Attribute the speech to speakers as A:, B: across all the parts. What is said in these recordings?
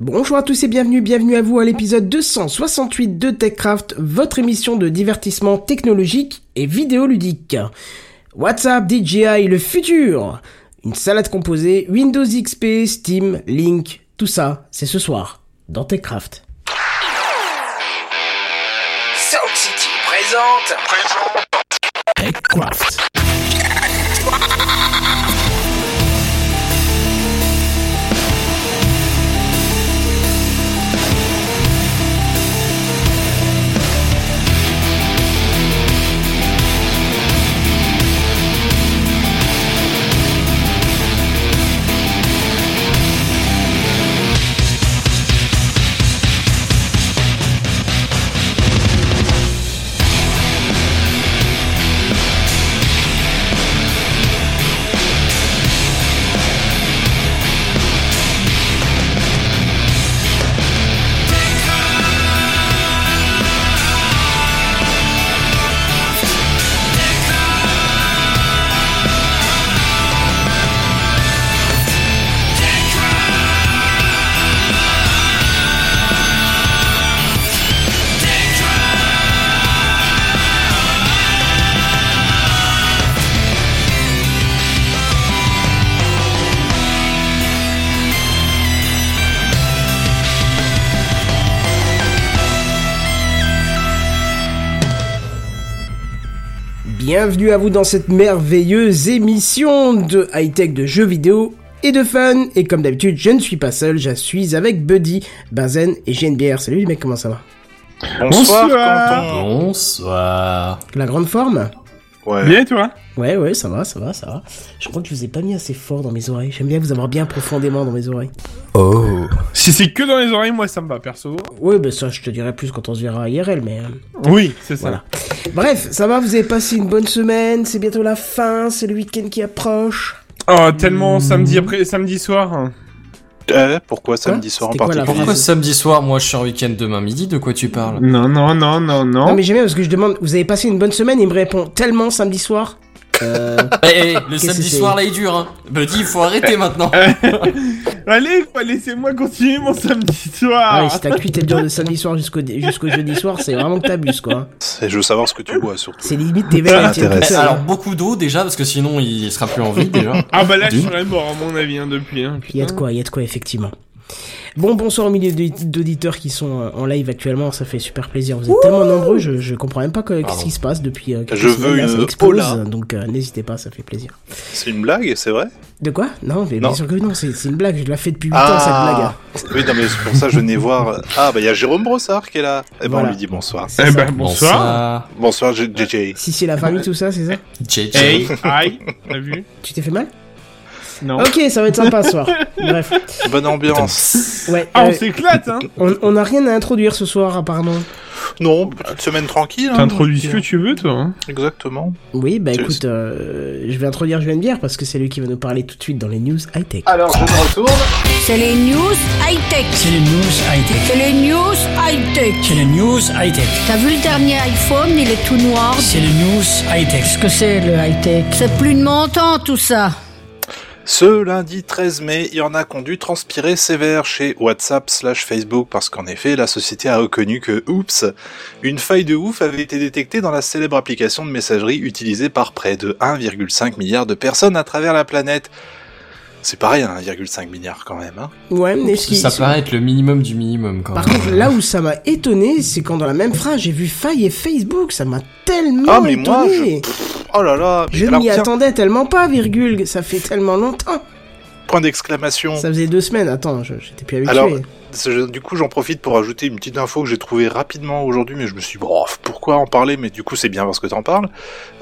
A: Bonjour à tous et bienvenue, bienvenue à vous à l'épisode 268 de TechCraft, votre émission de divertissement technologique et vidéoludique. WhatsApp, DJI, le futur? Une salade composée, Windows XP, Steam, Link, tout ça, c'est ce soir, dans TechCraft.
B: Sound City présente.
A: TechCraft. Bienvenue à vous dans cette merveilleuse émission de high-tech de jeux vidéo et de fun. Et comme d'habitude, je ne suis pas seul, je suis avec Buddy, Bazen et GNBR. Salut les mecs, comment ça va?
C: Bonsoir, Quentin.
D: Bonsoir.
A: La grande forme?
C: Ouais. Bien, toi
A: Ouais, ouais, ça va, ça va, ça va. Je crois que je vous ai pas mis assez fort dans mes oreilles. J'aime bien vous avoir bien profondément dans mes oreilles.
D: Oh.
C: Si c'est que dans les oreilles, moi, ça me va, perso.
A: Ouais, bah ça, je te dirai plus quand on se verra à IRL, mais... euh,
C: Oui, c'est ça.
A: Voilà. Bref, ça va, vous avez passé une bonne semaine, c'est bientôt la fin, c'est le week-end qui approche.
C: Oh, tellement samedi après, samedi soir.
E: Euh, pourquoi samedi soir en
A: quoi,
E: particulier
D: Pourquoi samedi soir Moi, je suis en week-end demain midi. De quoi tu parles?
C: Non, non, non, non, non.
A: Non mais j'aime bien parce que je demande, vous avez passé une bonne semaine, il me répond tellement samedi soir. Euh...
D: Eh, eh, le samedi soir là, il dure. Hein. Buddy, il faut arrêter maintenant.
C: Allez, laissez-moi continuer mon samedi soir.
A: Ah ouais, si ta cuite elle dure de samedi soir jusqu'au jusqu'au jeudi soir, c'est vraiment que t'abuses quoi.
E: Je veux savoir ce que tu bois surtout.
A: C'est limite tes toutes seules,
D: Alors, beaucoup d'eau déjà, parce que sinon, il sera plus en vie déjà.
C: Ah bah là, je serais mort à mon avis, hein, depuis. Hein,
A: Il y a de quoi, il y a de quoi effectivement. Bon, bonsoir au milieu d'audi- d'auditeurs qui sont euh, en live actuellement, ça fait super plaisir. Vous êtes tellement nombreux, je, je comprends même pas que- qu'est-ce qui se passe depuis euh, quelques
E: Je
A: semaines,
E: veux
A: là,
E: une
A: explose, donc euh, n'hésitez pas, ça fait plaisir.
E: C'est une blague, c'est vrai?
A: De quoi? Non, mais
E: Non.
A: bien sûr que non, c'est c'est une blague, je la fais depuis 8
E: Ah.
A: ans cette blague.
E: Oui, non, mais c'est pour ça que je venais voir. Ah, bah il y a Jérôme Brossard qui est là. Eh ben,
A: Voilà.
E: on lui dit bonsoir.
C: Eh ben, bonsoir.
E: Bonsoir, JJ.
A: Si c'est la famille, tout ça, c'est ça?
D: JJ.
C: Hey, aïe, t'as vu?
A: Tu t'es fait mal?
C: Non.
A: Ok, ça va être sympa ce soir. Bref.
E: Bonne ambiance.
A: Ouais,
C: Ah,
A: euh,
C: on s'éclate, hein
A: on n'a rien à introduire ce soir, apparemment.
E: Non, petite semaine tranquille. hein,
C: T'introduis ce que tu veux, toi. Hein.
E: euh, Exactement.
A: Oui, bah écoute, euh, je vais introduire Julien Bière parce que c'est lui qui va nous parler tout de suite dans les news high-tech.
F: Alors je me retourne.
G: C'est les news high-tech.
H: C'est les news high-tech.
G: C'est les news high-tech.
H: C'est les news high-tech.
G: T'as vu le dernier iPhone, il est tout noir.
H: C'est les news high-tech.
G: Qu'est-ce que c'est le high-tech? C'est plus de mon temps tout ça.
E: Ce lundi 13 mai, il y en a dû transpirer sévère chez WhatsApp slash Facebook parce qu'en effet, la société a reconnu que, oups, une faille de ouf avait été détectée dans la célèbre application de messagerie utilisée par près de 1,5 milliard de personnes à travers la planète. C'est pareil, 1,5 milliard quand même, hein.
A: Ouais, mais ce qui...
D: Ça paraît être le minimum du minimum quand
A: Par
D: même.
A: contre, là où ça m'a étonné, c'est quand dans la même phrase j'ai vu faille et Facebook, ça m'a tellement
E: Ah, mais moi. Oh là là,
A: Je m'y
E: tiens,
A: attendais tellement pas, virgule, ça fait tellement longtemps.
E: point d'exclamation.
A: Ça faisait deux semaines, attends, j'étais plus habitué.
E: Alors, Du coup, j'en profite pour ajouter une petite info que j'ai trouvée rapidement aujourd'hui, mais je me suis dit, bon, pourquoi en parler? Mais du coup, c'est bien parce que t'en parles.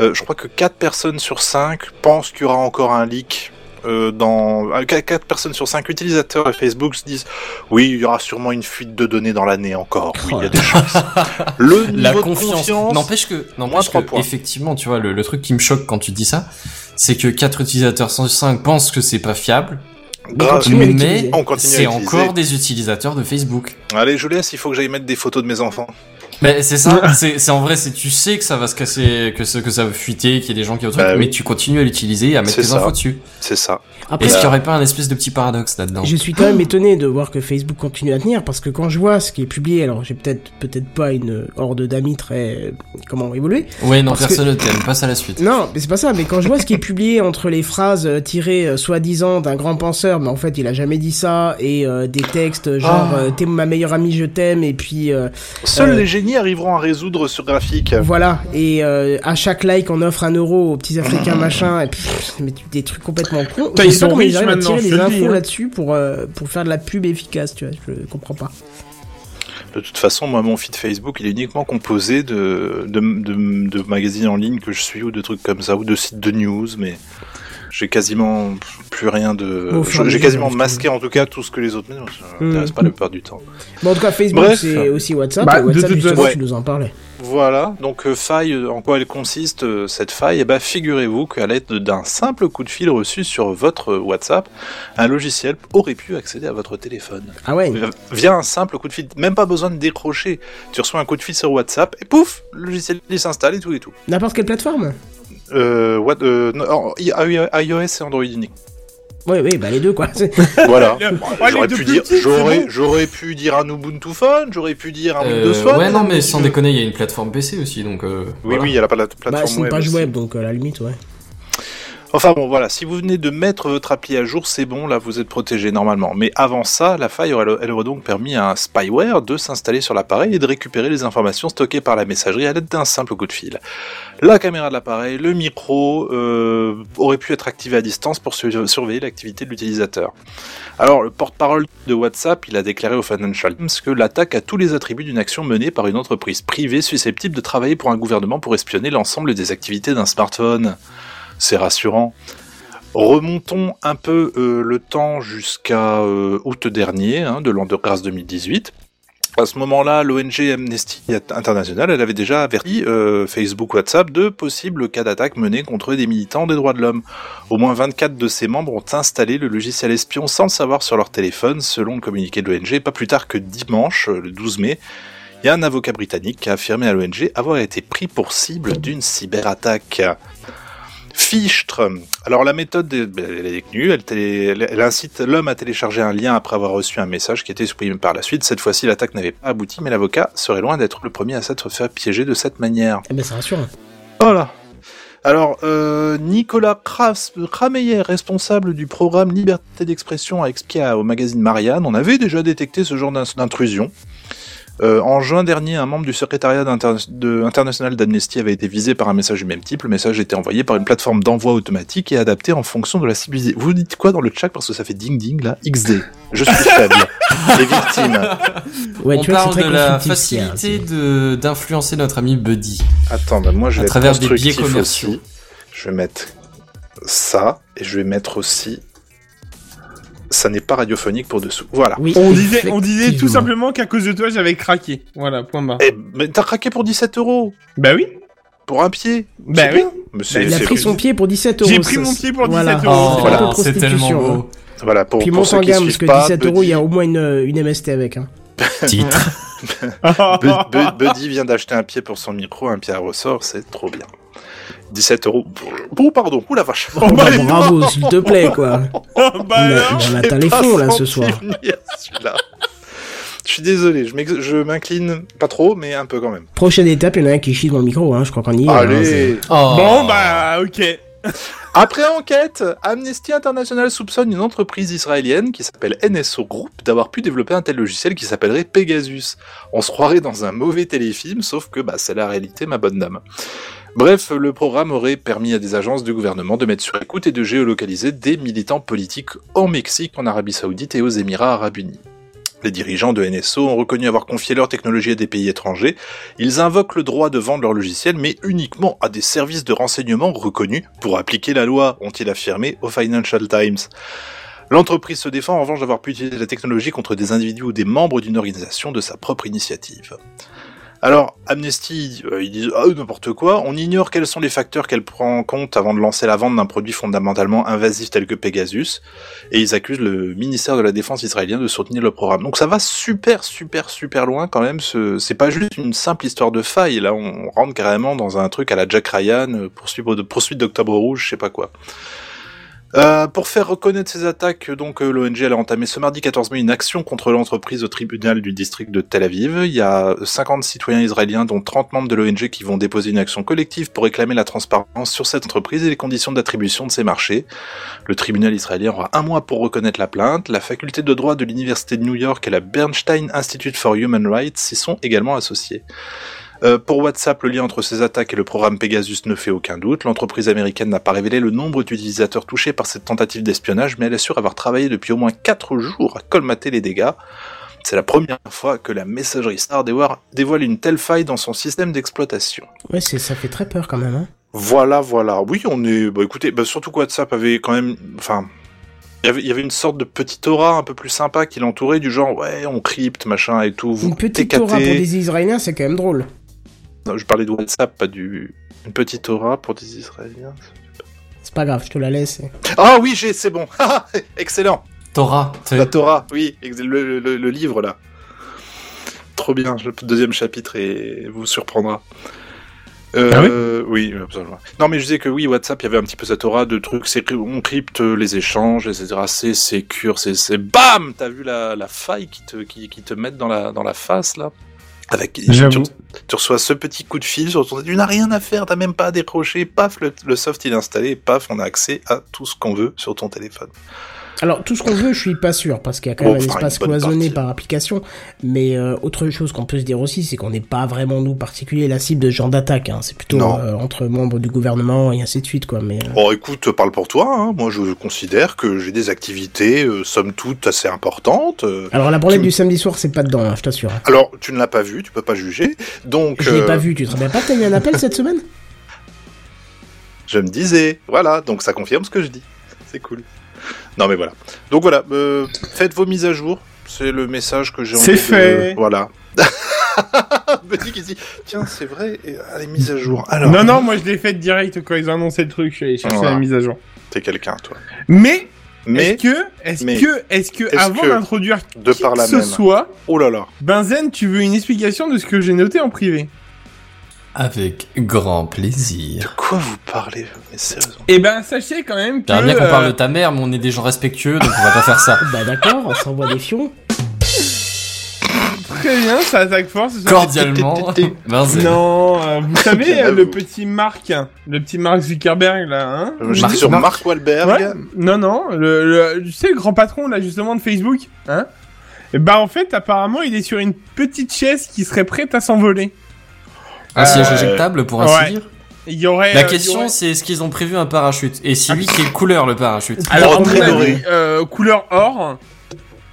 E: Euh, je crois que 4 personnes sur 5 pensent qu'il y aura encore un leak. Euh, dans 4 personnes sur 5 utilisateurs de Facebook se disent oui il y aura sûrement une fuite de données dans l'année encore oui il y a des chances le niveau
D: La confiance. N'empêche que, n'empêche que,
E: points.
D: effectivement, tu vois, le, le truc qui me choque quand tu dis ça, c'est que 4 utilisateurs sur 5 pensent que c'est pas fiable,
E: grave.
D: mais
E: à
D: c'est encore des utilisateurs de Facebook.
E: allez je laisse il faut que j'aille mettre des photos de mes enfants
D: Mais c'est ça, c'est c'est en vrai, c'est tu sais que ça va se casser, que ça, que ça va fuiter, qu'il y a des gens qui ont truc,
E: Bah oui.
D: mais tu continues à l'utiliser et à mettre tes
E: ça.
D: infos dessus.
E: C'est ça.
A: Après,
D: Est-ce qu'il y aurait pas un espèce de petit paradoxe là-dedans?
A: Je suis quand même étonné de voir que Facebook continue à tenir parce que quand je vois ce qui est publié, alors j'ai peut-être peut-être pas une horde d'amis très comment évoluer.
D: Ouais, non,
A: que-
D: personne ne t'aime, passe à la suite.
A: Non, mais c'est pas ça. Mais quand je vois ce qui est publié entre les phrases euh, tirées euh, soi-disant d'un grand penseur, mais en fait il a jamais dit ça, et euh, des textes genre
E: Ah.
A: euh, t'es ma meilleure amie, je t'aime, et puis euh,
E: Seuls
A: Euh,
E: les génies arriveront à résoudre ce graphique.
A: voilà. Et euh, à chaque like on offre un euro aux petits africains machin, et puis pff, mais des trucs complètement cons.
C: Ils sont riches
A: à
C: maintenant,
A: tirer
C: je
A: des infos
C: hein.
A: là-dessus pour euh, pour faire de la pub efficace, tu vois. Je comprends pas.
E: De toute façon, moi, mon feed Facebook, il est uniquement composé de, de, de, de magazines en ligne que je suis ou de trucs comme ça, ou de sites de news, mais j'ai quasiment plus rien de. J'ai quasiment masqué en tout cas tout ce que les autres mettent, ça m'intéresse
A: Mm.
E: pas la plupart du temps.
A: Bon, en tout cas, Facebook, c'est aussi WhatsApp.
C: Bah,
A: et
C: de
A: WhatsApp,
C: toute
A: justement, tu nous en parlais.
E: Voilà, donc euh, faille, en quoi elle consiste euh, cette faille? Eh ben, figurez-vous qu'à l'aide d'un simple coup de fil reçu sur votre euh, WhatsApp, un logiciel aurait pu accéder à votre téléphone.
A: Ah ouais.
E: Via un simple coup de fil, même pas besoin de décrocher. Tu reçois un coup de fil sur WhatsApp et pouf, le logiciel il s'installe et tout et tout.
A: N'importe quelle plateforme.
E: Euh, what, euh, non, oh, iOS et Android unique.
A: Oui, oui, bah les deux quoi.
E: Voilà.
C: Le-
E: j'aurais pu dire,
C: petites, c'est
E: j'aurais,
C: bon.
E: j'aurais pu dire un Ubuntu Phone, j'aurais pu dire un
D: Euh,
E: Windows Phone.
D: ouais, non, mais sans déconner, il y a une plateforme PC aussi, donc. Euh,
E: Oui,
D: voilà.
E: oui, il y a la pla- plateforme
A: Bah, c'est une
E: web
A: page
E: aussi.
A: web, donc à la limite, ouais.
E: Enfin bon, voilà, si vous venez de mettre votre appli à jour, c'est bon, là vous êtes protégé normalement. Mais avant ça, la faille, aurait- aurait donc permis à un spyware de s'installer sur l'appareil et de récupérer les informations stockées par la messagerie à l'aide d'un simple coup de fil. La caméra de l'appareil, le micro, euh, auraient pu être activés à distance pour sur- surveiller l'activité de l'utilisateur. Alors, le porte-parole de WhatsApp, il a déclaré au Financial Times que l'attaque a tous les attributs d'une action menée par une entreprise privée susceptible de travailler pour un gouvernement pour espionner l'ensemble des activités d'un smartphone. C'est rassurant. Remontons un peu euh, le temps jusqu'à euh, août dernier, hein, de l'an de grâce 2018. À ce moment-là, l'ONG Amnesty International, avait déjà averti euh, Facebook WhatsApp de possibles cas d'attaque menés contre des militants des droits de l'homme. Au moins 24 de ses membres ont installé le logiciel espion sans le savoir sur leur téléphone, selon le communiqué de l'ONG. Pas plus tard que dimanche, le 12 mai, il y a un avocat britannique qui a affirmé à l'ONG avoir été pris pour cible d'une cyberattaque. Fichtre. Alors la méthode, ben, elle est connue, elle, télé- elle- elle incite l'homme à télécharger un lien après avoir reçu un message qui était supprimé par la suite. Cette fois-ci, l'attaque n'avait pas abouti, mais l'avocat serait loin d'être le premier à s'être fait piéger de cette manière.
A: Eh ben, c'est rassurant.
E: Voilà. Alors, euh, Nicolas Krameyer, responsable du programme Liberté d'expression à Expia au magazine Marianne, on avait déjà détecté ce genre d'in- d'intrusion. Euh, en juin dernier, un membre du secrétariat de- international d'Amnesty avait été visé par un message du même type. Le message était envoyé par une plateforme d'envoi automatique et adapté en fonction de la civilisée. Vous dites quoi dans le chat parce que ça fait ding ding là? XD. Je suis faible. Les victimes.
A: Ouais,
D: On
A: tu vois,
D: parle
A: très
D: de la facilité de d'influencer notre ami Buddy.
E: Attends, bah moi je
D: À
E: vais
D: travers
E: être
D: des biais commerciaux.
E: aussi. Je vais mettre ça et je vais mettre aussi. Ça n'est pas radiophonique pour dessous. Voilà.
A: Oui,
C: On disait, on disait tout simplement qu'à cause de toi, j'avais craqué. Voilà, point barre.
E: Eh, mais t'as craqué pour 17 euros
C: Bah oui.
E: pour un pied.
C: Bah
E: C'est
C: oui.
E: c'est-
A: Il a pris son pied pour 17 euros.
C: J'ai pris mon pied pour
A: voilà.
C: 17 euros.
A: Oh,
C: Voilà.
D: c'est tellement
A: prostitution, hein.
D: beau.
E: Voilà pour,
A: Puis
E: pour ceux
A: en
E: qui
A: gamme,
E: suivent
A: parce que
E: pas,
A: 17 euros, il y a au moins une, une MST avec. Hein.
D: Titre.
E: Bu- Bu- Buddy vient d'acheter un pied pour son micro, un pied à ressort, c'est trop bien. 17 euros. Bon, pardon, ouh la vache.
C: Oh, bah,
A: Bah, bravo, s'il te plaît, quoi.
C: Oh,
A: On
C: bah
A: on atteint les fonds, là, ce soir.
E: celui-là. Je suis désolé, je m'incline pas trop, mais un peu quand même.
A: Prochaine étape, il y en a un qui chie dans le micro, hein. Je crois qu'on y est. hein,
D: Oh.
C: Bon, bah, ok.
E: Après enquête, Amnesty International soupçonne une entreprise israélienne qui s'appelle NSO Group d'avoir pu développer un tel logiciel qui s'appellerait Pegasus. On se croirait dans un mauvais téléfilm, sauf que bah, c'est la réalité, ma bonne dame. Bref, le programme aurait permis à des agences du gouvernement de mettre sur écoute et de géolocaliser des militants politiques en Mexique, en Arabie Saoudite et aux Émirats Arabes Unis. Les dirigeants de NSO ont reconnu avoir confié leur technologie à des pays étrangers. Ils invoquent le droit de vendre leur logiciel, mais uniquement à des services de renseignement reconnus pour appliquer la loi, ont-ils affirmé au Financial Times. L'entreprise se défend en revanche d'avoir pu utiliser la technologie contre des individus ou des membres d'une organisation de sa propre initiative. Alors, Amnesty, euh, ils disent ah, n'importe quoi. On ignore quels sont les facteurs qu'elle prend en compte avant de lancer la vente d'un produit fondamentalement invasif tel que Pegasus. Et ils accusent le ministère de la Défense israélien de soutenir le programme. Donc ça va super, super, super loin quand même. Ce... C'est pas juste une simple histoire de faille. Là, on rentre carrément dans un truc à la Jack Ryan, euh, poursuite poursuite d'Octobre Rouge, je sais pas quoi. Euh, pour faire reconnaître ces attaques, donc euh, l'ONG a entamé ce mardi 14 mai une action contre l'entreprise au tribunal du district de Tel Aviv. Il y a 50 citoyens israéliens, dont 30 membres de l'ONG, qui vont déposer une action collective pour réclamer la transparence sur cette entreprise et les conditions d'attribution de ses marchés. Le tribunal israélien aura un mois pour reconnaître la plainte. La faculté de droit de l'université de New York et la Bernstein Institute for Human Rights s'y sont également associés. Euh, pour WhatsApp, le lien entre ces attaques et le programme Pegasus ne fait aucun doute. L'entreprise américaine n'a pas révélé le nombre d'utilisateurs touchés par cette tentative d'espionnage, mais elle assure avoir travaillé depuis au moins 4 jours à colmater les dégâts. C'est la première fois que la messagerie Star dévoile une telle faille dans son système d'exploitation.
A: Ouais, ça fait très peur quand même, hein.
E: Voilà, voilà. Oui, on est. Bah écoutez, bah, surtout que WhatsApp avait quand même. Enfin. Il y avait- une sorte de petite aura un peu plus sympa qui l'entourait, du genre, ouais, on crypte, machin et tout. Vous
A: Une petite aura pour des Israéliens, c'est quand même drôle.
E: Non, je parlais de WhatsApp, pas du. Une petite aura pour des Israéliens.
A: C'est pas grave, je te la laisse.
E: Ah oui, j'ai, c'est bon. Ah, Excellent.
D: Torah.
E: La Torah, oui, ex- le, le- le livre là. Trop bien, le deuxième chapitre et vous surprendra. Euh, oui, absolument. Non, mais je disais que oui, WhatsApp, il y avait un petit peu cette aura de trucs, c'est on crypte les échanges, etc. C'est sécure, c'est, c'est bam, t'as vu la, la faille qui te, qui, qui te mettent dans la, dans la face là? Avec, tu, reçois ce petit coup de fil sur ton, tu n'as rien à faire, t'as même pas à décrocher, paf, le, le soft il est installé, et paf, on a accès à tout ce qu'on veut sur ton téléphone.
A: Alors, tout ce qu'on veut, je suis pas sûr, parce qu'il y a quand
E: Bon,
A: même un espace cloisonné par application. Mais euh, autre chose qu'on peut se dire aussi, c'est qu'on n'est pas vraiment, nous, particulier, la cible de ce genre d'attaque. Hein. C'est plutôt euh, entre membres du gouvernement et ainsi de suite, quoi. Mais euh,
E: Bon, écoute, parle pour toi. Hein. Moi, je considère que j'ai des activités, somme toute, assez importantes.
A: Alors, la
E: tu-
A: du samedi soir, c'est pas dedans, hein, je t'assure.
E: Alors, tu ne l'as pas vu, tu peux pas juger. Donc,
A: Je l'ai pas vu, tu te rappelles pas que t'as eu un appel cette semaine?
E: Je me disais, voilà. Donc, ça confirme ce que je dis. C'est cool. Non, mais voilà. Donc voilà, euh, faites vos mises à jour. C'est le message que j'ai envie
C: C'est
E: de-
C: fait.
E: Voilà. Petit qui dit, tiens, c'est vrai. Et, allez, mise à jour. Alors,
C: Non, non, moi je l'ai fait direct quand ils ont annoncé le truc, je suis allé chercher
E: Voilà.
C: la mise à jour.
E: t'es quelqu'un, toi.
C: Mais,
E: Mais
C: est-ce que, est-ce que, est-ce que, avant d'introduire
E: de
C: qui
E: par
C: que
E: la
C: ce
E: même.
C: soit,
E: Oh là là.
C: Benzen, tu veux une explication de ce que j'ai noté en privé?
D: Avec grand plaisir.
E: De quoi vous parlez Mais sérieusement.
C: Eh ben, sachez quand même que...
D: J'aimerais bien qu'on
C: euh,
D: parle de ta mère, mais on est des gens respectueux, donc on va pas faire ça.
A: Bah d'accord, on s'envoie des fions.
C: Très bien, ça attaque fort. ce.
D: Cordialement.
C: Non, euh, vous savez, euh, le petit Marc, le petit Mark Zuckerberg, là, hein?
E: Euh,
D: Marc-
E: sur
D: Marc-
E: Mark Wahlberg.
C: Ouais. Non, non, le, le- tu sais, le grand patron, là, justement, de Facebook, hein? Et bah, en fait, apparemment, il est sur une petite chaise qui serait prête à s'envoler.
D: Un siège
C: Euh,
D: éjectable, pour ainsi
C: ouais.
D: dire.
C: Il y aurait...
D: La
C: euh,
D: question,
C: aurait-
D: c'est est-ce qu'ils ont prévu un parachute Et si oui, quelle couleur le parachute
C: Alors,
E: très
C: avis,
E: doré.
C: euh, couleur or,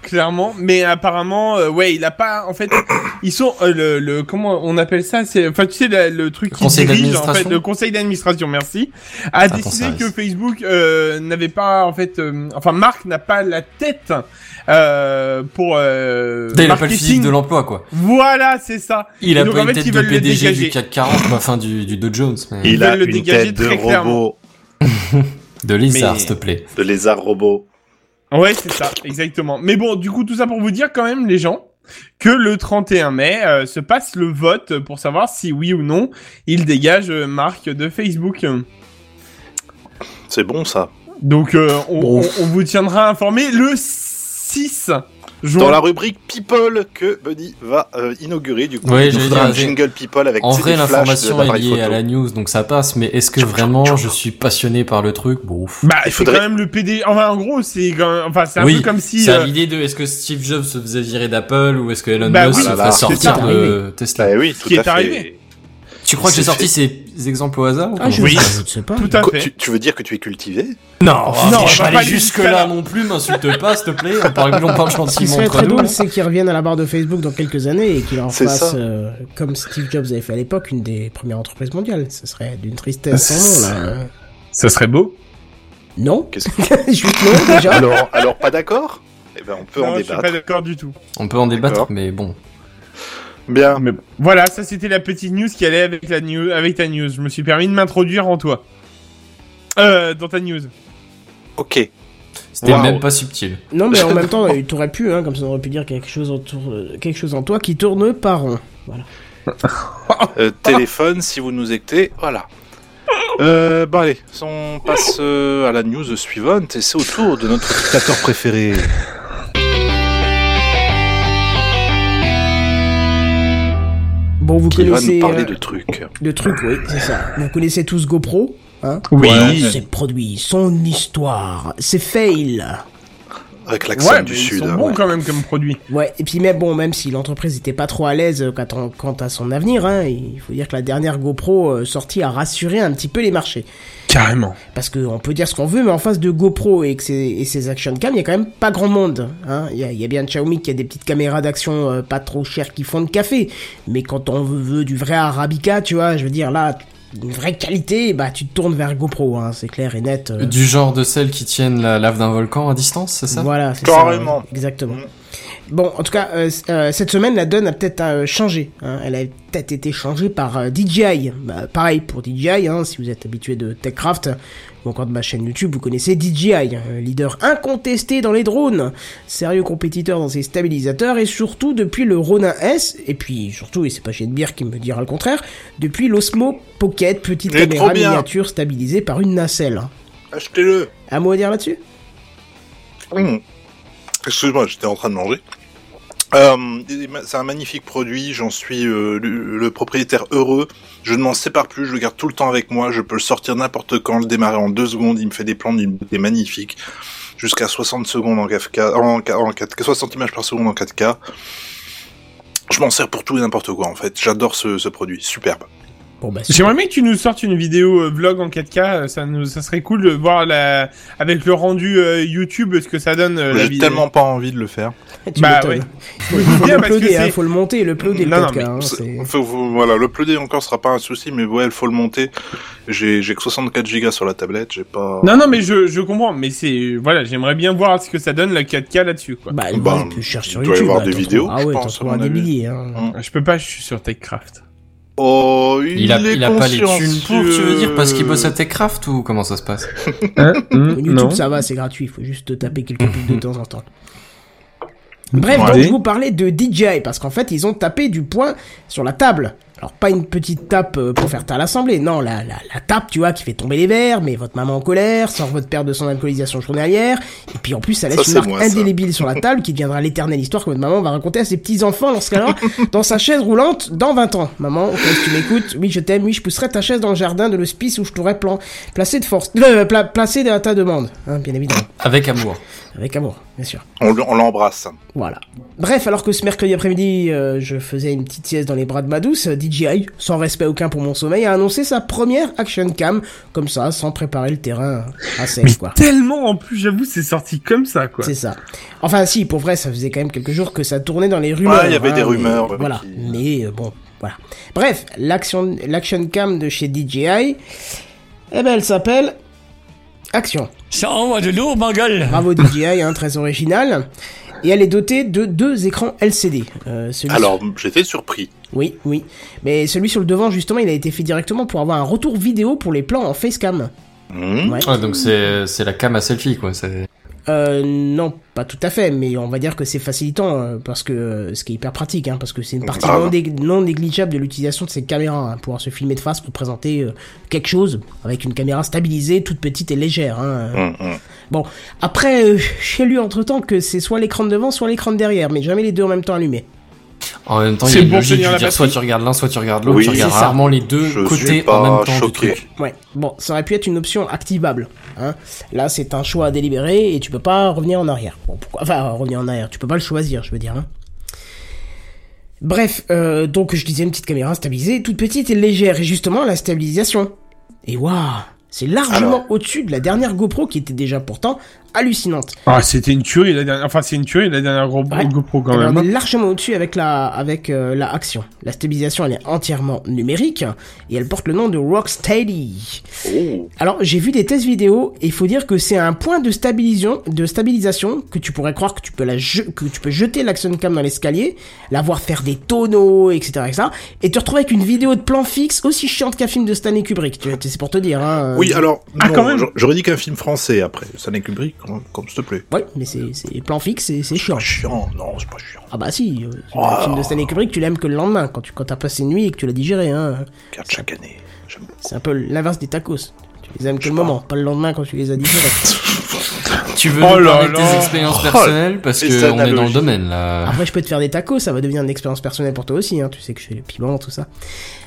C: clairement, mais apparemment, euh, ouais, il a pas, en fait, ils sont, euh, le, le, comment on appelle ça, c'est, enfin, tu sais, la- le truc
D: Le
C: qui
D: conseil
C: dirige, en
D: d'administration
C: fait, le conseil d'administration, merci, a décidé que Facebook euh, n'avait pas, en fait, euh, enfin, Marc n'a pas la tête euh, pour euh,
D: il a pas le
C: marketing.
D: physique de l'emploi, quoi.
C: Voilà, c'est ça.
D: Il a
C: donc,
D: pas
C: en
D: une
C: fait,
D: tête de PDG du CAC 40, quoi, enfin du, du Dow Jones, mais
E: Il a
C: le
E: une
C: dégager
E: tête de
C: très
E: robot,
D: de lézard, s'il te plaît.
E: de lézard robot.
C: Ouais, c'est ça, exactement. Mais bon, du coup, tout ça pour vous dire quand même, les gens, que le 31 mai euh, se passe le vote pour savoir si oui ou non il dégage euh, Marc de Facebook.
E: C'est bon ça.
C: Donc, euh, on,
A: Bon.
C: on- on vous tiendra informé le 6
E: Dans la rubrique People que Buddy va euh, inaugurer du coup.
D: Ouais,
E: il
D: dire,
E: un jingle People avec
D: En vrai, l'information
E: de
D: est liée à la news, donc ça passe, mais est-ce que vraiment je suis passionné par le truc? Bon.
C: Bah,
E: Il faudrait-
C: quand même le PD. Enfin, en gros, c'est enfin, c'est un
D: Oui,
C: peu comme si.
D: C'est
C: euh,
D: l'idée de est-ce que Steve Jobs se faisait virer d'Apple ou est-ce que Elon
C: Bah
D: Musk
C: oui,
D: se
E: Ah là
D: ferait
E: là,
D: sortir de Tesla?
E: Bah oui,
C: Ce
E: tout
C: qui
E: à
C: est
E: fait.
C: arrivé.
D: Tu crois que
E: c'est
D: j'ai sorti
E: fait.
D: ces exemples au hasard ou
A: Ah, je,
C: Oui.
A: je ne sais pas.
C: Tout à fait.
E: tu, tu veux dire que tu es cultivé?
D: Non,
C: non,
D: je vais
C: va
D: pas
C: pas
D: aller
C: aller
D: jusque
C: jusqu'à là.
D: là non plus, m'insulte pas, s'il te plaît. On parle, on parle
A: Ce qui serait très drôle, c'est qu'ils reviennent à la barre de Facebook dans quelques années et qu'ils en fassent, euh, comme Steve Jobs avait fait à l'époque, une des premières entreprises mondiales. Ce serait d'une tristesse sans nom, là.
C: Ça serait beau.
A: Non
E: Qu'est-ce que-
A: Juste non, déjà.
E: alors, alors pas d'accord? Eh ben on peut
C: non,
E: en
C: je suis
E: débattre.
C: pas d'accord du tout.
D: On peut en débattre, mais bon.
E: Bien.
C: Mais bon. Voilà, ça c'était la petite news qui allait avec la news, avec ta news. Je me suis permis de m'introduire en toi. Euh, dans ta news.
E: Ok.
D: C'était même pas subtil.
A: Non, mais en même temps, euh, t'aurais pu, hein, comme ça on aurait pu dire quelque chose, autour, euh, quelque chose en toi qui tourne pas rond. Voilà.
E: Euh, téléphone, si vous nous écoutez, voilà. Euh, bon allez, on passe euh, à la news suivante et c'est au tour de notre dictateur préféré.
A: Bon, vous
E: Qui va
A: connaissez
E: nous parler
A: euh,
E: de trucs.
A: le truc, oui, c'est ça. Vous connaissez tous GoPro, hein?
C: Oui.
A: Ses produits, son histoire, ses fails.
E: Avec l'accent
C: Ouais, mais
E: du
C: ils
E: sud.
C: sont
E: hein,
C: bons
E: ouais.
C: quand même comme produit.
A: Ouais, et puis même bon, même si l'entreprise n'était pas trop à l'aise quant, à- quant à son avenir, hein, il faut dire que la dernière GoPro euh, sortie a rassuré un petit peu les marchés.
C: Carrément.
A: Parce qu'on peut dire ce qu'on veut, mais en face de GoPro et, que ses, et ses action cam, il y a quand même pas grand monde. hein. Il y, a, il y a bien Xiaomi qui a des petites caméras d'action euh, pas trop chères qui font de café. Mais quand on veut, veut du vrai Arabica, tu vois, je veux dire là, une vraie qualité, bah tu te tournes vers GoPro, hein, c'est clair et net. euh.
D: Du genre de celles qui tiennent la lave d'un volcan à distance, c'est ça?
A: Voilà, c'est
E: Carrément.
A: ça, exactement. Bon, en tout cas, euh, euh, cette semaine, la donne a peut-être euh, changé. hein. Elle a peut-être été changée par euh, DJI. Bah, pareil pour DJI, hein, si vous êtes habitué de TechCraft ou encore de ma chaîne YouTube, vous connaissez DJI, un leader incontesté dans les drones, sérieux compétiteur dans ses stabilisateurs et surtout depuis le Ronin S, et puis surtout, et c'est pas Genebier qui me dira le contraire, depuis l'Osmo Pocket, petite caméra miniature stabilisée par une nacelle.
E: Achetez-le.
A: Un mot à dire là-dessus?
E: Mmh. Excuse-moi, j'étais en train de manger. Euh, c'est un magnifique produit, j'en suis euh, le, propriétaire heureux. Je ne m'en sépare plus, je le garde tout le temps avec moi. Je peux le sortir n'importe quand, le démarrer en deux secondes. Il me fait des plans d'une beauté magnifique, jusqu'à 60 secondes en 4K, en, 4 en 4K, 60 images par seconde en 4K. Je m'en sers pour tout et n'importe quoi en fait. J'adore ce produit, superbe.
A: Bon, bah,
C: J'aimerais bien que tu nous sortes une vidéo euh, vlog en 4K. euh, Ça, nous, ça serait cool de voir la, avec le rendu euh, YouTube ce que ça donne. euh,
E: J'ai tellement pas envie de le faire.
A: Tu
C: Bah, ouais.
A: Il faut, faut
C: Bien, parce que
A: l'uploader, hein, faut le monter, le uploader le
C: Non, non,
A: 4K.
C: mais
A: hein,
E: voilà, le encore sera pas un souci, mais ouais, il faut le monter. J'ai j'ai que 64 gigas sur la tablette, j'ai pas.
C: Non, non, mais je, je comprends. Mais c'est, voilà, j'aimerais bien voir ce que ça donne la 4K là-dessus, quoi.
A: Bah,
E: Bah,
A: tu cherches sur
E: y
A: YouTube.
E: avoir
A: bah,
E: des
A: t'en
E: vidéos,
A: Ah
E: je
A: ouais,
E: pense,
A: t'en
E: à mon
A: des
E: avis.
A: milliers. Hein.
E: Hum.
C: Je peux pas, je suis sur TechCraft.
E: Oh, il,
D: Il a,
E: est
D: il a pas les thunes pour, tu veux dire, parce qu'il bosse à TechCraft ou comment ça se passe
C: Hein
A: YouTube, ça va, c'est gratuit. Il faut juste te taper quelques pubs de temps en temps. Bref,
C: Ouais.
A: donc je vous parlais de DJI parce qu'en fait ils ont tapé du poing sur la table. Alors pas une petite tape euh, pour faire taire l'assemblée, non, la, la, la tape, tu vois, qui fait tomber les verres, met votre maman en colère, sort votre père de son alcoolisation journalière, et puis en plus ça laisse
E: Ça,
A: une marque
E: moi,
A: indélébile sur la table qui deviendra l'éternelle histoire que votre maman va raconter à ses petits-enfants lorsqu'elle aura dans sa chaise roulante dans 20 ans. Maman, ok, si tu m'écoutes, oui je t'aime, oui je pousserai ta chaise dans le jardin de l'hospice où je t'aurais plan placé de force, euh, pla- placé à ta demande, hein, bien évidemment,
D: Avec amour.
A: avec amour, bien sûr.
E: On, l'embrasse.
A: Voilà. Bref, alors que ce mercredi après-midi, euh, je faisais une petite sieste dans les bras de ma douce, DJI, sans respect aucun pour mon sommeil, a annoncé sa première action cam, comme ça, sans préparer le terrain à sec,
C: Mais
A: quoi.
C: tellement, en plus, j'avoue, c'est sorti comme ça, quoi.
A: C'est ça. Enfin, si, pour vrai, ça faisait quand même quelques jours que ça tournait dans les rumeurs.
E: Ouais, il y avait des
A: mais-
E: rumeurs, ouais,
A: voilà.
E: qui-
A: Mais euh, bon, voilà. Bref, l'action, l'action cam de chez DJI, eh ben, elle s'appelle Action.
H: Ça envoie de lourd, ma gueule.
A: Bravo DJI, hein, très original. Et elle est dotée de deux écrans LCD. Euh, celui
E: Alors, j'étais surpris.
A: Oui, oui. Mais celui sur le devant, justement, il a été fait directement pour avoir un retour vidéo pour les plans en facecam.
E: Hum.
A: Ouais.
D: Ah, donc c'est c'est la cam à selfie, quoi.
A: Euh, non, pas tout à fait, mais on va dire que c'est facilitant, euh, parce que, euh, ce qui est hyper pratique, hein, parce que c'est une partie non, négligeable de l'utilisation de ces caméras, hein, pouvoir se filmer de face pour présenter euh, quelque chose avec une caméra stabilisée, toute petite et légère. Hein.
E: Hum, hum.
A: Bon, après, j'ai lu entre-temps que c'est soit l'écran de devant, soit l'écran de derrière, mais jamais les deux en même temps allumés.
D: En même temps, il y
C: C'est
D: a une
C: pour
D: logique, dire, soit tu regardes l'un, soit tu regardes l'autre,
E: Oui,
D: tu regardes rarement les deux
E: Je
D: côtés en même temps
E: choqué.
D: du truc.
A: Ouais, bon, ça aurait pu être une option activable. Hein. Là, c'est un choix délibéré et tu peux pas revenir en arrière. Bon, pourquoi Enfin, revenir en arrière, tu peux pas le choisir, je veux dire. Hein. Bref, euh, donc je disais une petite caméra stabilisée, toute petite et légère, et justement la stabilisation. Et waouh, c'est largement
E: Alors.
A: au-dessus de la dernière GoPro qui était déjà pourtant hallucinante.
C: Ah, c'était une tuerie la dernière. Enfin, c'est une tuerie la dernière gros
A: Ouais.
C: GoPro quand
A: Eh ben,
C: même.
A: on
C: hein.
A: est largement au-dessus avec la avec euh, la action. La stabilisation elle est entièrement numérique et elle porte le nom de Rocksteady.
E: Oh.
A: Alors j'ai vu des tests vidéo et il faut dire que c'est un point de stabilisation de stabilisation que tu pourrais croire que tu peux la je- que tu peux jeter l'action cam dans l'escalier, la voir faire des tonneaux etc etc et te retrouver avec une vidéo de plan fixe aussi chiante qu'un film de Stanley Kubrick. Tu C'est pour te dire. Hein,
E: Oui, alors,
C: Ah,
E: non,
C: quand même.
E: j'a- j'aurais dit qu'un film français après. N'est Kubrick, comme, comme s'il te plaît.
A: Ouais, mais c'est plan fixe et c'est chiant.
E: Pas chiant, non, c'est pas chiant.
A: Ah bah si, euh, un film de Stanley Kubrick tu l'aimes que le lendemain quand tu quand t'as passé une nuit et que tu l'as digéré. Hein.
E: Regarde chaque année.
A: C'est un peu l'inverse des tacos. Tu les aimes que le moment, pas le lendemain quand tu les as digérés.
D: Tu veux
C: Oh
D: nous
C: là
D: parler de
C: là.
D: tes expériences
E: Oh,
D: personnelles parce
E: les
D: que on est dans le domaine là.
A: Après, je peux te faire des tacos, ça va devenir une expérience personnelle pour toi aussi. Hein. Tu sais que je fais le piment, tout ça.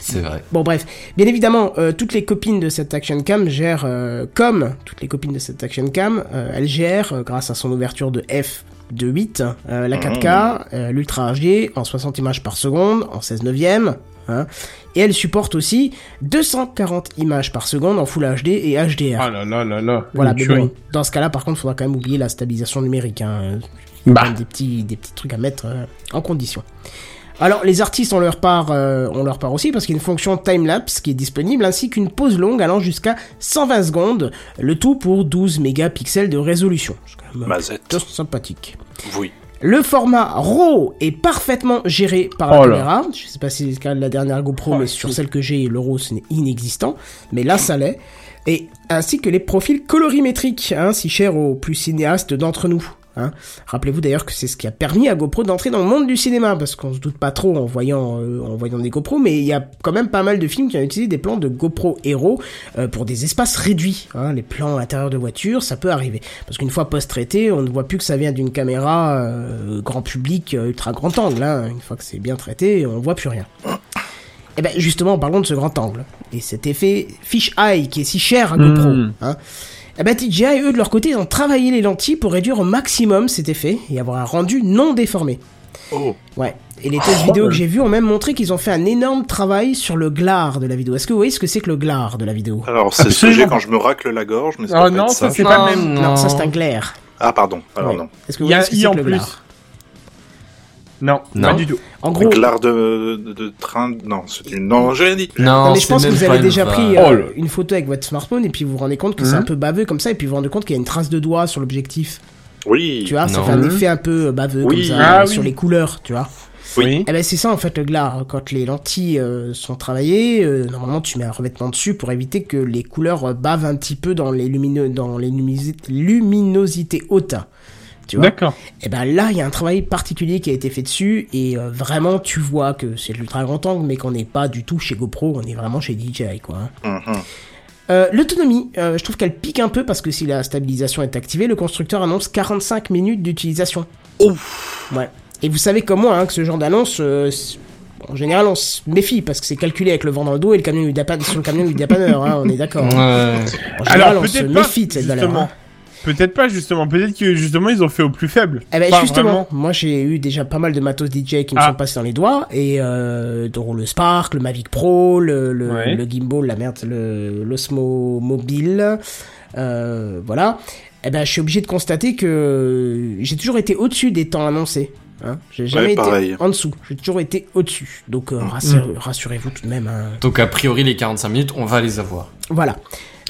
D: C'est vrai.
A: Bon, bref. Bien évidemment, euh, toutes les copines de cette action cam gèrent, euh, comme toutes les copines de cette action cam, euh, elles gèrent, euh, grâce à son ouverture de f de 8, euh, la 4K, euh, l'Ultra HD en 60 images par seconde, en 16 neuvième. Hein, et elle supporte aussi 240 images par seconde en Full HD et HDR.
C: Ah là là là là.
A: Voilà, mais bon, dans ce cas-là, par contre, faudra quand même oublier la stabilisation numérique. Hein.
C: Bah.
A: Des petits, des petits trucs à mettre euh, en condition. Alors, les artistes ont leur part, euh, ont leur part aussi parce qu'il y a une fonction time-lapse qui est disponible ainsi qu'une pause longue allant jusqu'à 120 secondes, le tout pour 12 mégapixels de résolution. C'est quand même
E: Mazette.
A: plutôt sympathique.
E: Oui.
A: Le format RAW est parfaitement géré par la
C: Oh
A: caméra. Je sais pas si c'est le cas de la dernière GoPro,
C: Oh,
A: mais sur celle que j'ai, le RAW, ce n'est inexistant. Mais là, ça l'est. Et ainsi que les profils colorimétriques, hein, si chers aux plus cinéastes d'entre nous. Hein. Rappelez-vous d'ailleurs que c'est ce qui a permis à GoPro d'entrer dans le monde du cinéma, parce qu'on se doute pas trop en voyant, euh, en voyant des GoPro, mais il y a quand même pas mal de films qui ont utilisé des plans de GoPro Hero euh, pour des espaces réduits. Hein. Les plans à l'intérieur de voitures, ça peut arriver. Parce qu'une fois post-traité, on ne voit plus que ça vient d'une caméra euh, grand public, ultra grand angle. Hein. Une fois que c'est bien traité, on voit plus rien. Et ben justement, parlons de ce grand angle et cet effet fish eye qui est si cher à GoPro.
C: Mm.
A: Hein. Eh ben DJI, eux, de leur côté, ils ont travaillé les lentilles pour réduire au maximum cet effet et avoir un rendu non déformé.
E: Oh.
A: Ouais. Et les tests vidéo que j'ai vus ont même montré qu'ils ont fait un énorme travail sur le glare de la vidéo. Est-ce que vous voyez ce que c'est que le glare de la vidéo?
E: Alors, c'est ce que j'ai quand je me racle la gorge, mais c'est
C: Oh
E: pas
C: non,
E: de
C: ça
E: ça.
C: c'est pas même.
D: non.
A: Ça c'est un glaire.
E: Ah, pardon. Alors,
A: Ouais.
E: non.
A: Est-ce que vous voyez ce que c'est
C: en
A: que le
C: plus. Non,
D: Non.
C: pas du tout.
A: En gros,
E: Glare de, de, de train. Non, c'est une. Non, j'ai rien dit.
D: Non,
A: Non, mais je pense que vous avez déjà pris
C: Oh
A: euh, une photo avec votre smartphone et puis vous vous rendez compte que c'est
C: Mhm.
A: un peu baveux comme ça et puis vous vous rendez compte qu'il y a une trace de doigt sur l'objectif.
E: Oui.
A: Tu vois, ça fait un
C: Mhm.
A: effet un peu baveux
E: Oui.
A: comme ça
C: Ah
A: euh,
C: oui.
A: sur les couleurs, tu vois.
C: Oui.
A: Eh ben c'est ça en fait le glare. Quand les lentilles euh, sont travaillées, euh, normalement tu mets un revêtement dessus pour éviter que les couleurs euh, bavent un petit peu dans les lumineux, dans les luminosités hautes. Tu vois.
C: D'accord.
A: Et ben là il y a un travail particulier qui a été fait dessus et euh, vraiment tu vois que c'est de l'ultra grand angle mais qu'on n'est pas du tout chez GoPro, on est vraiment chez DJI quoi. hein.
E: Mhm.
A: Euh, L'autonomie, euh, je trouve qu'elle pique un peu parce que si la stabilisation est activée, le constructeur annonce 45 minutes d'utilisation. Ouais. Et vous savez comme moi hein, que ce genre d'annonce, euh, en général, on se méfie parce que c'est calculé avec le vent dans le dos et le camion du sur le camion du dépanneur. Hein, on est d'accord.
D: Ouais.
A: En général,
C: Alors
A: on se méfie de cette valeur.
C: Peut-être pas justement. Peut-être que justement ils ont fait au plus faible.
A: Eh ben
C: Pas
A: justement,
C: vraiment.
A: moi j'ai eu déjà pas mal de matos DJ qui me
C: Ah.
A: sont passés dans les doigts et euh, dont le Spark, le Mavic Pro, le, le,
C: Ouais.
A: le gimbal, la merde, le l'Osmo Mobile, euh, voilà. Eh ben je suis obligé de constater que j'ai toujours été au-dessus des temps annoncés. Hein. J'ai jamais
E: Ouais,
A: été
E: pareil.
A: En dessous. J'ai toujours été au-dessus. Donc euh, rassure- rassurez-vous tout de même. hein.
D: Donc a priori les 45 minutes, on va les avoir.
A: Voilà.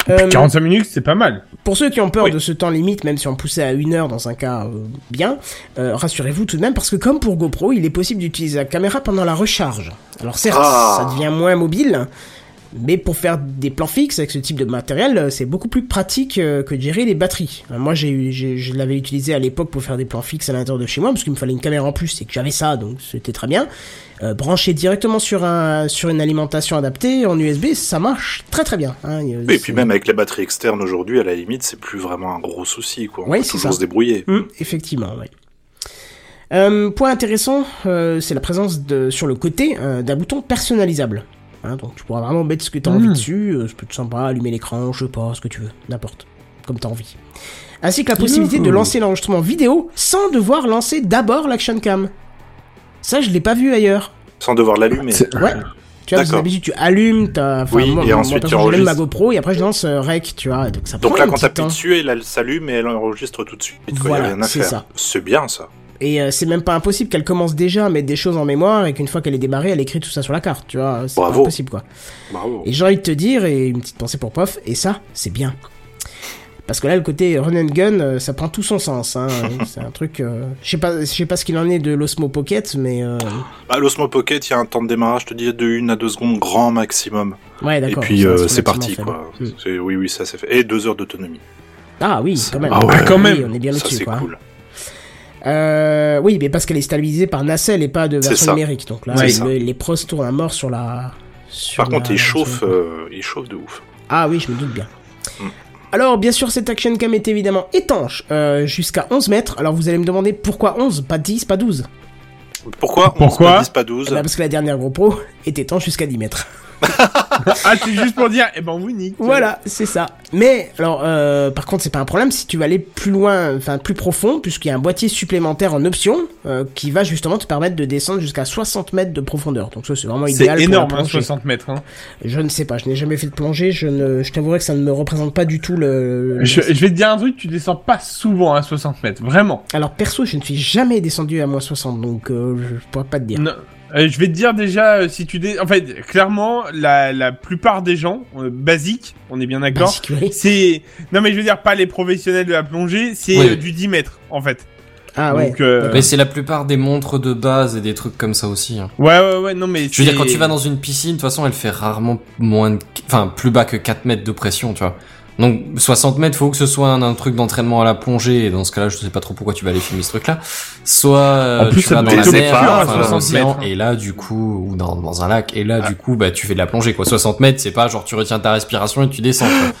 A: Euh,
C: 45 minutes, c'est pas mal.
A: Pour ceux qui ont peur
E: Oui.
A: de ce temps limite, même si on poussait à une heure dans un cas euh, bien, euh, rassurez-vous tout de même parce que comme pour GoPro, il est possible d'utiliser la caméra pendant la recharge. Alors certes,
E: Ah.
A: ça devient moins mobile, mais pour faire des plans fixes avec ce type de matériel, euh, c'est beaucoup plus pratique euh, que de gérer les batteries. Euh, Moi, j'ai, je l'avais utilisé à l'époque pour faire des plans fixes à l'intérieur de chez moi parce qu'il me fallait une caméra en plus et que j'avais ça, donc c'était très bien. Euh, branché directement sur un sur une alimentation adaptée en USB, ça marche très très bien. hein.
E: Et puis
A: c'est-
E: même avec les batteries externes aujourd'hui, à la limite, c'est plus vraiment un gros souci, quoi. On
A: Ouais,
E: peut
A: c'est
E: toujours
A: ça.
E: se débrouiller.
A: Mm, effectivement, oui. Euh, point intéressant, euh, c'est la présence de, sur le côté euh, d'un bouton personnalisable. Hein, donc tu pourras vraiment mettre ce que tu as envie
C: Mm.
A: dessus, euh, ça peut être sympa, allumer l'écran, je sais pas, ce que tu veux, n'importe, comme tu as envie. Ainsi que la possibilité de lancer l'enregistrement vidéo sans devoir lancer d'abord l'action cam. Ça, je l'ai pas vu ailleurs.
E: Sans devoir l'allumer.
A: Ouais. Tu vois, parce que
E: D'accord.
A: d'habitude, tu allumes ta, enfin,
E: Oui,
A: moi,
E: et
A: moi,
E: ensuite,
A: perso,
E: tu
A: j'allume ma
E: enregistres.
A: GoPro et après je lance euh, rec, tu vois. Donc ça
E: Donc
A: prend
E: là, quand t'appuies dessus, elle, s'allume et elle enregistre tout de suite. quoi.
A: Voilà, ça.
E: C'est bien ça.
A: Et euh, c'est même pas impossible qu'elle commence déjà à mettre des choses en mémoire et qu'une fois qu'elle est débarrée, elle écrit tout ça sur la carte, tu vois. C'est pas
E: Bravo.
A: impossible, quoi.
E: Bravo.
A: Et j'ai envie de te dire, et une petite pensée pour Pof, et ça, c'est bien. Parce que là, le côté run and gun, euh, ça prend tout son sens. Hein. c'est un truc. euh, Je sais pas, je sais pas ce qu'il en est de l'Osmo Pocket, mais euh,
E: Bah, L'Osmo Pocket, il y a un temps de démarrage, je te dis, de 1 à 2 secondes grand maximum.
A: ouais,
E: Et
A: d'accord.
E: puis, euh,
A: reste
E: c'est parti, quoi. C'est- Oui, oui, ça c'est fait. Et 2 heures d'autonomie.
A: Ah oui, quand même.
E: Ah ouais.
C: quand même.
A: Oui, on est bien
E: Ça,
A: au-dessus,
E: c'est
A: quoi.
E: cool.
A: Euh, oui, mais parce qu'elle est stabilisée par nacelle et pas de version numérique. Donc là, le- les pros tournent à mort sur la. sur
E: Par
A: la-
E: contre, il chauffe, euh, il chauffe de ouf.
A: Ah oui, je me doute bien.
E: Hmm.
A: Alors, bien sûr, cette action cam est évidemment étanche euh, jusqu'à 11 mètres. Alors, vous allez me demander pourquoi 11, pas 10, pas 12
E: Pourquoi
C: Pourquoi
E: 11, pas 10, pas 12
A: Eh ben, Parce que la dernière GoPro est étanche jusqu'à 10 mètres.
C: Ah, c'est juste pour dire, eh ben, on vous nique.
A: Voilà, c'est ça. Mais, alors, euh, par contre, c'est pas un problème si tu veux aller plus loin, enfin plus profond, puisqu'il y a un boîtier supplémentaire en option euh, qui va justement te permettre de descendre jusqu'à 60 mètres de profondeur. Donc ça, c'est vraiment
C: C'est
A: idéal pour la
C: énorme, hein,
A: plongée.
C: 60 mètres. Hein.
A: Je ne sais pas, je n'ai jamais fait de plongée, je ne, je t'avouerai que ça ne me représente pas du tout le... le-
C: Je, je vais te dire un truc, tu descends pas souvent à 60 mètres, vraiment.
A: Alors perso, je ne suis jamais descendu à moins 60, donc euh, je pourrais pas te dire.
C: Non. Euh, je vais te dire déjà, euh, si tu dé... En fait, clairement, la, la plupart des gens, euh, basiques, on est bien d'accord,
A: oui.
C: c'est... Non mais je veux dire, pas les professionnels de la plongée, c'est
D: Oui.
C: euh, du 10 mètres, en fait.
A: Ah ouais.
C: Donc, euh,
D: Mais c'est la plupart des montres de base et des trucs comme ça aussi. hein.
C: Ouais, ouais, ouais, non mais...
D: Je veux dire, quand tu vas dans une piscine, de toute façon, elle fait rarement moins de... Enfin, plus bas que 4 mètres de pression, tu vois. Donc, 60 mètres, faut que ce soit un, un truc d'entraînement à la plongée, et dans ce cas-là, je sais pas trop pourquoi tu vas aller filmer ce truc-là. Soit, euh,
C: plus,
D: tu vas dans la mer,
E: épars à
D: enfin, dans
C: 60
D: l'océan,
C: mètres, hein.
D: et là, du coup, ou dans, dans un lac, et là, du coup, bah, tu fais de la plongée, quoi. 60 mètres, c'est pas genre tu retiens ta respiration et tu descends, quoi.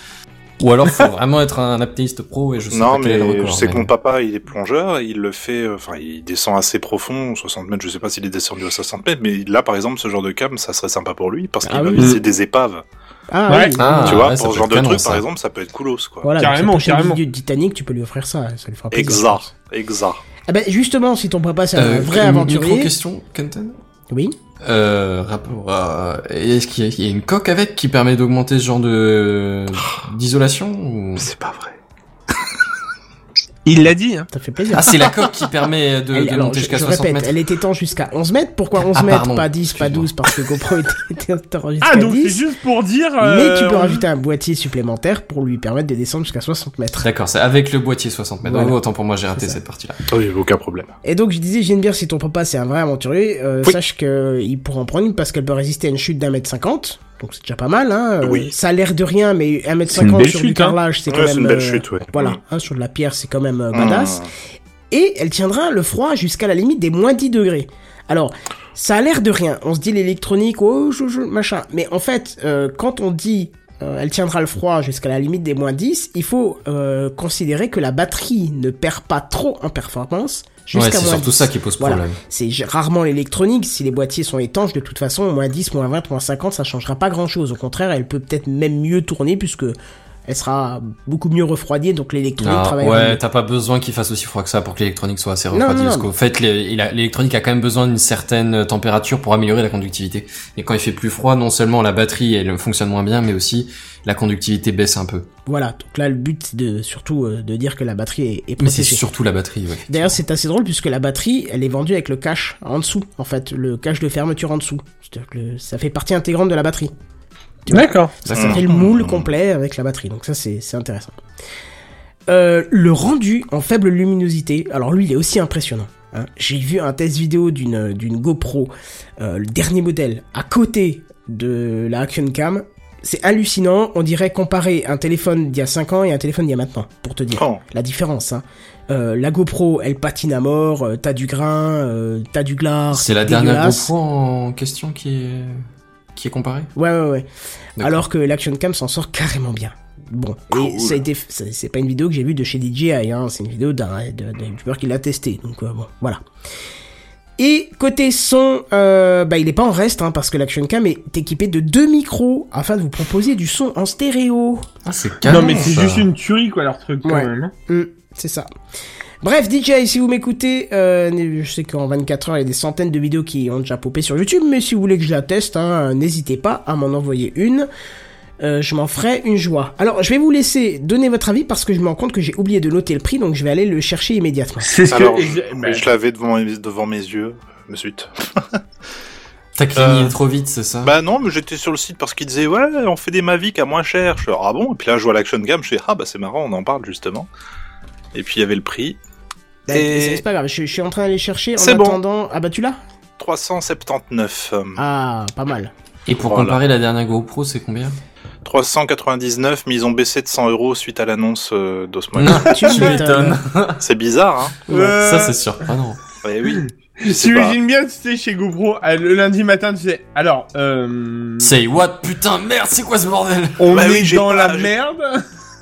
D: Ou alors, faut vraiment être un apnéiste pro, et je sais
E: Non,
D: pas quel est
E: mais
D: le record.
E: je sais que
D: mais-
E: mon papa, il est plongeur, il le fait, euh, enfin, il descend assez profond, 60 mètres, je sais pas s'il est descendu à 60 mètres, mais là, par exemple, ce genre de cam, ça serait sympa pour lui, parce qu'il
A: Ah
E: va
A: oui.
E: viser des épaves.
A: Ah
C: Ouais.
A: oui.
D: Ah,
E: tu vois,
D: ouais,
E: pour
D: peut
E: ce genre
D: être
E: de
D: canon,
E: truc,
D: ça.
E: par exemple, ça peut être coolos, quoi.
A: Voilà,
C: Carrément, carrément.
A: de Titanic, tu peux lui offrir ça, ça lui fera plaisir.
E: Exact, exact.
A: Ah ben justement, si ton papa c'est un
D: Euh,
A: vrai
D: une
A: aventurier...
D: micro-question, Kenton?
A: Oui.
D: Euh, rapport à... Est-ce qu'il y, a- une coque avec qui permet d'augmenter ce genre de d'isolation ou...
E: C'est pas vrai.
C: Il l'a dit, hein.
A: Ça fait plaisir.
D: Ah, c'est la coque qui permet de,
A: Elle-
D: de
A: alors,
D: monter
A: je,
D: jusqu'à
A: je
D: 60
A: répète,
D: mètres.
A: elle est étanche jusqu'à 11 mètres. Pourquoi 11
D: Ah,
A: mètres,
D: pardon.
A: pas 10, pas
D: Excuse-moi.
A: 12 Parce que GoPro était, était enregistré
C: Ah, donc c'est
A: 10.
C: juste pour dire...
A: Mais
C: euh,
A: tu peux
C: on-
A: rajouter un boîtier supplémentaire pour lui permettre de descendre jusqu'à 60 mètres.
D: D'accord, c'est avec le boîtier 60 mètres.
A: Voilà.
D: Autant pour moi, j'ai raté cette partie-là.
E: Oui, aucun problème.
A: Et donc je disais, Geneviève, si ton papa c'est un vrai aventurier, euh,
E: Oui.
A: sache que il pourra en prendre une parce qu'elle peut résister à une chute d'un mètre cinquante. Donc c'est déjà pas mal, hein. Euh,
E: Oui.
A: Ça a l'air de rien, mais un mètre
C: C'est une
A: cinquante
C: belle
A: sur du
C: chute, hein.
A: carrelage, c'est quand
E: Ouais,
A: même.
E: c'est une belle
A: euh,
E: chute, ouais.
A: Voilà,
E: Mm.
A: hein, sur de la pierre, c'est quand même euh,
E: Mmh.
A: badass. Et elle tiendra le froid jusqu'à la limite des moins 10 degrés. Alors, ça a l'air de rien. On se dit l'électronique, oh, je, je, machin. Mais en fait, euh, quand on dit euh, elle tiendra le froid jusqu'à la limite des moins 10, il faut euh, considérer que la batterie ne perd pas trop en performance
D: Ouais, c'est surtout
A: 10.
D: ça qui pose
A: Voilà.
D: problème.
A: C'est g- rarement l'électronique. Si les boîtiers sont étanches, de toute façon, moins 10, moins 20, moins 50, ça changera pas grand chose. Au contraire, elle peut peut-être même mieux tourner puisque elle sera beaucoup mieux refroidie, donc l'électronique
D: Ah,
A: travaillera mieux.
D: ouais, t'as pas besoin qu'il fasse aussi froid que ça pour que l'électronique soit assez refroidie.
A: non,
D: Parce
A: non.
D: qu'au fait, l'électronique a quand même besoin d'une certaine température pour améliorer la conductivité. Et quand il fait plus froid, non seulement la batterie elle fonctionne moins bien, mais aussi la conductivité baisse un peu.
A: Voilà, donc là le but c'est de surtout euh, de dire que la batterie est, est
D: Mais c'est surtout la batterie, ouais.
A: D'ailleurs c'est assez drôle puisque la batterie elle est vendue avec le cache en dessous en fait, le cache de fermeture en dessous. C'est-à-dire que le- ça fait partie intégrante de la batterie.
C: D'accord.
A: Ça, ça fait le moule complet avec la batterie, donc ça c'est c'est intéressant. Euh, le rendu en faible luminosité, alors lui il est aussi impressionnant. hein. J'ai vu un test vidéo d'une d'une GoPro, euh, le dernier modèle, à côté de la Action Cam. C'est hallucinant, on dirait comparer un téléphone d'il y a 5 ans et un téléphone d'il y a maintenant, pour te dire
E: Oh.
A: la différence. Hein. Euh, la GoPro, elle patine à mort, euh, t'as du grain, euh, t'as du glas.
D: C'est la dernière. GoPro en question qui est, qui est comparée?
A: Ouais, ouais, ouais. Alors que l'Action Cam s'en sort carrément bien. Bon, et
E: Cool.
A: ça a été, c'est pas une vidéo que j'ai vue de chez DJI, hein, c'est une vidéo d'un youtubeur qui l'a testé, donc euh, bon, voilà. Et côté son, euh, bah il est pas en reste, hein, parce que l'Action Cam est équipé de deux micros afin de vous proposer du son en stéréo.
D: Ah, c'est canon,
C: Non mais c'est juste une tuerie quoi leur truc quand
A: Ouais.
C: même. hein.
A: Hmm, c'est ça. Bref, DJ, si vous m'écoutez, euh, je sais qu'en 24 heures, il y a des centaines de vidéos qui ont déjà popé sur YouTube, mais si vous voulez que je la teste, hein, n'hésitez pas à m'en envoyer une. Euh, je m'en ferai une joie. Alors, je vais vous laisser donner votre avis parce que je me rends compte que j'ai oublié de noter le prix, donc je vais aller le chercher immédiatement.
C: C'est ce
E: Alors,
C: que.
E: je,
C: bah,
E: je l'avais devant, mes- devant mes yeux. Me suite.
D: T'as cligné
E: Euh,
D: trop vite, c'est ça?
E: Bah non, mais j'étais sur le site parce qu'ils disaient ouais, on fait des Mavic à moins cher. Je fais ah bon? Et puis là, je vois l'action cam, je fais ah bah c'est marrant, on en parle justement. Et puis il y avait le prix.
A: Bah,
E: Et-
A: C'est pas grave, je, je suis en train d'aller chercher en
E: bon.
A: attendant. Ah bah tu l'as?
E: 379. euh,
A: Ah, pas mal.
D: Et pour
E: Voilà.
D: comparer, la dernière GoPro, c'est combien?
E: 399, mais ils ont baissé de 100 euros suite à l'annonce euh, d'Osmo.
D: Non,
A: Tu m'étonnes.
E: C'est bizarre, hein
C: euh,
D: Ça, c'est sûr. Ah non.
E: Ouais, oui. Je sais pas.
C: T'imagines bien, tu sais, chez GoPro, le lundi matin, tu sais, alors, euh,
D: Say what? Putain, merde, c'est quoi ce bordel?
C: on
E: Bah
C: est
E: oui,
C: dans
E: pas-
C: la merde.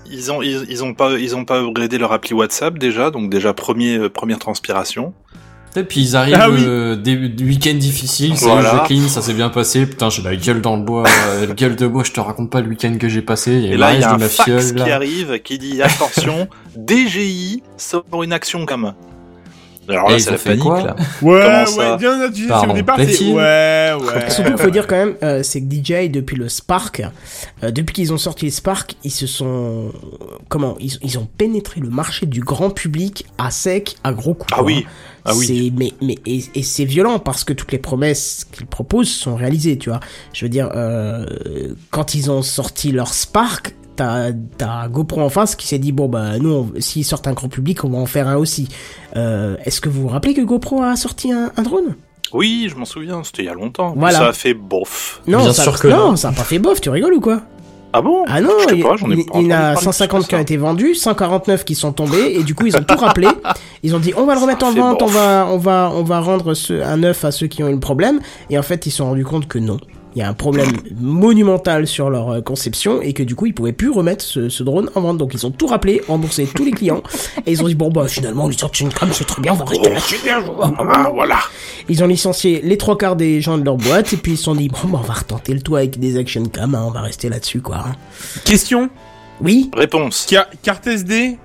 E: Ils ont, ils, ils ont pas, ils ont pas upgradé leur appli WhatsApp déjà, donc déjà premier, euh, première transpiration.
D: Et puis ils arrivent
C: Ah oui.
D: euh, début de week-end difficile, c'est
E: Voilà.
D: Jacqueline, ça s'est bien passé. Putain, j'ai la gueule dans le bois, euh, la gueule de bois, je te raconte pas le week-end que j'ai passé. Il y a
E: Et là, il y a un fax
D: fiole.
E: qui arrive qui dit attention, DGI sort une action cam. Alors là,
D: ils
E: la
D: ont fait
E: panique
D: quoi
E: là.
C: Ouais,
E: Comment ça
C: ouais, bien, tu sais, au départ, c'est, ouais, ouais.
A: Surtout, il faut dire quand même, euh, c'est que DJI, depuis le Spark, euh, depuis qu'ils ont sorti le Spark, ils se sont... Comment ils, ils ont pénétré le marché du grand public à sec, à gros coups.
E: Ah oui, ah oui.
A: C'est, mais, mais, et, et c'est violent parce que toutes les promesses qu'ils proposent sont réalisées, tu vois. Je veux dire, euh, quand ils ont sorti leur Spark, t'as, GoPro en face qui s'est dit, bon, bah, nous, s'ils sortent un grand public, on va en faire un aussi. Euh, est-ce que vous vous rappelez que GoPro a sorti un, un drone?
E: Oui, je m'en souviens, c'était il y a longtemps.
A: Voilà.
E: Ça a fait bof.
A: Non,
D: Bien
A: ça,
D: sûr que
A: non,
D: non.
A: ça a pas fait bof, tu rigoles ou quoi?
E: Ah bon?
A: Ah non,
E: Je sais
A: il,
E: pas, j'en ai
A: il- y en a
E: parler plus
A: 150
E: que
A: qui ont été vendus, 149 qui sont tombés, et du coup ils ont tout rappelé. Ils ont dit on va le
E: Ça
A: remettre en vente, on va, on va, on va rendre ce, un neuf à ceux qui ont eu le problème. Et en fait ils se sont rendus compte que non. Il y a un problème monumental sur leur euh, conception et que du coup ils pouvaient plus remettre ce, ce drone en vente. Donc ils ont tout rappelé, remboursé tous les clients et ils ont dit bon bah finalement les une crème c'est très bien, on va rester là-dessus.
E: Ah, voilà.
A: Ils ont licencié les trois quarts des gens de leur boîte et puis ils se sont dit bon bah on va retenter le toit avec des action cam, hein, on va rester là-dessus quoi. hein.
C: Question?
A: Oui?
E: Réponse.
C: Ca- carte SD,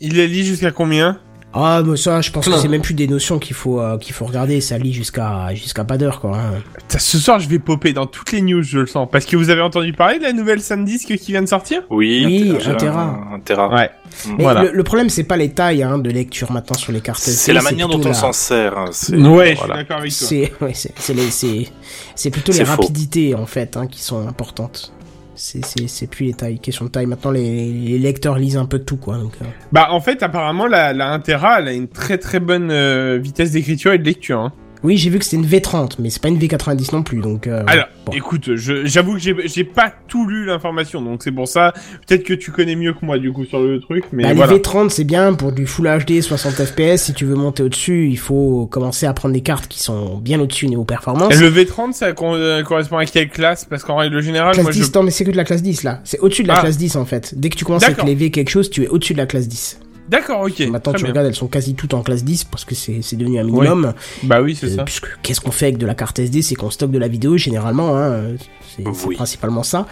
C: il est lit jusqu'à combien?
A: Ah, mais ça, je pense
D: Plein.
A: que c'est même plus des notions qu'il faut euh, qu'il faut regarder. Ça lit jusqu'à jusqu'à pas d'heure, quoi. hein.
C: Ce soir, je vais popper dans toutes les news, je le sens. Parce que vous avez entendu parler de la nouvelle SanDisk qui vient de sortir?
E: Oui,
A: Oui,
E: j'ai
A: un Tera.
E: Un Tera.
C: Ouais.
A: Mais
C: Voilà.
A: le, le problème, c'est pas les tailles hein, de lecture maintenant sur les cartes.
E: C'est la manière dont
A: plutôt
E: on
A: la-
E: s'en sert. hein, c'est-
C: Ouais, je suis
E: voilà.
C: d'accord avec toi.
A: C'est ouais, c'est c'est les- c'est c'est plutôt les
E: C'est faux.
A: rapidités en fait hein, qui sont importantes. C'est plus les tailles. Question de taille. Maintenant, les, lecteurs lisent un peu tout, quoi. Donc, euh.
C: Bah, en fait, apparemment, la, la 1 Tera, elle a une très très bonne euh, vitesse d'écriture et de lecture. Hein.
A: Oui, j'ai vu que c'était une V30, mais c'est pas une V90 non plus. Donc. euh,
C: Alors,
A: bon.
C: écoute, je- j'avoue que j'ai j'ai pas tout lu l'information, donc c'est pour ça. Peut-être que tu connais mieux que moi, du coup, sur le truc, mais
A: Bah,
C: voilà.
A: Les V30 c'est bien pour du Full HD 60 FPS. Si tu veux monter au-dessus, il faut commencer à prendre des cartes qui sont bien au-dessus niveau performance.
C: Et le V30, ça euh, correspond à quelle classe? Parce qu'en règle générale,
A: Classe
C: moi,
A: 10,
C: je...
A: non mais c'est que de la classe 10 là. C'est au-dessus de la
C: Ah.
A: classe 10 en fait. Dès que tu commences avec les V quelque chose, tu es au-dessus de la classe 10.
C: D'accord, ok.
A: Maintenant
C: très
A: tu
C: bien.
A: regardes, elles sont quasi toutes en classe 10 parce que c'est c'est devenu un minimum.
C: Bah oui, c'est
A: Euh,
C: ça.
A: puisque qu'est-ce qu'on fait avec de la carte SD C'est qu'on stocke de la vidéo généralement. Hein, c'est
E: Oui.
A: principalement ça.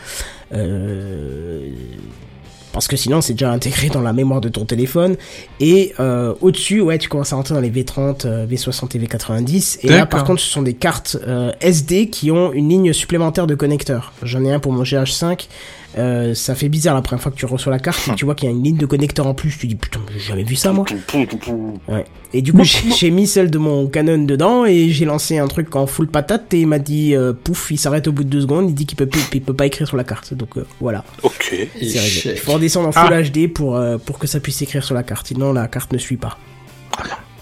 A: Euh, parce que sinon c'est déjà intégré dans la mémoire de ton téléphone. Et euh, au-dessus, ouais, tu commences à rentrer dans les V30, euh, V60 et V90. Et là, par contre, ce sont des cartes euh, SD qui ont une ligne supplémentaire de connecteur. J'en ai un pour mon GH5. Euh, ça fait bizarre la première fois que tu reçois la carte et tu vois qu'il y a une ligne de connecteur en plus. Tu dis putain, j'ai jamais vu ça moi. Ouais. Et du coup, j'ai mis celle de mon Canon dedans et j'ai lancé un truc en full patate et il m'a dit euh, pouf, il s'arrête au bout de deux secondes, il dit qu'il peut, plus- il peut pas écrire sur la carte. Donc euh, voilà,
E: Ok.
A: Il faut redescendre en full HD pour euh, pour que ça puisse écrire sur la carte. Sinon, la carte ne suit pas.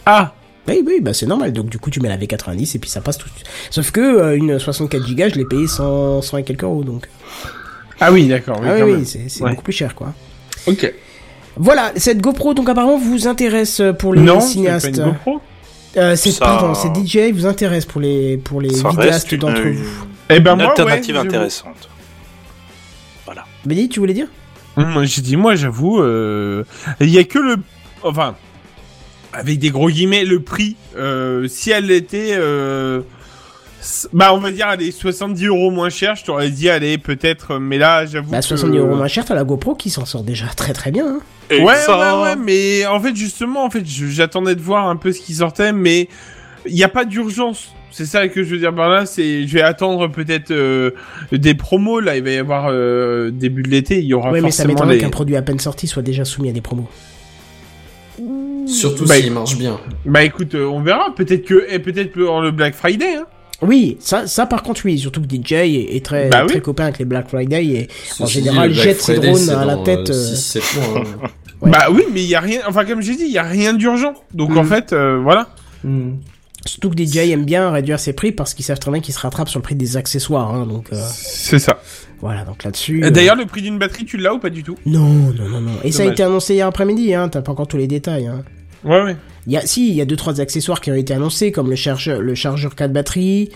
C: Ah
A: Oui, oui, bah c'est normal. Donc du coup, tu mets la V90 et puis ça passe tout. Sauf que euh, une 64 Go, je l'ai payé 100, 100 et quelques euros. Donc
C: Ah oui, d'accord. Oui,
A: ah oui, c'est
C: Ouais.
A: beaucoup plus cher quoi.
C: Ok.
A: Voilà, cette GoPro donc apparemment vous intéresse pour les
C: non, c'est
A: cinéastes.
C: pas une GoPro.
A: Euh, c'est
E: Ça-
A: pardon, c'est DJ vous intéresse pour les pour les
E: Ça
A: vidéastes d'entre
E: une-
A: vous.
C: Eh ben
E: une
C: moi,
E: alternative
C: ouais, je-
E: intéressante.
A: Benny, tu voulais dire?
C: Hum, J'ai dit, moi, j'avoue, euh, il y a que le, enfin, avec des gros guillemets, le prix. euh, si elle était, euh, Bah, on va dire, allez, 70 euros moins cher, je t'aurais dit, allez, peut-être, mais là, j'avoue.
A: Bah,
C: que-
A: 70 euros moins cher, t'as la GoPro qui s'en sort déjà très très bien. hein.
E: Et
C: Ouais,
E: ça-
C: ouais, ouais, mais en fait, justement, en fait, j'attendais de voir un peu ce qui sortait, mais il n'y a pas d'urgence. C'est ça que je veux dire par là, c'est, je vais attendre peut-être euh, des promos, là, il va y avoir euh, début de l'été, il y aura
A: Ouais, mais ça
C: forcément
A: m'étonnerait
C: les...
A: qu'un produit à peine sorti soit déjà soumis à des promos.
D: Surtout
C: Bah,
D: s'il marche bien.
C: Bah écoute, euh, on verra, peut-être que, et peut-être pour le Black Friday, hein.
A: Oui, ça, ça par contre, oui. Surtout que DJ est, est très,
C: Bah oui.
A: très copain avec les Black Friday et en général jette ses drones à la tête.
D: euh,
A: euh,
D: 6-7 mois. hein.
A: Ouais.
C: Bah oui, mais il y a rien, enfin comme j'ai dit, il y a rien d'urgent. Donc
A: Mm.
C: en fait, euh, voilà.
D: Hmm.
A: Surtout que DJ aime bien réduire ses prix parce qu'ils savent très bien qu'ils se rattrapent sur le prix des accessoires. Hein, donc euh,
C: C'est ça.
A: voilà, donc là-dessus.
C: Et
A: euh,
C: D'ailleurs, le prix d'une batterie, tu l'as ou pas du tout?
A: Non, non, non, non. Et ça a été annoncé hier après-midi. Hein, T'as pas encore tous les détails. Hein.
C: Ouais, ouais.
A: Il y a, si, il y a deux trois accessoires qui ont été annoncés, comme le chargeur, le chargeur 4 batteries.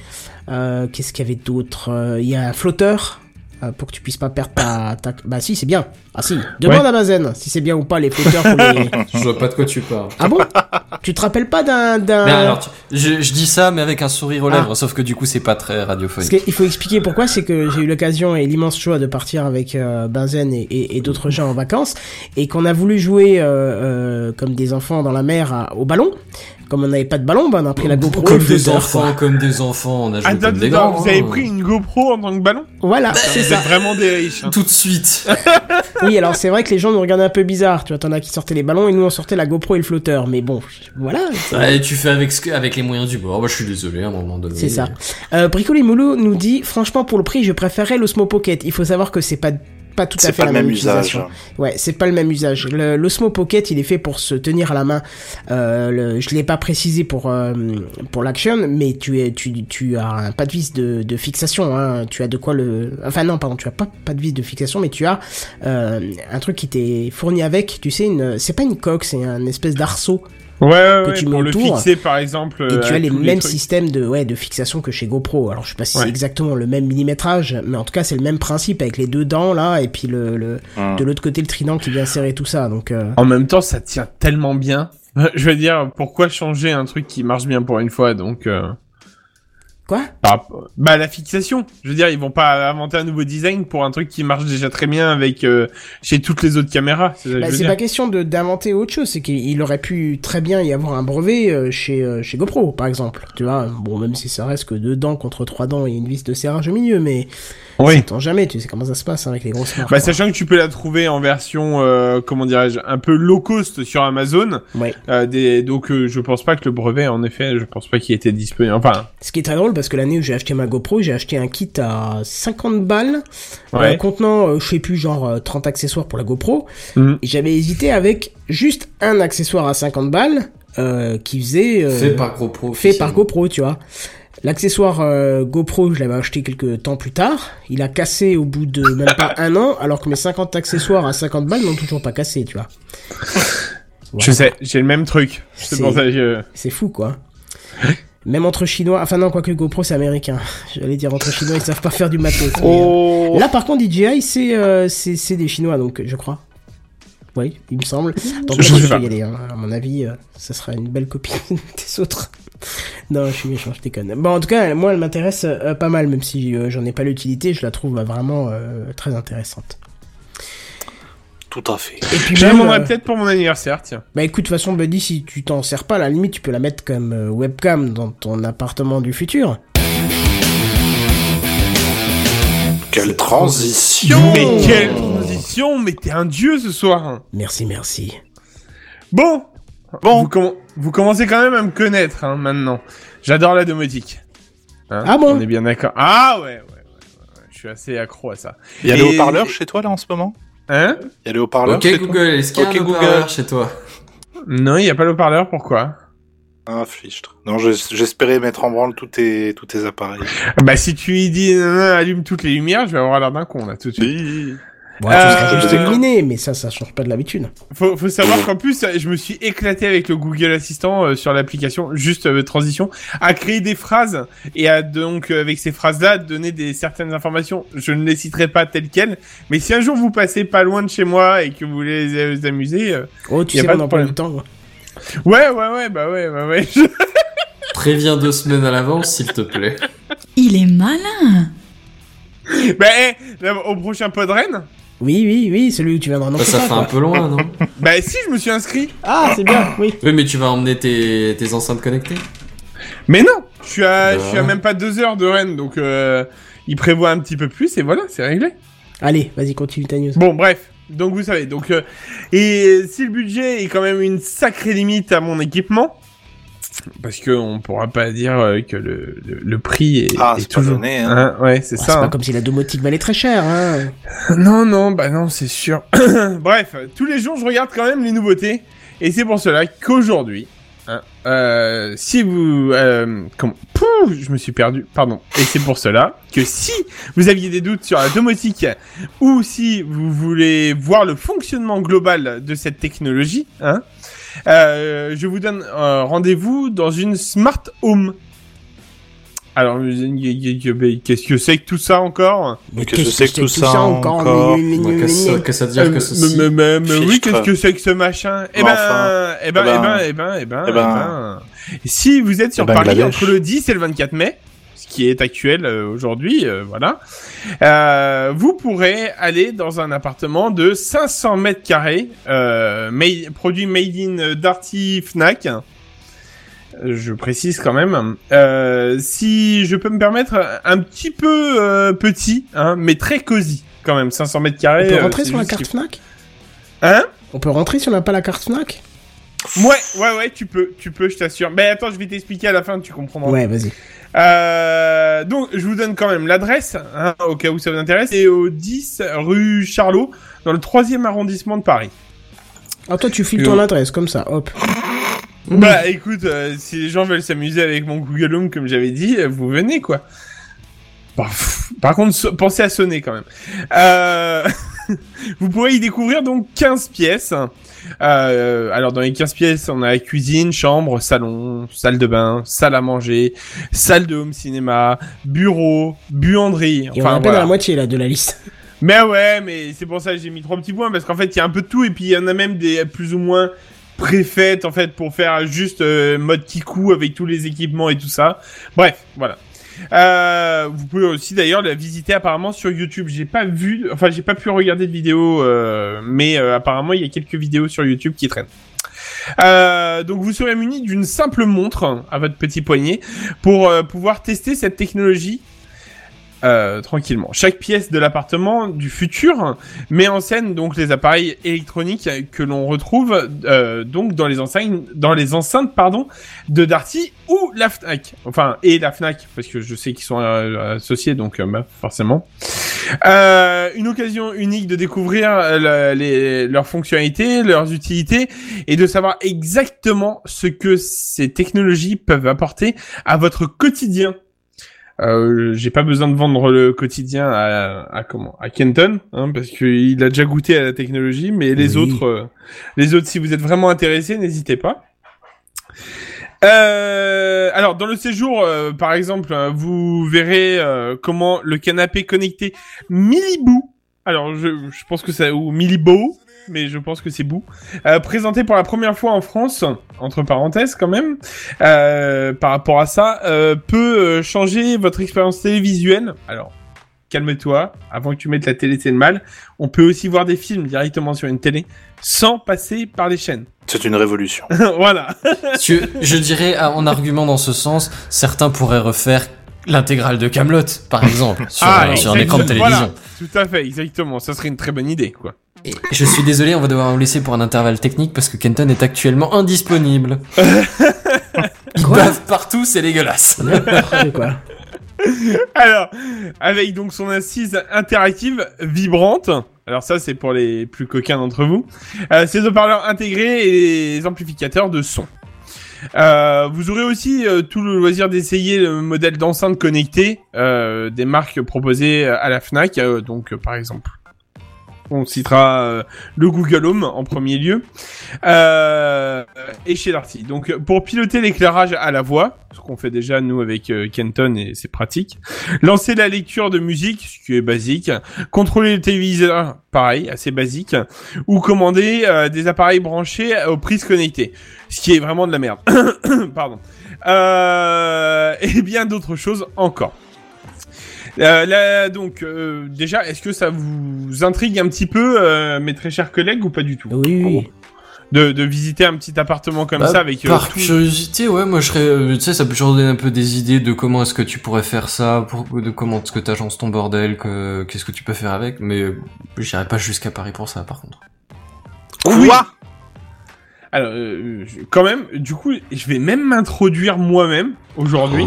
A: Euh, Qu'est-ce qu'il y avait d'autre Euh, Il y a un flotteur euh, pour que tu puisses pas perdre ta, ta... Bah si, c'est bien. Ah si. Demande à Bazen si c'est bien ou pas les flotteurs pour les.
D: Je vois pas de quoi tu parles.
A: Ah bon? Tu te rappelles pas d'un d'un
D: je, je dis ça, mais avec un sourire aux
A: Ah.
D: lèvres, sauf que du coup, c'est pas très
A: Parce
D: radiophonique.
A: qu'il faut expliquer pourquoi, c'est que j'ai eu l'occasion et l'immense choix de partir avec euh, Benzen et, et, et d'autres gens en vacances, et qu'on a voulu jouer euh, euh, comme des enfants dans la mer à- au ballon. Comme on n'avait pas de ballon, ben on a pris la GoPro.
D: Comme des enfants,
A: quoi.
D: comme des enfants, on a joué
C: Attends,
D: comme des grands.
C: vous avez
D: hein.
C: pris une GoPro en tant que ballon
A: Voilà, c'est
C: Vous
A: ça.
C: êtes vraiment des riches. hein.
D: Tout de suite.
A: Oui, alors c'est vrai que les gens nous regardaient un peu bizarre. Tu vois, t'en as qui sortaient les ballons et nous on sortait la GoPro et le flotteur. Mais bon, voilà. c'est-
D: Ouais, tu fais avec, ce que- avec les moyens du bord. Bah, je suis désolé, à un moment donné.
A: C'est ça. Euh, nous dit, franchement, pour le prix, je préférais l'Osmo Pocket. Il faut savoir que c'est pas pas tout à
E: C'est
A: fait
E: pas
A: la
E: le
A: même,
E: même usage.
A: utilisation. Ouais, c'est pas le même usage. Le- L'Osmo Pocket, il est fait pour se tenir à la main. Euh, le, je l'ai pas précisé pour euh, pour l'action, mais tu es tu tu as un pas de vis de, de fixation. Hein. Tu as de quoi le. Enfin non, pardon, tu as pas pas de vis de fixation, mais tu as euh, un truc qui t'est fourni avec. Tu sais, une c'est pas une coque, c'est un espèce d'arceau
C: Ouais, ouais,
A: que tu
C: pour
A: mets
C: le fixer, par exemple.
A: et
C: euh,
A: tu as
C: avec
A: les mêmes systèmes de ouais de fixation que chez GoPro. Alors je sais pas si
C: Ouais.
A: c'est exactement le même millimétrage, mais en tout cas c'est le même principe avec les deux dents là et puis le, le
E: Hum.
A: de l'autre côté le trident qui vient serrer tout ça. Donc euh,
C: En même temps, ça tient tellement bien. Je veux dire, pourquoi changer un truc qui marche bien pour une fois Donc, euh,
A: quoi?
C: Rapport- bah la fixation. Je veux dire, ils vont pas inventer un nouveau design pour un truc qui marche déjà très bien avec euh, chez toutes les autres caméras. C'est
A: Bah, pas question de d'inventer autre chose, c'est qu'il aurait pu très bien y avoir un brevet euh, chez euh, chez GoPro par exemple. Tu vois, bon même si ça reste que deux dents contre trois dents et une vis de serrage au milieu, mais
C: Oui.
A: Attends jamais, tu sais comment ça se passe hein, avec les grosses marques.
C: Bah sachant que tu peux la trouver en version, euh, comment dirais-je, un peu low cost sur Amazon.
A: Ouais.
C: Euh, des... Donc euh, je pense pas que le brevet, en effet, je pense pas qu'il était disponible. Enfin,
A: Ce qui est très drôle parce que l'année où j'ai acheté ma GoPro, j'ai acheté un kit à 50 balles euh,
C: ouais.
A: contenant, euh, je sais plus, genre euh, 30 accessoires pour la GoPro.
C: Mhm.
A: J'avais hésité avec juste un accessoire à 50 balles euh, qui faisait... euh,
D: Fait par GoPro.
A: fait par. GoPro, tu vois. L'accessoire euh, GoPro, je l'avais acheté quelques temps plus tard. Il a cassé au bout de même pas un an, alors que mes 50 accessoires à 50 balles n'ont toujours pas cassé, tu vois.
C: Je sais, j'ai le même truc. C'est je...
A: Fou, quoi. Même entre Chinois, enfin non, quoique GoPro c'est américain. J'allais dire entre Chinois, ils savent pas faire du matos.
E: Oh
A: Là par contre DJI c'est euh, c'est c'est des Chinois donc je crois. Oui, il me semble. Donc
C: Je
A: vais y aller. hein. À mon avis, euh, ça sera une belle copie des autres. Non, je suis méchant, je déconne. Bon, en tout cas, moi, elle m'intéresse euh, pas mal, même si euh, j'en ai pas l'utilité, je la trouve euh, vraiment euh, très intéressante.
E: Tout à fait.
A: Et puis
C: Je la
A: même,
C: demanderai
A: euh,
C: peut-être pour mon anniversaire, tiens.
A: bah écoute, de toute façon, Buddy, si tu t'en sers pas, à la limite, tu peux la mettre comme euh, webcam dans ton appartement du futur.
E: Quelle transition
C: Mais quelle transition Mais t'es un dieu ce soir hein.
A: Merci, merci.
C: Bon
E: Bon.
C: vous, comm- vous commencez quand même à me connaître hein, maintenant. J'adore la domotique. Hein,
A: Ah bon
C: On est bien d'accord. Ah ouais, ouais, ouais, ouais, Je suis assez accro à ça.
E: Il y a
C: Et-
E: les haut-parleurs chez toi là en ce moment?
C: Hein?
E: Il y a les haut-parleurs
D: Ok
E: chez toi?
D: Google, est-ce qu'il y a
E: Ok,
D: un
E: Google.
D: haut-parleur chez toi?
C: Non, il y a pas le parleur, pourquoi?
E: Ah, fichtre. Non, j'es- j'espérais mettre en branle tous tes, tous tes appareils.
C: Bah si tu lui dis non, non, allume toutes les lumières, je vais avoir l'air d'un con là tout de suite.
A: Bon,
C: Euh,
A: juste
C: euh,
A: illuminé, mais ça, ça change pas de l'habitude.
C: Faut, faut savoir qu'en plus, je me suis éclaté avec le Google Assistant euh, sur l'application, juste euh, transition, à créer des phrases et à donc euh, avec ces phrases-là donner des certaines informations. Je ne les citerai pas telles quelles, mais si un jour vous passez pas loin de chez moi et que vous voulez les- vous amuser, euh,
A: Oh, tu
C: Y a
A: sais,
C: pas
A: on en parle du temps. quoi.
C: ouais, ouais, ouais, bah ouais, bah ouais.
D: Préviens deux semaines à l'avance, s'il te plaît.
F: Il est malin.
C: Bah, eh, là, au prochain Podren
A: Oui, oui, oui, celui où tu viendras
D: Bah,
A: annoncer
D: ça fait
A: quoi.
D: un peu loin, non
C: Bah, si, je me suis inscrit.
A: Ah, c'est bien, oui.
D: Oui, mais tu vas emmener tes, tes enceintes connectées
C: Mais non, je suis à, je
D: Bah.
C: suis à même pas deux heures de Rennes, donc euh, il prévoit un petit peu plus et voilà, c'est réglé.
A: Allez, vas-y, continue ta news.
C: Bon, bref, donc vous savez, donc euh, et si le budget est quand même une sacrée limite à mon équipement, parce que on pourra pas dire euh, que le, le, le prix est,
E: Ah,
C: est
E: pas
C: toujours
E: donné, hein.
C: ouais, c'est ça.
A: c'est pas
C: hein.
A: comme si la domotique valait très cher, hein.
C: Non, non, bah non, c'est sûr. Bref, tous les jours, je regarde quand même les nouveautés. Et c'est pour cela qu'aujourd'hui, hein, euh, si vous... Euh, comment Pouh, je me suis perdu, pardon. Et c'est pour cela que si vous aviez des doutes sur la domotique ou si vous voulez voir le fonctionnement global de cette technologie, hein, euh, je vous donne euh, rendez-vous dans une smart home. Alors, qu'est-ce que c'est que tout ça encore?
E: Qu'est-ce que c'est que tout ça encore
D: Qu'est-ce que ça veut dire que
C: Euh,
D: ceci
C: mais- mais- mais oui, qu'est-ce que c'est que ce machin? Eh ben, eh ben,
E: Eh
C: eh
E: ben.
C: ben, eh ben, eh ben,
E: Eh
C: eh
E: ben.
C: ben. Si vous êtes sur
E: Eh ben,
C: Paris entre le 10 et le 24 mai, qui est actuel euh, aujourd'hui, euh, voilà, euh, vous pourrez aller dans un appartement de 500 mètres carrés, made- produit made in Darty Fnac. Je précise quand même. Euh, si je peux me permettre, un petit peu euh, petit, hein, mais très cosy quand même. 500 mètres
A: On
C: carrés.
A: peut
C: euh,
A: rentrer sur la carte. Fnac?
C: Hein?
A: On peut rentrer si on n'a pas la carte Fnac?
C: Ouais, ouais, ouais, tu peux, tu peux, je t'assure. Mais attends, je vais t'expliquer à la fin, tu comprendras.
A: Ouais, vas-y.
C: Euh, donc, je vous donne quand même l'adresse, hein, au cas où ça vous intéresse. C'est au 10 rue Charlot, dans le troisième arrondissement de Paris.
A: Ah, toi, tu files
C: Et
A: ton
C: on-
A: adresse, comme ça, hop.
C: Bah, écoute, euh, si les gens veulent s'amuser avec mon Google Home, comme j'avais dit, euh, vous venez, quoi. Par contre, so- pensez à sonner quand même. Euh... vous pourrez y découvrir donc 15 pièces. Euh, alors dans les 15 pièces, on a cuisine, chambre, salon, salle de bain, salle à manger, salle de home cinéma, bureau, buanderie.
A: Et on est
C: Enfin
A: à
C: voilà.
A: à la moitié, là, de la liste.
C: Mais ouais, mais c'est pour ça que j'ai mis trois petits points parce qu'en fait, il y a un peu de tout et puis il y en a même des plus ou moins préfaites en fait pour faire juste euh, mode kikou avec tous les équipements et tout ça. Bref, voilà. Euh, vous pouvez aussi d'ailleurs la visiter apparemment sur YouTube. J'ai pas vu, enfin j'ai pas pu regarder de vidéo, euh, mais euh, apparemment il y a quelques vidéos sur YouTube qui traînent. Euh, donc vous serez muni d'une simple montre à votre petit poignet pour euh, pouvoir tester cette technologie euh, tranquillement. Chaque pièce de l'appartement du futur met en scène donc les appareils électroniques que l'on retrouve euh, donc dans les enceintes, dans les enceintes pardon de Darty ou la Fnac. Enfin et la Fnac parce que je sais qu'ils sont euh, associés donc euh, bah, forcément. Euh, une occasion unique de découvrir les, leurs fonctionnalités, leurs utilités et de savoir exactement ce que ces technologies peuvent apporter à votre quotidien. Euh, j'ai pas besoin de vendre le quotidien à, à comment à Kenton hein, parce qu'il a déjà goûté à la technologie mais les
A: Oui.
C: autres euh, les autres si vous êtes vraiment intéressés n'hésitez pas. Euh, alors dans le séjour euh, par exemple euh, vous verrez comment le canapé connecté Milibou. Alors je, je pense que ça ou Milibo mais je pense que c'est Bou euh, présenté pour la première fois en France entre parenthèses quand même euh, par rapport à ça, euh, peut euh, changer votre expérience télévisuelle. Alors, calme-toi, avant que tu mettes la télé, c'est le mal. On peut aussi voir des films directement sur une télé, sans passer par les chaînes.
E: C'est une révolution.
C: voilà.
D: Tu- je dirais, en argument dans ce sens, certains pourraient refaire l'intégrale de Camelot, par exemple, sur,
C: Ah,
D: euh, sur un écran de télévision.
C: Voilà, tout à fait, exactement. Ça serait une très bonne idée, quoi.
D: Et je suis désolé, on va devoir vous laisser pour un intervalle technique parce que Kenton est actuellement indisponible. Il
A: Quoi
D: bave partout, c'est dégueulasse.
A: Quoi.
C: Alors, avec donc son assise interactive vibrante. Alors ça, c'est pour les plus coquins d'entre vous. Euh, ses haut-parleurs intégrés et les amplificateurs de son. Euh, vous aurez aussi euh, tout le loisir d'essayer le modèle d'enceinte connectée euh, des marques proposées à la Fnac. euh, donc, euh, par exemple, on citera euh, le Google Home en premier lieu euh, et chez Darty. Donc, pour piloter l'éclairage à la voix, ce qu'on fait déjà nous avec euh, Kenton et c'est pratique. Lancer la lecture de musique, ce qui est basique. Contrôler le téléviseur, pareil, assez basique. Ou commander des appareils branchés aux prises connectées, ce qui est vraiment de la merde. Pardon. Et bien d'autres choses encore. Euh, là, donc, euh, déjà, est-ce que ça vous intrigue un petit peu, euh, mes très chers collègues, ou pas du tout?
A: Oui, oui.
C: de, de visiter un petit appartement comme
D: Bah,
C: ça avec euh,
D: par
C: tout-
D: curiosité, ouais, moi je serais, tu sais, ça peut toujours donner un peu des idées de comment est-ce que tu pourrais faire ça, pour, de comment est-ce que t'agences ton bordel, que, qu'est-ce que tu peux faire avec, mais j'irai pas jusqu'à Paris pour ça, par contre.
E: Quoi?
C: Alors, euh, quand même, du coup, je vais même m'introduire moi-même aujourd'hui,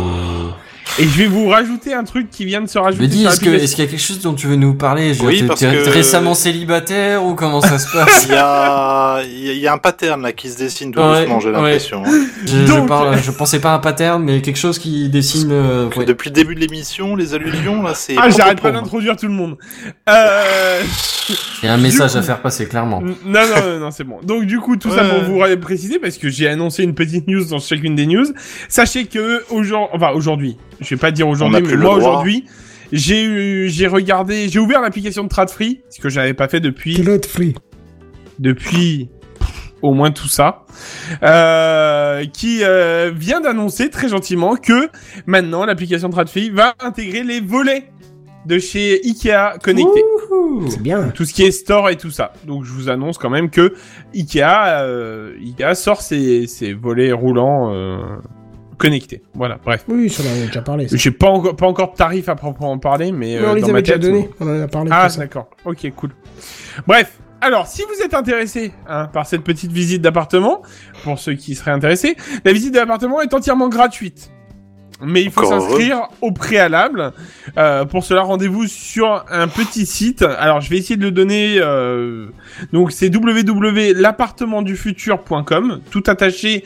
C: et je vais vous rajouter un truc qui vient de se
D: Je
C: rajouter.
D: me dis, est-ce qu'il y a quelque chose dont tu veux nous parler? Je
E: Oui, parce
D: t'es-
E: que-
D: récemment célibataire ou comment ça se passe?
E: Il y a, y un pattern là qui se dessine tout
D: Ouais,
E: doucement, j'ai l'impression.
D: je, je
C: Donc-
D: parle, je pensais pas à un pattern, mais quelque chose qui dessine. euh, ouais.
E: Depuis le début de l'émission, les allusions là, c'est.
C: Ah, j'arrête pas d'introduire tout le monde. Euh...
D: Il y a un message
C: coup-
D: à faire passer, clairement.
C: Non, non, non, non, c'est bon. Donc du coup, tout ça pour vous ré- préciser, parce que j'ai annoncé une petite news dans chacune des news. Sachez que aujourd'hui, enfin aujourd'hui, je vais pas dire aujourd'hui, mais moi aujourd'hui, j'ai eu, j'ai regardé, j'ai ouvert l'application de Tradfree, ce que j'avais pas fait depuis
A: Pilote free.
C: depuis au moins tout ça, euh, qui euh, vient d'annoncer très gentiment que maintenant l'application Tradfree va intégrer les volets de chez Ikea connectés
A: C'est bien.
C: tout ce qui est store et tout ça. Donc je vous annonce quand même que Ikea, euh, Ikea sort ses, ses volets roulants euh, connectés. Voilà, bref.
A: Oui, ça on en a déjà parlé. ça.
C: J'ai pas encore pas encore de tarif à proprement parler, mais euh,
A: on les
C: dans ma
A: avait déjà
C: tête,
A: donnés. On en a parlé.
C: Ah d'accord. Ok, cool. Bref. Alors, si vous êtes intéressé hein, par cette petite visite d'appartement, pour ceux qui seraient intéressés, la visite de l'appartement est entièrement gratuite. Mais il faut s'inscrire au préalable. Euh, pour cela, rendez-vous sur un petit site. Alors, je vais essayer de le donner. euh, Donc, c'est www.l'appartementdufutur.com, tout attaché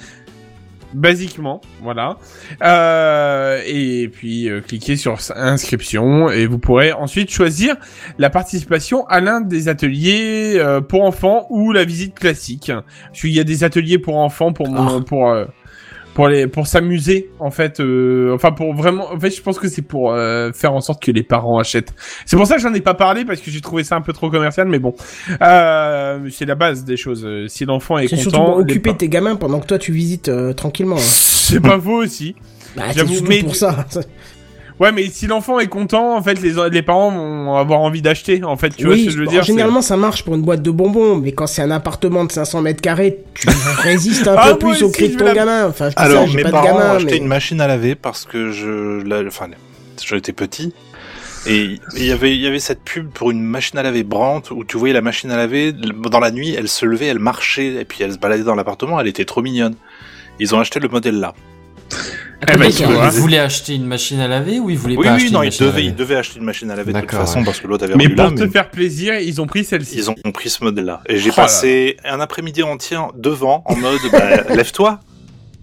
C: basiquement, voilà. Euh, et puis euh, cliquez sur inscription et vous pourrez ensuite choisir la participation à l'un des ateliers euh, pour enfants ou la visite classique. Parce qu'il y a des ateliers pour enfants pour mon- pour euh, pour les pour s'amuser en fait euh, enfin pour vraiment en fait je pense que c'est pour euh, faire en sorte que les parents achètent c'est pour ça que j'en ai pas parlé parce que j'ai trouvé ça un peu trop commercial mais bon euh, c'est la base des choses si l'enfant est,
A: C'est
C: content
A: surtout pour occuper tes gamins pendant que toi tu visites euh, tranquillement. hein.
C: c'est pas faux aussi
A: Bah,
C: J'avoue, mais-
A: pour ça.
C: Ouais, mais si l'enfant est content, en fait, les, les parents vont avoir envie d'acheter, en fait, tu vois ce que je veux
A: bon,
C: dire
A: généralement ça marche pour une boîte de bonbons, mais quand c'est un appartement de 500 mètres carrés, tu résistes un
C: Ah,
A: peu plus au
C: aussi,
A: cri de ton
C: la-
A: gamin. Enfin, je
E: Alors,
A: ça, j'ai
E: mes
A: pas de
E: parents ont
A: gamin,
E: acheté
A: mais...
E: une machine à laver parce que je, la- enfin, j'étais petit. Et il y avait, il y avait cette pub pour une machine à laver Brandt où tu voyais la machine à laver dans la nuit, elle se levait, elle marchait et puis elle se baladait dans l'appartement, elle était trop mignonne. Ils ont acheté le modèle là.
C: Eh ben, vois.
D: voulaient acheter une machine à laver ou ils voulaient
E: Oui,
D: pas
E: oui,
D: acheter
E: non,
D: une
E: ils
D: machine à
E: devaient,
D: laver
E: ils devaient acheter une machine à laver de toute façon
D: ouais.
E: parce que l'autre avait
C: Mais pour
E: là,
C: te
E: mais
C: faire plaisir, ils ont pris celle-ci.
E: ils ont pris ce modèle là. Et j'ai
C: Oh là
E: passé un après-midi entier devant en mode, bah, lève-toi,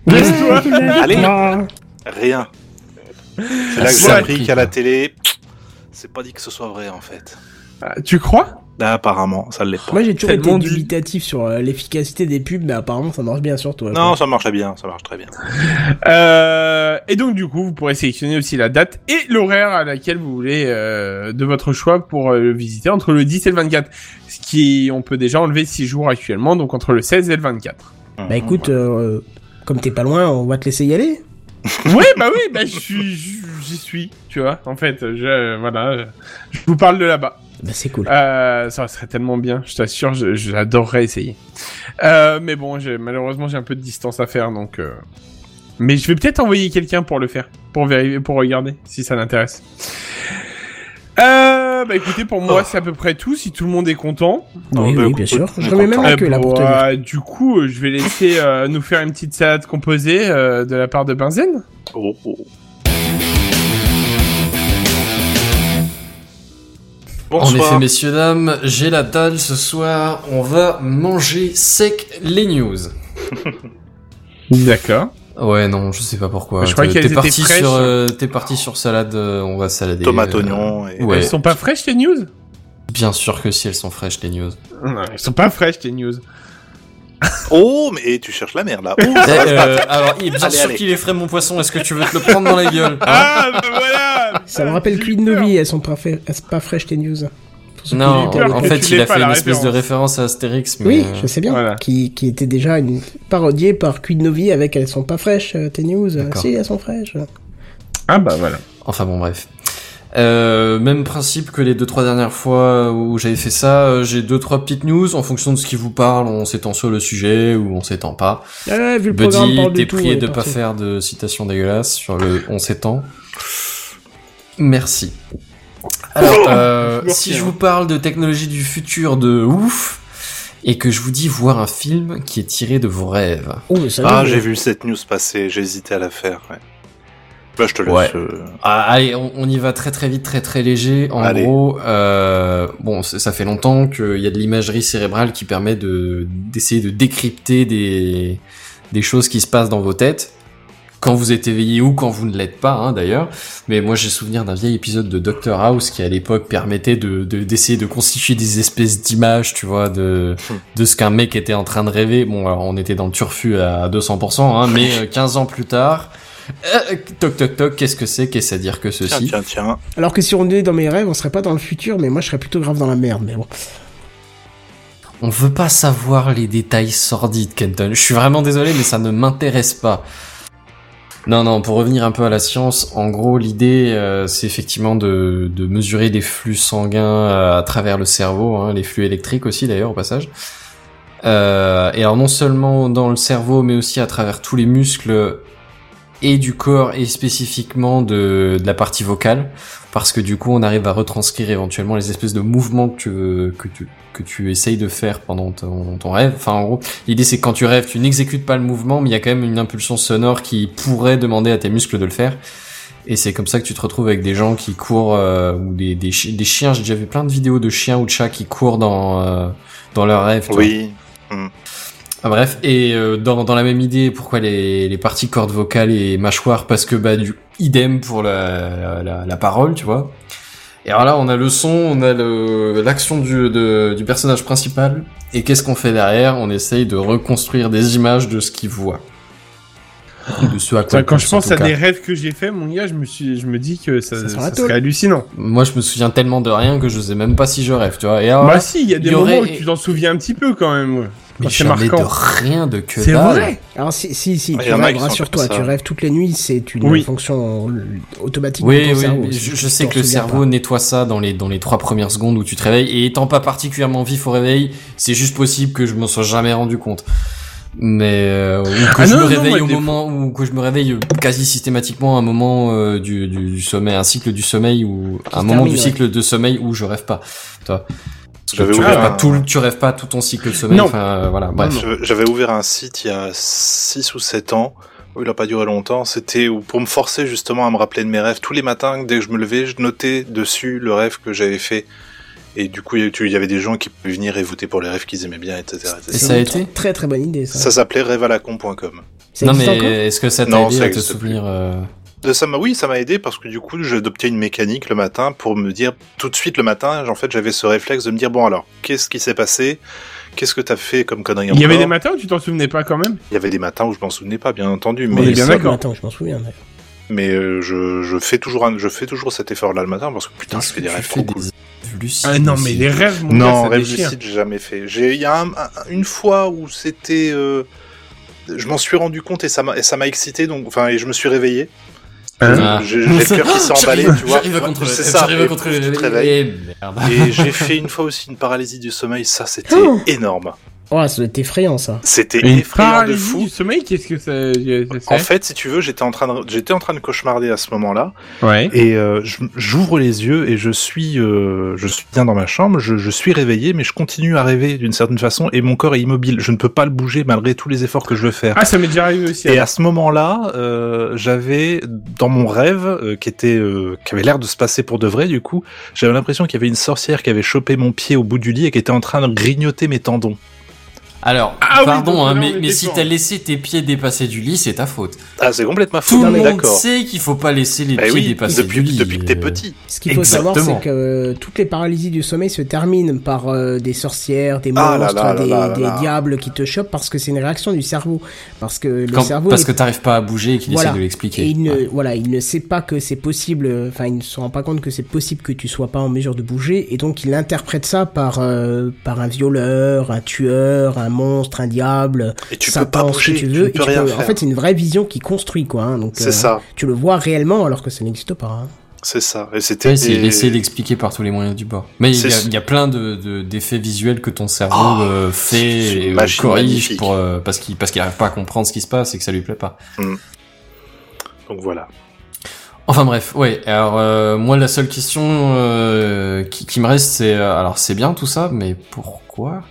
C: Laisse-toi
E: allez,
A: Ah,
E: rien. C'est là que j'ai appris qu'à la télé, c'est pas dit que ce soit vrai en fait.
C: Ah, Tu crois?
E: Là, apparemment, ça l'est pas.
A: Moi j'ai toujours été
C: dit.
A: dubitatif sur euh, l'efficacité des pubs, mais apparemment ça marche bien sur toi.
E: Non, ça marche bien, ça marche très bien.
C: euh, Et donc, du coup, vous pourrez sélectionner aussi la date et l'horaire à laquelle vous voulez euh, de votre choix pour euh, le visiter entre le 10 et le 24. Ce qui, on peut déjà enlever 6 jours actuellement, donc entre le 16 et le 24.
A: Bah écoute, euh, comme t'es pas loin, on va te laisser y aller.
C: ouais, bah oui, bah j'y suis, tu vois. En fait, je, voilà, je vous parle de là-bas.
A: Bah c'est cool.
C: Euh, ça serait tellement bien, je t'assure, je- j'adorerais essayer. Euh, mais bon, j'ai- malheureusement, j'ai un peu de distance à faire, donc. euh, Mais je vais peut-être envoyer quelqu'un pour le faire, pour vérifier, pour regarder si ça l'intéresse. Euh, bah écoutez, pour moi,
E: Oh.
C: c'est à peu près tout. Si tout le monde est content,
A: oui,
E: bah,
A: oui, bien sûr. Je remets même
E: content.
A: la queue là pour
C: euh, du coup, je vais laisser euh, nous faire une petite salade composée euh, de la part de Benzen.
E: Oh, oh.
D: En
E: Bonsoir.
D: effet, messieurs, dames, j'ai la dalle ce soir. On va manger sec les news.
C: D'accord.
D: Ouais, non, je sais pas pourquoi.
C: Je crois
D: T'es-
C: qu'elles étaient
D: parti
C: fraîches.
D: sur, euh, t'es parti sur salade. euh, on va salader.
E: Tomate,
D: euh,
E: oignon et...
D: Ouais,
C: Elles sont pas fraîches tes news?
D: Bien sûr que si elles sont fraîches les news.
C: Non, elles sont pas fraîches tes news.
E: Oh, mais tu cherches la merde là. Oh,
D: Eh, euh, alors, il est bien
E: Allez,
D: sûr qu'il est frais mon poisson. Est-ce que tu veux te le prendre dans la gueule hein
C: Ah, bah voilà
A: Ça me rappelle Queen. Novi, elles sont pas, fraîches tes news.
D: Non, en fait, il a fait une espèce de
C: référence.
D: à Astérix, mais
A: Oui,
D: euh,
A: je sais bien.
C: voilà.
A: Qui, qui était déjà une parodiée par Queen Novi avec Elles sont pas fraîches, euh, tes news. Si, elles sont fraîches.
C: Ah bah voilà.
D: Enfin bon, bref. Euh, même principe que les deux trois dernières fois où j'avais fait ça, euh, j'ai deux trois petites news en fonction de ce qui vous parle, on s'étend sur le sujet ou on s'étend pas.
A: Ouais, vu le
D: Buddy, t'es prié
A: ouais,
D: de pas
A: parti.
D: faire de citations dégueulasses sur le on s'étend. Merci. Alors, euh,
C: Merci,
D: si je
C: hein.
D: vous parle de technologie du futur de ouf, et que je vous dis voir un film qui est tiré de vos rêves.
A: Oh, mais ça,
E: Ah,
A: je-
E: j'ai vu cette news passer, j'ai hésité à la faire. Ouais. Bah, je te laisse.
D: Ouais.
E: euh,
D: Ah, allez, on, on y va très très vite, très très léger. En
E: Allez.
D: gros, euh, bon, ça fait longtemps qu'il y a de l'imagerie cérébrale qui permet de d'essayer de décrypter des des choses qui se passent dans vos têtes quand vous êtes éveillé ou quand vous ne l'êtes pas, hein, d'ailleurs. Mais moi, j'ai souvenir d'un vieil épisode de Doctor House qui à l'époque permettait de de- d'essayer de, constituer des espèces d'images, tu vois, de
E: Hmm.
D: de ce qu'un mec était en train de rêver. Bon, alors on était dans le turfu à 200%, hein, mais euh, 15 ans plus tard. Euh, toc toc toc, qu'est-ce que c'est Qu'est-ce à dire que
E: Tiens,
D: ceci
E: tiens, tiens.
A: Alors que si on est dans mes rêves, on serait pas dans le futur, mais moi je serais plutôt grave dans la merde. Mais bon.
D: On veut pas savoir les détails sordides, Kenton. Je suis vraiment désolé, mais ça ne m'intéresse pas. Non, non, pour revenir un peu à la science, en gros, l'idée, euh, c'est effectivement de, de mesurer les flux sanguins euh, à travers le cerveau, hein, les flux électriques aussi d'ailleurs au passage. Euh, et alors non seulement dans le cerveau, mais aussi à travers tous les muscles et du corps et spécifiquement de, de la partie vocale, parce que du coup on arrive à retranscrire éventuellement les espèces de mouvements que tu, veux- que tu, que tu essayes de faire pendant ton, ton rêve. Enfin en gros, l'idée c'est que quand tu rêves, tu n'exécutes pas le mouvement, mais il y a quand même une impulsion sonore qui pourrait demander à tes muscles de le faire. Et c'est comme ça que tu te retrouves avec des gens qui courent euh, ou des, des, chi- des chiens. J'ai déjà vu plein de vidéos de chiens ou de chats qui courent dans euh, dans tu vois.
E: Oui.
D: Bref, et euh, dans, dans la même idée, pourquoi les, les parties cordes vocales et mâchoires Parce que bah du idem pour la, la, la parole, tu vois. Et alors là, on a le son, on a l'action du, du personnage principal. Et qu'est-ce qu'on fait derrière? On essaye de reconstruire des images de ce qu'il voit. De ce à quoi
C: Enfin,
D: il
C: quand je
D: en
C: pense à
D: cas.
C: des rêves que j'ai fait, mon gars, je me suis, je me dis que ça,
A: Ça
C: ça,
A: sera
C: serait hallucinant.
D: Moi, je me souviens tellement de rien que je sais même pas si je rêve, tu vois. Et alors,
C: bah si, il y a des
D: y
C: moments
D: aurait-
C: où tu t'en souviens un petit peu quand même. ouais.
D: mais
C: c'est marquant.
D: de rien de que
C: C'est vrai.
A: Alors si, si, si,
E: Il
A: tu
E: y en a
A: rêves, rassure-toi, tu
E: ça.
A: rêves toutes les nuits, c'est une
C: Oui.
A: fonction automatique de
D: Oui,
A: ton
D: oui,
A: cerveau.
D: je, sais que le cerveau
A: pas.
D: nettoie ça dans les, dans les trois premières secondes où tu te réveilles, et étant pas particulièrement vif au réveil, c'est juste possible que je m'en sois jamais rendu compte. Mais euh, ou que
C: Ah
D: je
C: non,
D: me
C: non,
D: réveille au moment ou que je me réveille quasi systématiquement à un moment euh, du, du, du sommeil, un cycle du sommeil ou un moment
A: termine,
D: du
A: ouais.
D: cycle de sommeil où je rêve pas. Toi. Tu rêves pas tout, tu rêves pas tout ton cycle de sommeil.
C: Non.
D: Enfin euh, voilà, bref.
E: Je- J'avais ouvert un site il y a 6 ou 7 ans. où Il a pas duré longtemps. C'était pour me forcer justement à me rappeler de mes rêves. Tous les matins, dès que je me levais, je notais dessus le rêve que j'avais fait. Et du coup, il y avait des gens qui pouvaient venir et voter pour les rêves qu'ils aimaient bien, etc. etc.
D: Et ça a été
A: Très très bonne idée ça.
E: Ça s'appelait rêvealacon.com.
D: Non mais est-ce que ça t'a aidé
E: ça
D: à te souvenir euh,
E: Ça oui, ça m'a aidé parce que du coup, j'adoptais une mécanique le matin pour me dire tout de suite le matin. En fait, j'avais ce réflexe de me dire bon alors, qu'est-ce qui s'est passé? Qu'est-ce que t'as fait comme connerie
C: Il y avait des matins où tu t'en souvenais pas quand même?
E: Il y avait des matins où je m'en souvenais pas, bien entendu,
C: On
E: mais
C: est bien d'accord.
A: Je m'en souviens. d'ailleurs.
E: mais euh, je, je fais toujours un- je fais toujours cet effort là le matin parce que putain, je fais des rêves
D: fais
E: trop cool.
D: des
C: Ah non, mais les rêves, mon
E: Non, rêve lucide, j'ai jamais fait. J'ai, il y a un- un- une fois où c'était, euh, je m'en suis rendu compte et ça m'a, et ça m'a excité, donc, enfin, et je me suis réveillé.
C: Hein
D: Ah.
E: J'ai, le cœur qui s'est emballé, tu vois.
D: J'arrive à contrôler.
E: C'est ça.
D: J'arrive à
E: et
D: merde.
E: Et j'ai fait une fois aussi une paralysie du sommeil, ça c'était
A: Oh.
E: énorme.
A: Oh, ça doit être effrayant ça.
E: C'était effrayant de fou.
C: du sommeil, qu'est-ce que ça, ça
E: En
C: fait
E: si tu veux, j'étais en train de, j'étais en train de cauchemarder à ce moment-là,
C: Ouais.
E: et euh, j'ouvre les yeux et je suis, euh, je suis bien dans ma chambre, je, je suis réveillé, mais je continue à rêver d'une certaine façon, et mon corps est immobile. Je ne peux pas le bouger malgré tous les efforts que je veux faire.
C: Ah, ça m'est déjà arrivé aussi.
E: Et
C: alors.
E: à ce moment-là, euh, j'avais dans mon rêve euh, qui était, euh, qui avait l'air de se passer pour de vrai, du coup, j'avais l'impression qu'il y avait une sorcière qui avait chopé mon pied au bout du lit et qui était en train de grignoter mes tendons.
D: Alors,
C: Ah
D: pardon, hein, mais, si t'as laissé tes pieds dépasser du lit, c'est ta faute.
E: Ah, c'est complètement fou.
D: Tout
E: on
D: le
E: est
D: monde sait qu'il faut pas laisser les
E: Bah
D: pieds
E: oui,
D: dépasser
E: depuis,
D: du lit.
E: depuis que t'es
D: euh.
E: petit.
A: Ce qu'il faut savoir, c'est que euh, toutes les paralysies du sommeil se terminent par euh, des sorcières, des
E: Ah là
A: monstres,
E: là là
A: des,
E: là là
A: des
E: là.
A: diables qui te chopent parce que c'est une réaction du cerveau. Parce que le
D: Quand-
A: cerveau
D: parce
A: est-
D: que t'arrives pas à bouger et qu'il
A: Voilà.
D: essaie de
A: et
D: l'expliquer.
A: il ne,
D: Ouais.
A: voilà, il ne sait pas que c'est possible, enfin, il ne se rend pas compte que c'est possible que tu sois pas en mesure de bouger, et donc il interprète ça par, euh, par un violeur, un tueur, un monstre, un diable,
E: Et tu
A: Satan,
E: peux pas
A: ce
E: bouger,
A: que tu
E: tu
A: veux.
E: ne
A: et
E: peux
A: tu
E: rien
A: peux-
E: faire.
A: en fait, c'est une vraie vision qui construit, quoi. hein, donc,
E: c'est
A: euh,
E: ça.
A: Tu le vois réellement alors que ça n'existe pas. hein.
E: C'est ça. Et c'était.
D: Ouais, c'est essayer d'expliquer par tous les moyens du bord. Mais il y, a,
E: C'est-
D: il y a plein de de- d'effets visuels que ton cerveau
E: Oh,
D: euh, fait et euh, corrige
E: magnifique.
D: pour euh, parce qu'il parce qu'il arrive pas à comprendre ce qui se passe et que ça lui plaît pas.
E: Donc voilà.
D: Enfin bref, ouais. Alors euh, moi la seule question euh, qui, qui me reste c'est euh, alors c'est bien tout ça, mais pourquoi?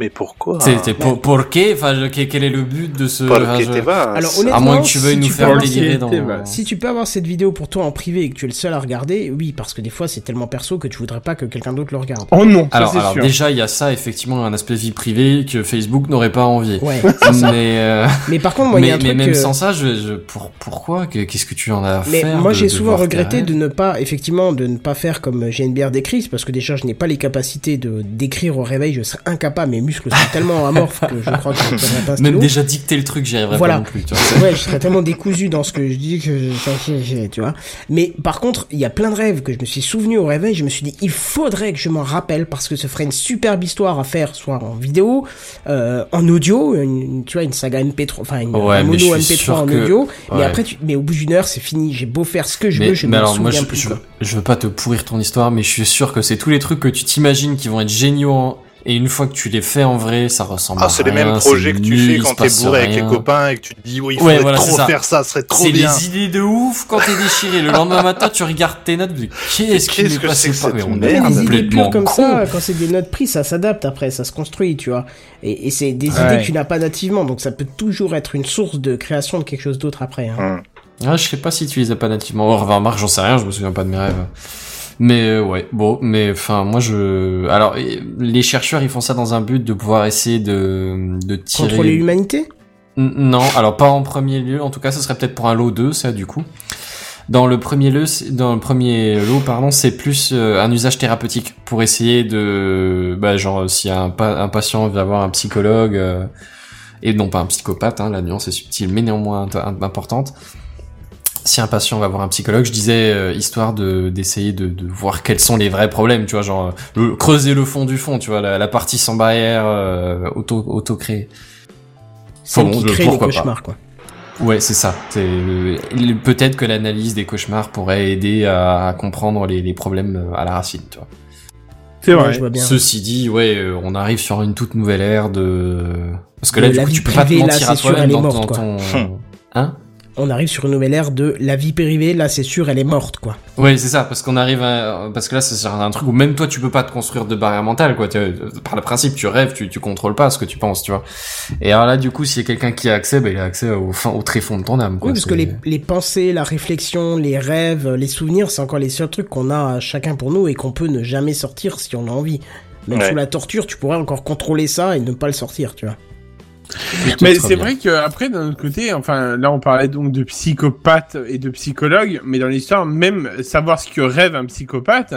E: Mais pourquoi
D: C'est c'est pour pour qué Enfin je- quel est le but de ce je-
A: Alors, honnêtement,
D: À moins que tu veuilles
A: si
D: nous
A: tu
D: faire délirer dans.
A: Si tu peux avoir cette vidéo pour toi en privé et que tu es le seul à regarder, oui, parce que des fois c'est tellement perso que tu voudrais pas que quelqu'un d'autre le regarde.
C: Oh non, ça,
D: Alors,
C: c'est
D: alors
C: sûr.
D: déjà il y a ça effectivement un aspect vie privée que Facebook n'aurait pas envie.
A: Ouais.
D: mais euh,
A: Mais par contre, moi, il y
D: mais,
A: a un
D: mais
A: truc
D: même
A: que-
D: sans ça, je, je pour, pourquoi? Que- Qu'est-ce que tu en as à
A: Mais
D: faire
A: moi
D: de-
A: j'ai souvent regretté de ne pas, effectivement, de ne pas faire comme GNBR décrit, parce que déjà je n'ai pas les capacités de d'écrire au réveil, je serais incapable, mes muscles sont tellement amorphes que je crois que je ne pas un
D: Même déjà dicter le truc, j'y arriverais
A: Voilà.
D: pas non plus. Tu vois.
A: Ouais, je serais tellement décousu dans ce que je dis que je... tu vois. Mais par contre, il y a plein de rêves que je me suis souvenu au réveil, je me suis dit, il faudrait que je m'en rappelle parce que ce ferait une superbe histoire à faire, soit en vidéo, euh, en audio, une, tu vois, une saga MP3, enfin une
D: Ouais,
A: un mono
D: je suis
A: MP3
D: sûr
A: en
D: que-
A: audio. Mais après, tu... mais au bout d'une heure, c'est fini. J'ai beau faire ce que je
D: mais,
A: veux, je
D: mais
A: me
D: alors moi,
A: souviens
D: je,
A: plus.
D: je veux pas te pourrir ton histoire, mais je suis sûr que c'est tous les trucs que tu t'imagines qui vont être géniaux. Et une fois que tu les fais en vrai, ça ressemble à
E: Ah, c'est les
D: rien,
E: mêmes projets que tu
D: nul,
E: fais quand t'es bourré avec les
D: rien.
E: copains et que tu te dis, oui, il
D: Ouais,
E: faudrait
D: voilà, c'est
E: trop
D: ça.
E: faire ça, ce serait trop
D: C'est
E: bien.
D: des idées de ouf quand t'es déchiré. Le lendemain matin, tu regardes tes notes, tu dis, qu'est-ce qui m'est
E: que
D: passé
E: c'est que
D: par Mais on est
A: les idées
D: complètement
A: pures comme
D: con.
A: ça, quand c'est des notes prises, ça s'adapte après, ça se construit, tu vois. Et, et c'est des
C: Ouais.
A: idées que tu n'as pas nativement, donc ça peut toujours être une source de création de quelque chose d'autre après. Hein.
E: Hum.
D: Ah, je sais pas si tu les as pas nativement. Oh, enfin, remarque, j'en sais rien, je me souviens pas de mes rêves. Mais euh, ouais, bon, mais enfin, moi je. Alors, les chercheurs, ils font ça dans un but de pouvoir essayer de de tirer.
A: Contrôler l'humanité
D: Non, alors pas en premier lieu. En tout cas, ce serait peut-être pour un lot 2, ça, du coup. Dans le premier lot, dans le premier lot, pardon, c'est plus euh, un usage thérapeutique pour essayer de, bah, genre, si un, pa- un patient vient voir un psychologue euh, et non pas un psychopathe, hein, la nuance est subtile mais néanmoins importante. Si un patient va voir un psychologue, je disais euh, histoire de d'essayer de, de voir quels sont les vrais problèmes, tu vois, genre le, creuser le fond du fond, tu vois, la, la partie sans barrière euh, auto auto créée.
A: C'est
D: Bon,
A: qui crée les cauchemars, quoi.
D: Ouais, c'est ça. Euh, peut-être que l'analyse des cauchemars pourrait aider à, à comprendre les, les problèmes euh, à la racine, tu vois.
C: C'est
A: Ouais,
C: vrai.
A: je vois bien.
D: Ceci dit, ouais, euh, on arrive sur une toute nouvelle ère de parce que là
A: De
D: du
A: la
D: coup tu peux pas te
A: privée, là,
D: mentir à toi-même dans, ton
E: Hum.
D: hein?
A: On arrive sur une nouvelle ère de la vie privée, là c'est sûr, elle est morte, quoi.
D: Ouais, c'est ça, parce qu'on arrive à... Parce que là, c'est un truc où même toi, tu peux pas te construire de barrière mentale, quoi. Tu- Par le principe, tu rêves, tu, tu contrôles pas ce que tu penses, tu vois. Et alors là, du coup, s'il y a quelqu'un qui a accès, bah, il a accès au, fin, au très fond de ton âme, quoi.
A: Oui, parce que les, les pensées, la réflexion, les rêves, les souvenirs, c'est encore les seuls trucs qu'on a chacun pour nous et qu'on peut ne jamais sortir si on a envie. Même
E: Ouais.
A: sous la torture, tu pourrais encore contrôler ça et ne pas le sortir, tu vois.
C: Mais c'est vrai que après d'un autre côté, enfin là on parlait donc de psychopathe et de psychologue, mais dans l'histoire même savoir ce que rêve un psychopathe,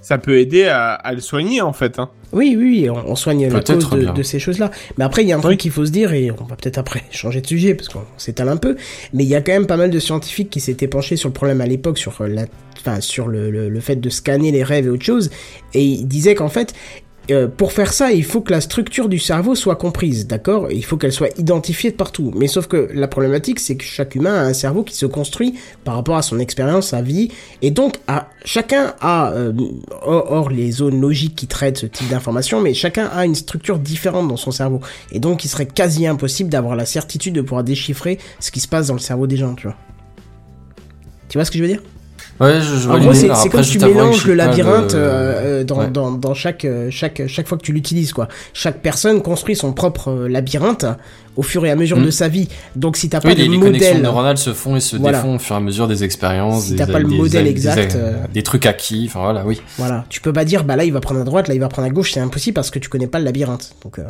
C: ça peut aider à, à le soigner en fait. Hein.
A: Oui, oui, on, on soigne la
D: Peut-être
A: cause de, ces choses-là. Mais après, il y a un truc qu'il faut se dire, et on va peut-être après changer de sujet, parce qu'on s'étale un peu, mais il y a quand même pas mal de scientifiques qui s'étaient penchés sur le problème à l'époque, sur la, enfin, sur le, le, le fait de scanner les rêves et autre chose, et ils disaient qu'en fait, euh, pour faire ça, il faut que la structure du cerveau soit comprise, d'accord? Il faut qu'elle soit identifiée de partout. Mais sauf que la problématique, c'est que chaque humain a un cerveau qui se construit par rapport à son expérience, sa vie, et donc chacun a, euh, hors, les zones logiques qui traitent ce type d'information, mais chacun a une structure différente dans son cerveau. Et donc il serait quasi impossible d'avoir la certitude de pouvoir déchiffrer ce qui se passe dans le cerveau des gens, tu vois. Tu vois ce que je veux dire?
D: Ouais, je, je
A: en gros,
D: l'idée.
A: c'est comme tu mélanges le labyrinthe euh, euh, dans,
D: Ouais.
A: dans, dans chaque, euh, chaque, chaque fois que tu l'utilises, quoi. Chaque personne construit son propre labyrinthe au fur et à mesure de sa vie. Donc si t'as pas
D: Oui,
A: de
D: les, les connexions
A: modèle,
D: neuronales se font et se
A: Voilà.
D: défont au fur et à mesure des expériences.
A: Si t'as pas le
D: des-
A: modèle
D: des-
A: exact,
D: des,
A: euh,
D: des trucs acquis. Enfin voilà, oui.
A: voilà, tu peux pas dire bah là il va prendre à droite, là il va prendre à gauche, c'est impossible parce que tu connais pas le labyrinthe. Donc euh,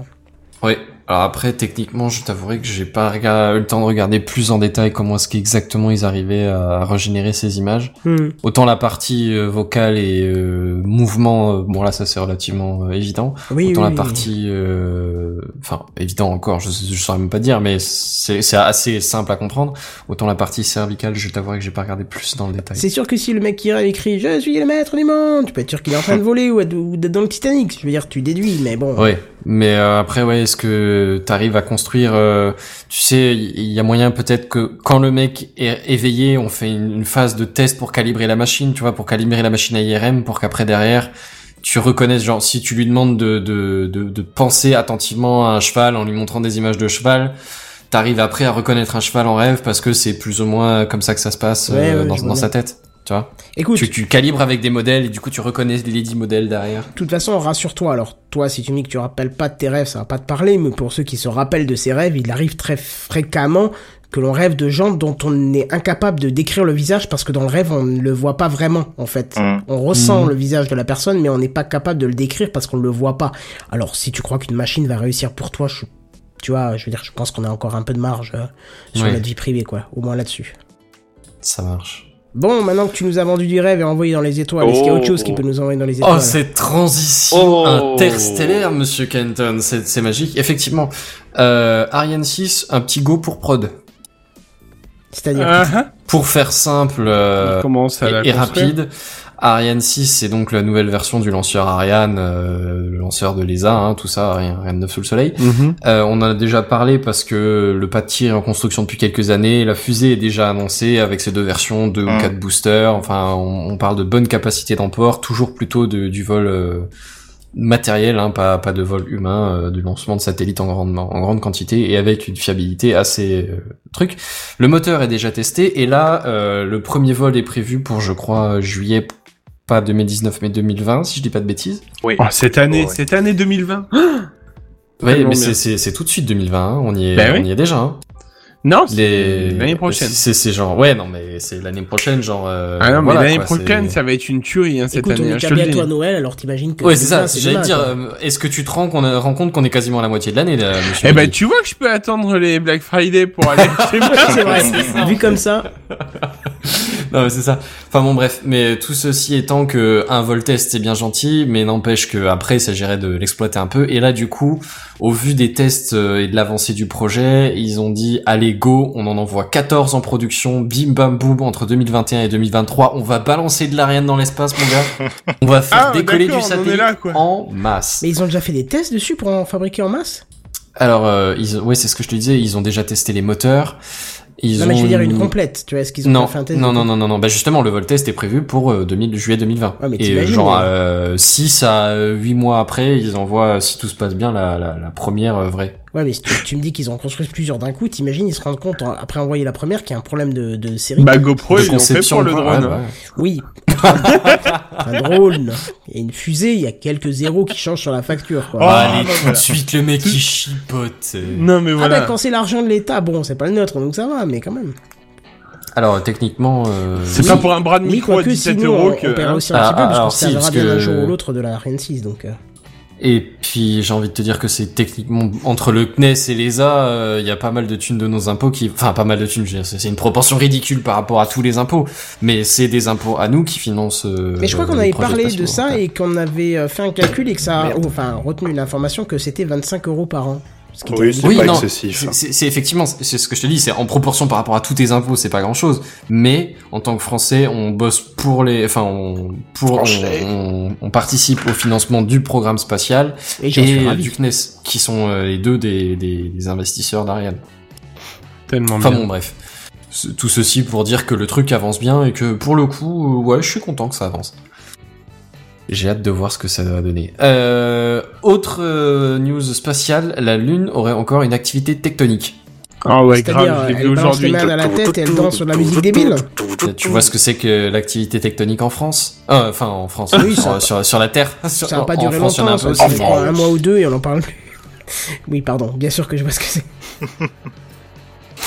D: Ouais. Alors après, techniquement, je t'avouerai que j'ai pas eu le temps de regarder plus en détail comment est-ce qu'exactement ils arrivaient à régénérer ces images.
A: hmm.
D: Autant la partie euh, vocale et euh, mouvement, euh, bon là ça c'est relativement évident.
A: oui,
D: Autant
A: oui,
D: la
A: oui.
D: partie, euh, enfin évident encore, je, je saurais même pas dire, mais c'est assez simple à comprendre. Autant la partie cervicale, je t'avouerai que j'ai pas regardé plus dans le détail.
A: C'est sûr que si le mec qui écrit je suis le maître du monde, tu peux être sûr qu'il est en train de voler ou ou d'être dans le Titanic. Je veux dire, tu déduis, mais bon.
D: Ouais, Mais après, ouais, est-ce que t'arrives à construire euh, Tu sais, il y a moyen peut-être que quand le mec est éveillé, on fait une, une phase de test pour calibrer la machine, tu vois, pour calibrer la machine à IRM, pour qu'après derrière, tu reconnaisses, genre, si tu lui demandes de, de, de, de penser attentivement à un cheval en lui montrant des images de cheval, t'arrives après à reconnaître un cheval en rêve parce que c'est plus ou moins comme ça que ça se passe
A: Ouais,
D: euh,
A: ouais,
D: dans, dans sa tête. Tu vois
A: Écoute,
D: tu, tu calibres avec des modèles et du coup tu reconnais les 10 modèles derrière.
A: De toute façon, rassure-toi. Alors, toi, si tu me dis que tu rappelles pas de tes rêves, ça va pas te parler, mais pour ceux qui se rappellent de ses rêves, il arrive très fréquemment que l'on rêve de gens dont on est incapable de décrire le visage parce que dans le rêve, on ne le voit pas vraiment, en fait.
E: Mm.
A: On ressent
D: Mhm.
A: le visage de la personne, mais on n'est pas capable de le décrire parce qu'on ne le voit pas. Alors, si tu crois qu'une machine va réussir pour toi, je, tu vois, je veux dire, je pense qu'on a encore un peu de marge euh, sur
D: Oui.
A: notre vie privée, quoi. Au moins là-dessus.
D: Ça marche.
A: Bon, maintenant que tu nous as vendu du rêve et envoyé dans les étoiles, est-ce qu'il y a autre chose qui peut nous envoyer dans les étoiles
D: Oh, cette transition
E: Oh.
D: interstellaire, monsieur Kenton, c'est c'est magique. Effectivement, euh, Ariane 6, un petit go pour prod.
A: C'est-à-dire
C: Ah, ah.
D: Pour faire simple euh, et, rapide, Ariane 6, c'est donc la nouvelle version du lanceur Ariane, euh, le lanceur de l'ESA, hein, tout ça, rien, rien de neuf sous le soleil.
C: Mhm.
D: Euh, on en a déjà parlé parce que le pas de tir est en construction depuis quelques années. La fusée est déjà annoncée avec ses deux versions, deux ou
E: Mm.
D: quatre boosters. Enfin, on, on parle de bonne capacité d'emport, toujours plutôt de- du vol euh, matériel, hein, pas, pas de vol humain, euh, du lancement de satellites en grande, en grande quantité et avec une fiabilité assez euh, truc. Le moteur est déjà testé et là, euh, le premier vol est prévu pour, je crois, juillet, pas 2019 mais 2020, si je dis pas de bêtises.
E: Oui.
C: Oh, cette année,
E: Oh, ouais.
C: cette année 2020.
D: Ouais,
C: Tellement
D: mais c'est- c'est c'est tout de suite 2020, hein, on y est,
C: Ben oui.
D: on y est déjà. Hein.
C: Non, c'est
D: Les...
C: l'année prochaine.
D: C'est c'est genre ouais non mais c'est l'année prochaine genre. euh,
C: Ah non, mais
D: voilà,
C: l'année
D: quoi,
C: prochaine,
D: c'est-
C: ça va être une tuerie, hein, cette
A: Écoute, on
C: année.
A: est
C: hein, je te
A: qu'à
C: le dis.
A: bientôt à Noël, alors t'imagines que.
D: Ouais c'est ça. J'allais
A: demain,
D: dire,
A: quoi.
D: euh, est-ce que tu te rends qu'on a- rends compte qu'on est quasiment à la moitié de l'année là, monsieur
C: Eh ben, tu vois que je peux attendre les Black Friday pour aller chez moi.
A: c'est vrai, vu comme ça.
D: Non mais c'est ça. Enfin bon bref, mais tout ceci étant que un vol test c'est bien gentil, mais n'empêche que après il s'agirait de l'exploiter un peu. Et là du coup, au vu des tests euh, et de l'avancée du projet, ils ont dit allez go, on en envoie 14 en production, bim bam boum entre 2021 et 2023, on va balancer de l'Ariane dans l'espace mon gars. On va faire
C: Ah,
D: décoller du satellite
C: là, quoi.
D: en masse.
A: Mais ils ont déjà fait des tests dessus pour en fabriquer en masse?
D: Alors euh, ils ouais, c'est ce que je te disais, ils ont déjà testé les moteurs. Ils
A: Non, mais je veux dire une complète, tu vois, est-ce qu'ils ont
D: Non,
A: pas fait un test
D: non, non, non, non, non. Bah justement, le vol test est prévu pour euh, 2000, juillet 2020.
A: Ouais, mais
D: et euh, genre
A: mais-
D: euh, 6 à 8 mois après, ils envoient, si tout se passe bien, la, la, la première euh, vraie.
A: Ouais, mais si tu, tu me dis qu'ils en construisent plusieurs d'un coup, t'imagines, ils se rendent compte, en- après envoyer la première, qu'il y a un problème de, de série.
C: Bah, GoPro,
D: de
C: ils l'ont fait pour le drone.
D: ouais,
C: hein.
D: ouais.
A: Oui. un drone. Il y a une fusée, il y a quelques zéros qui changent sur la facture, quoi.
C: Oh,
D: Ah, allez,
C: bah,
D: tout
C: voilà.
D: de suite, le mec, il chipote. euh.
C: Non, mais
A: Ah
C: voilà.
A: bah quand c'est l'argent de l'État, bon, c'est pas le nôtre, donc ça va, mais quand même.
D: Alors, techniquement, euh,
C: C'est
A: Oui.
C: pas pour un bras de
A: Oui,
C: micro à
A: quoique
C: 17
A: sinon,
C: euros
A: on,
C: que.
A: on perd
C: hein.
A: aussi un
D: Ah,
A: petit peu,
D: ah,
A: parce
D: alors
A: que
D: si,
A: ça servira
D: parce
A: bien un jour ou l'autre de la Ariane 6, donc...
D: Et puis j'ai envie de te dire que c'est techniquement entre le CNES et l'ESA, euh, il y a pas mal de thunes de nos impôts qui, enfin pas mal de thunes, je veux dire, c'est une proportion ridicule par rapport à tous les impôts, mais c'est des impôts à nous qui financent. euh,
A: Mais je crois qu'on avait parlé de ça et qu'on avait euh, fait un calcul et que ça, ou, enfin retenu l'information que c'était 25 euros par an. Ce qui était
E: Oui, c'est
D: Oui,
E: pas
D: non,
E: excessif.
D: c'est- effectivement, c'est ce que je te dis, c'est en proportion par rapport à tous tes impôts, c'est pas grand chose. Mais en tant que Français, on bosse pour les, enfin, on, pour, on,
E: Français.
D: on- on participe au financement du programme spatial
A: Et
D: du CNES, qui sont euh, les deux des, des, des investisseurs d'Ariane.
C: Tellement
D: Enfin
C: bien.
D: bon, bref. Tout ceci pour dire que le truc avance bien et que pour le coup, ouais, je suis content que ça avance. J'ai hâte de voir ce que ça va donner. Euh, autre euh, news spatiale, la Lune aurait encore une activité tectonique.
C: Ah ouais, grave, je l'ai vu
A: elle balance les
C: aujourd'hui.
A: mains à la tête et elle danse sur la musique débile.
D: Tu vois ce que c'est que l'activité tectonique en France? Euh, Enfin, en France,
A: Oui,
D: sur,
A: ça-
D: sur, sur la Terre. Sur-
A: Ça n'a pas duré
D: France,
A: longtemps,
D: un peu
A: ça, un mois ou deux et on en parle plus. Oui, pardon, bien sûr que je vois ce que c'est.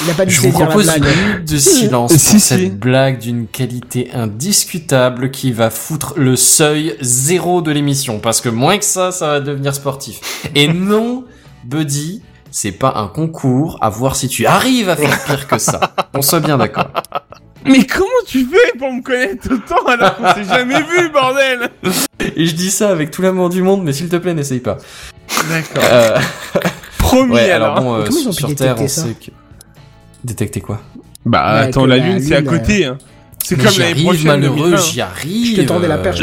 A: Il n'a pas dû
D: Je vous
A: saisir la
D: propose une minute de silence
C: Si,
D: pour
C: si.
D: cette blague d'une qualité indiscutable qui va foutre le seuil zéro de l'émission. Parce que moins que ça, ça va devenir sportif. Et non, Buddy, c'est pas un concours à voir si tu arrives à faire pire que ça. On soit bien d'accord.
C: Mais comment tu fais pour me connaître autant alors qu'on s'est jamais vu, bordel?
D: Et je dis ça avec tout l'amour du monde, mais s'il te plaît, n'essaye pas.
C: D'accord.
D: Euh,
C: Promis
D: ouais,
C: alors.
D: alors bon, euh, sur Terre, on sait que... Détecter quoi?
C: Bah
A: Ouais,
C: attends, la
A: la
C: Lune, c'est à côté. Hein. C'est comme
D: j'y
C: l'année
D: arrive,
C: prochaine.
D: malheureux,
C: 2020.
D: j'y arrive.
A: Je te tendais la
D: euh,
A: perche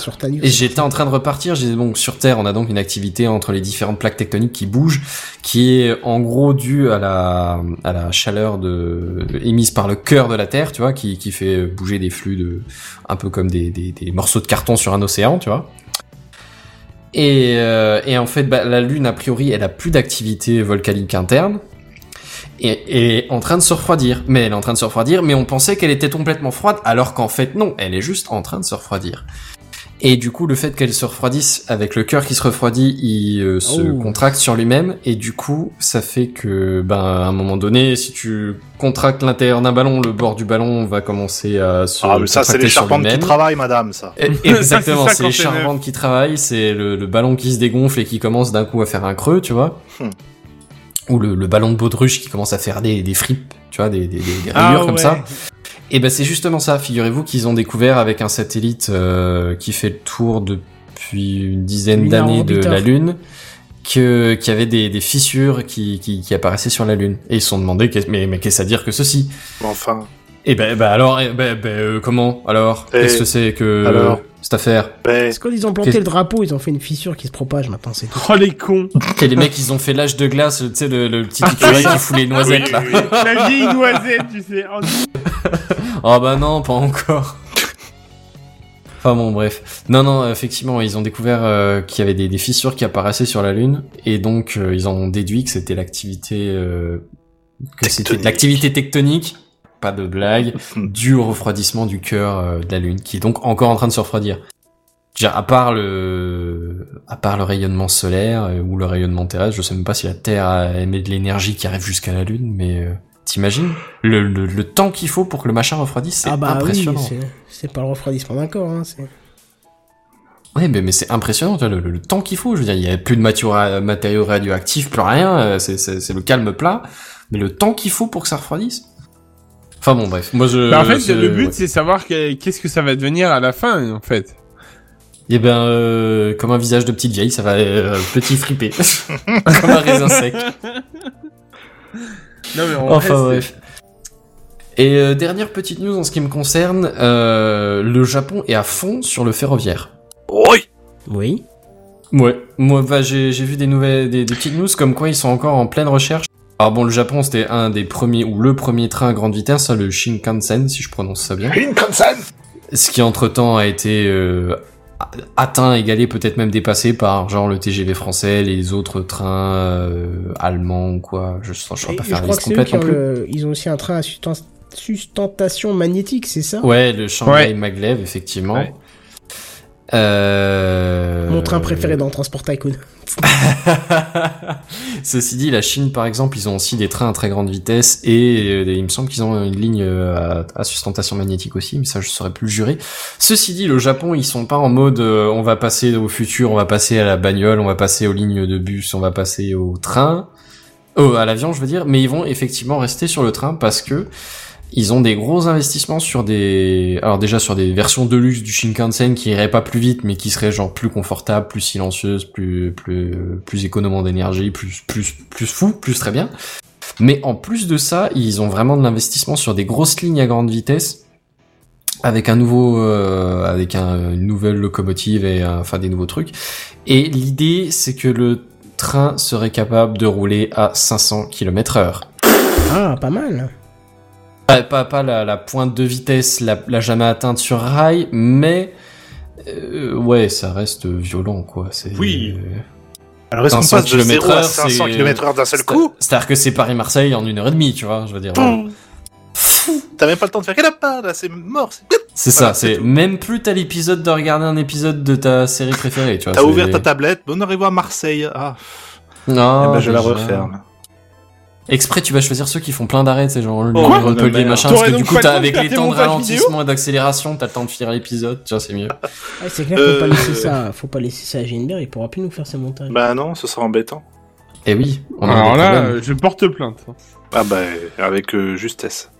A: sur ta news.
D: Et j'étais en train de repartir. J'ai donc sur Terre, on a donc une activité entre les différentes plaques tectoniques qui bougent, qui est en gros due à la à la chaleur de émise par le cœur de la Terre, tu vois, qui qui fait bouger des flux de un peu comme des des, des morceaux de carton sur un océan, tu vois. Et euh, et en fait, bah, la Lune a priori, elle a plus d'activité volcanique interne. Et, et en train de se refroidir. Mais elle est en train de se refroidir, mais on pensait qu'elle était complètement froide, alors qu'en fait non, elle est juste en train de se refroidir. Et du coup, le fait qu'elle se refroidisse avec le cœur qui se refroidit, il euh, se
A: Oh.
D: contracte sur lui-même, et du coup, ça fait que, ben, à un moment donné, si tu contractes l'intérieur d'un ballon, le bord du ballon va commencer à se
E: Ah, mais ça, c'est les charpentes qui travaillent, madame, ça.
D: Et- Exactement,
C: c'est
D: les charpentes qui travaillent, c'est le, le ballon qui se dégonfle et qui commence d'un coup à faire un creux, tu vois.
E: Hmm.
D: Ou le, le ballon de baudruche qui commence à faire des, des fripes, tu vois, des, des, des, des
C: Ah,
D: rayures comme
C: ouais.
D: ça. Et ben c'est justement ça. Figurez-vous qu'ils ont découvert avec un satellite euh, qui fait le tour depuis une dizaine d'années de la Lune que qu'il y avait des, des fissures qui, qui, qui apparaissaient sur la Lune. Et ils se sont demandé mais, mais qu'est-ce à dire que ceci?
E: Enfin.
D: Et ben ben alors eh ben, ben, euh, comment alors?
E: Eh,
D: Qu'est-ce que c'est que
E: alors
D: cette affaire?
E: Ben,
A: Parce qu'ils ont planté le drapeau, ils ont fait une fissure qui se propage maintenant, c'est tout.
C: Oh les cons.
D: Et les mecs ils ont fait l'âge de glace, tu sais le, le petit écureuil qui fout les noisettes là.
C: La vieille noisette, tu sais. Oh,
D: Oh bah non, pas encore. Enfin bon, bref. Non, non, effectivement, ils ont découvert euh, qu'il y avait des, des fissures qui apparaissaient sur la Lune, et donc euh, ils en ont déduit que c'était l'activité, euh, que c'était l'activité tectonique, pas de blague, due au refroidissement du cœur euh, de la Lune, qui est donc encore en train de se refroidir. À part le, à part le rayonnement solaire euh, ou le rayonnement terrestre, je sais même pas si la Terre a- émet de l'énergie qui arrive jusqu'à la Lune, mais euh, t'imagines le, le, le temps qu'il faut pour que le machin refroidisse, c'est
A: Ah bah
D: impressionnant.
A: c'est- c'est pas le refroidissement d'un corps, hein, c'est...
D: Ouais, mais, mais c'est impressionnant, tu vois, le, le- le temps qu'il faut. Je veux dire, il y a plus de matériaux, ra- matériaux radioactifs, plus rien. c'est le calme plat. Mais le temps qu'il faut pour que ça refroidisse. Enfin bon, bref. Moi, je.
C: Bah, en fait, le but,
D: ouais.
C: c'est savoir que- qu'est-ce que ça va devenir à la fin, en fait.
D: Eh ben, euh, comme un visage de petite vieille, ça va euh, petit fripper, comme un raisin sec.
C: Non, mais en
D: Enfin bref. Et euh, dernière petite news en ce qui me concerne, euh, le Japon est à fond sur le ferroviaire.
E: oui.
A: Oui.
D: Ouais, moi bah, j'ai j'ai vu des nouvelles, des, des petites news comme quoi ils sont encore en pleine recherche. Alors bon, le Japon c'était un des premiers ou le premier train à grande vitesse, hein, le Shinkansen si je prononce ça bien.
E: Shinkansen.
D: Ce qui entre temps a été euh, atteint, égalé, peut-être même dépassé par genre le TGV français, les autres trains euh, allemands ou quoi. Je ne saurais pas
A: je
D: faire la liste complète non plus.
A: le... Ils ont aussi un train à sustentation magnétique, c'est ça?
D: Ouais, le Shanghai
C: Ouais.
D: Maglev effectivement.
C: Ouais.
D: Euh...
A: Mon train préféré dans Transport Tycoon.
D: Ceci dit, la Chine, par exemple, ils ont aussi des trains à très grande vitesse et euh, il me semble qu'ils ont une ligne euh, à, à sustentation magnétique aussi, mais ça je saurais plus le jurer. Ceci dit, le Japon, ils sont pas en mode euh, on va passer au futur, on va passer à la bagnole, on va passer aux lignes de bus, on va passer au train, oh, à l'avion, je veux dire, mais ils vont effectivement rester sur le train parce que ils ont des gros investissements sur des, alors déjà sur des versions de luxe du Shinkansen qui iraient pas plus vite, mais qui seraient genre plus confortables, plus silencieuses, plus plus plus économes d'énergie, plus plus plus fou, plus très bien. Mais en plus de ça, ils ont vraiment de l'investissement sur des grosses lignes à grande vitesse, avec un nouveau, euh, avec un- une nouvelle locomotive et enfin des nouveaux trucs. Et l'idée, c'est que le train serait capable de rouler à 500 km heure.
A: Ah, pas mal.
D: Pas, pas, pas la, la pointe de vitesse, la, la jamais atteinte sur rail, mais euh, ouais, ça reste violent quoi. C'est,
E: Oui.
D: euh,
E: Alors, est-ce qu'on
D: 500
E: passe de 0
D: kilomètres
E: à
D: heure,
E: 500
D: c'est-
E: km heure d'un seul
D: c'est-
E: coup
D: C'est-à-dire que c'est Paris-Marseille en une heure et demie, tu vois, je veux dire.
E: Poum. T'as même pas le temps de faire quelle pas là, c'est mort. c'est- Voilà,
D: ça,
E: c'est
D: même plus t'as l'épisode de regarder un épisode de ta série préférée, tu vois.
E: T'as ouvert ta tablette, bon, on arrive à Marseille. Ah,
D: Non,
E: eh ben, je la referme.
D: Exprès, tu vas choisir ceux qui font plein d'arrêts, c'est genre
E: Oh, non,
D: Montpellier,
E: merde.
D: machin, parce que du coup,
C: le
D: t'as avec les temps de ralentissement et d'accélération, t'as le temps de finir l'épisode, tu vois, c'est mieux.
A: Ouais, c'est clair, faut pas
E: Euh,
A: laisser ça, faut pas laisser ça à Ginebert, il pourra plus nous faire ses montages.
E: Bah non, ce sera embêtant.
D: Et oui, on a
C: Alors là,
D: problèmes.
C: je porte plainte.
E: Ah bah, avec euh, justesse.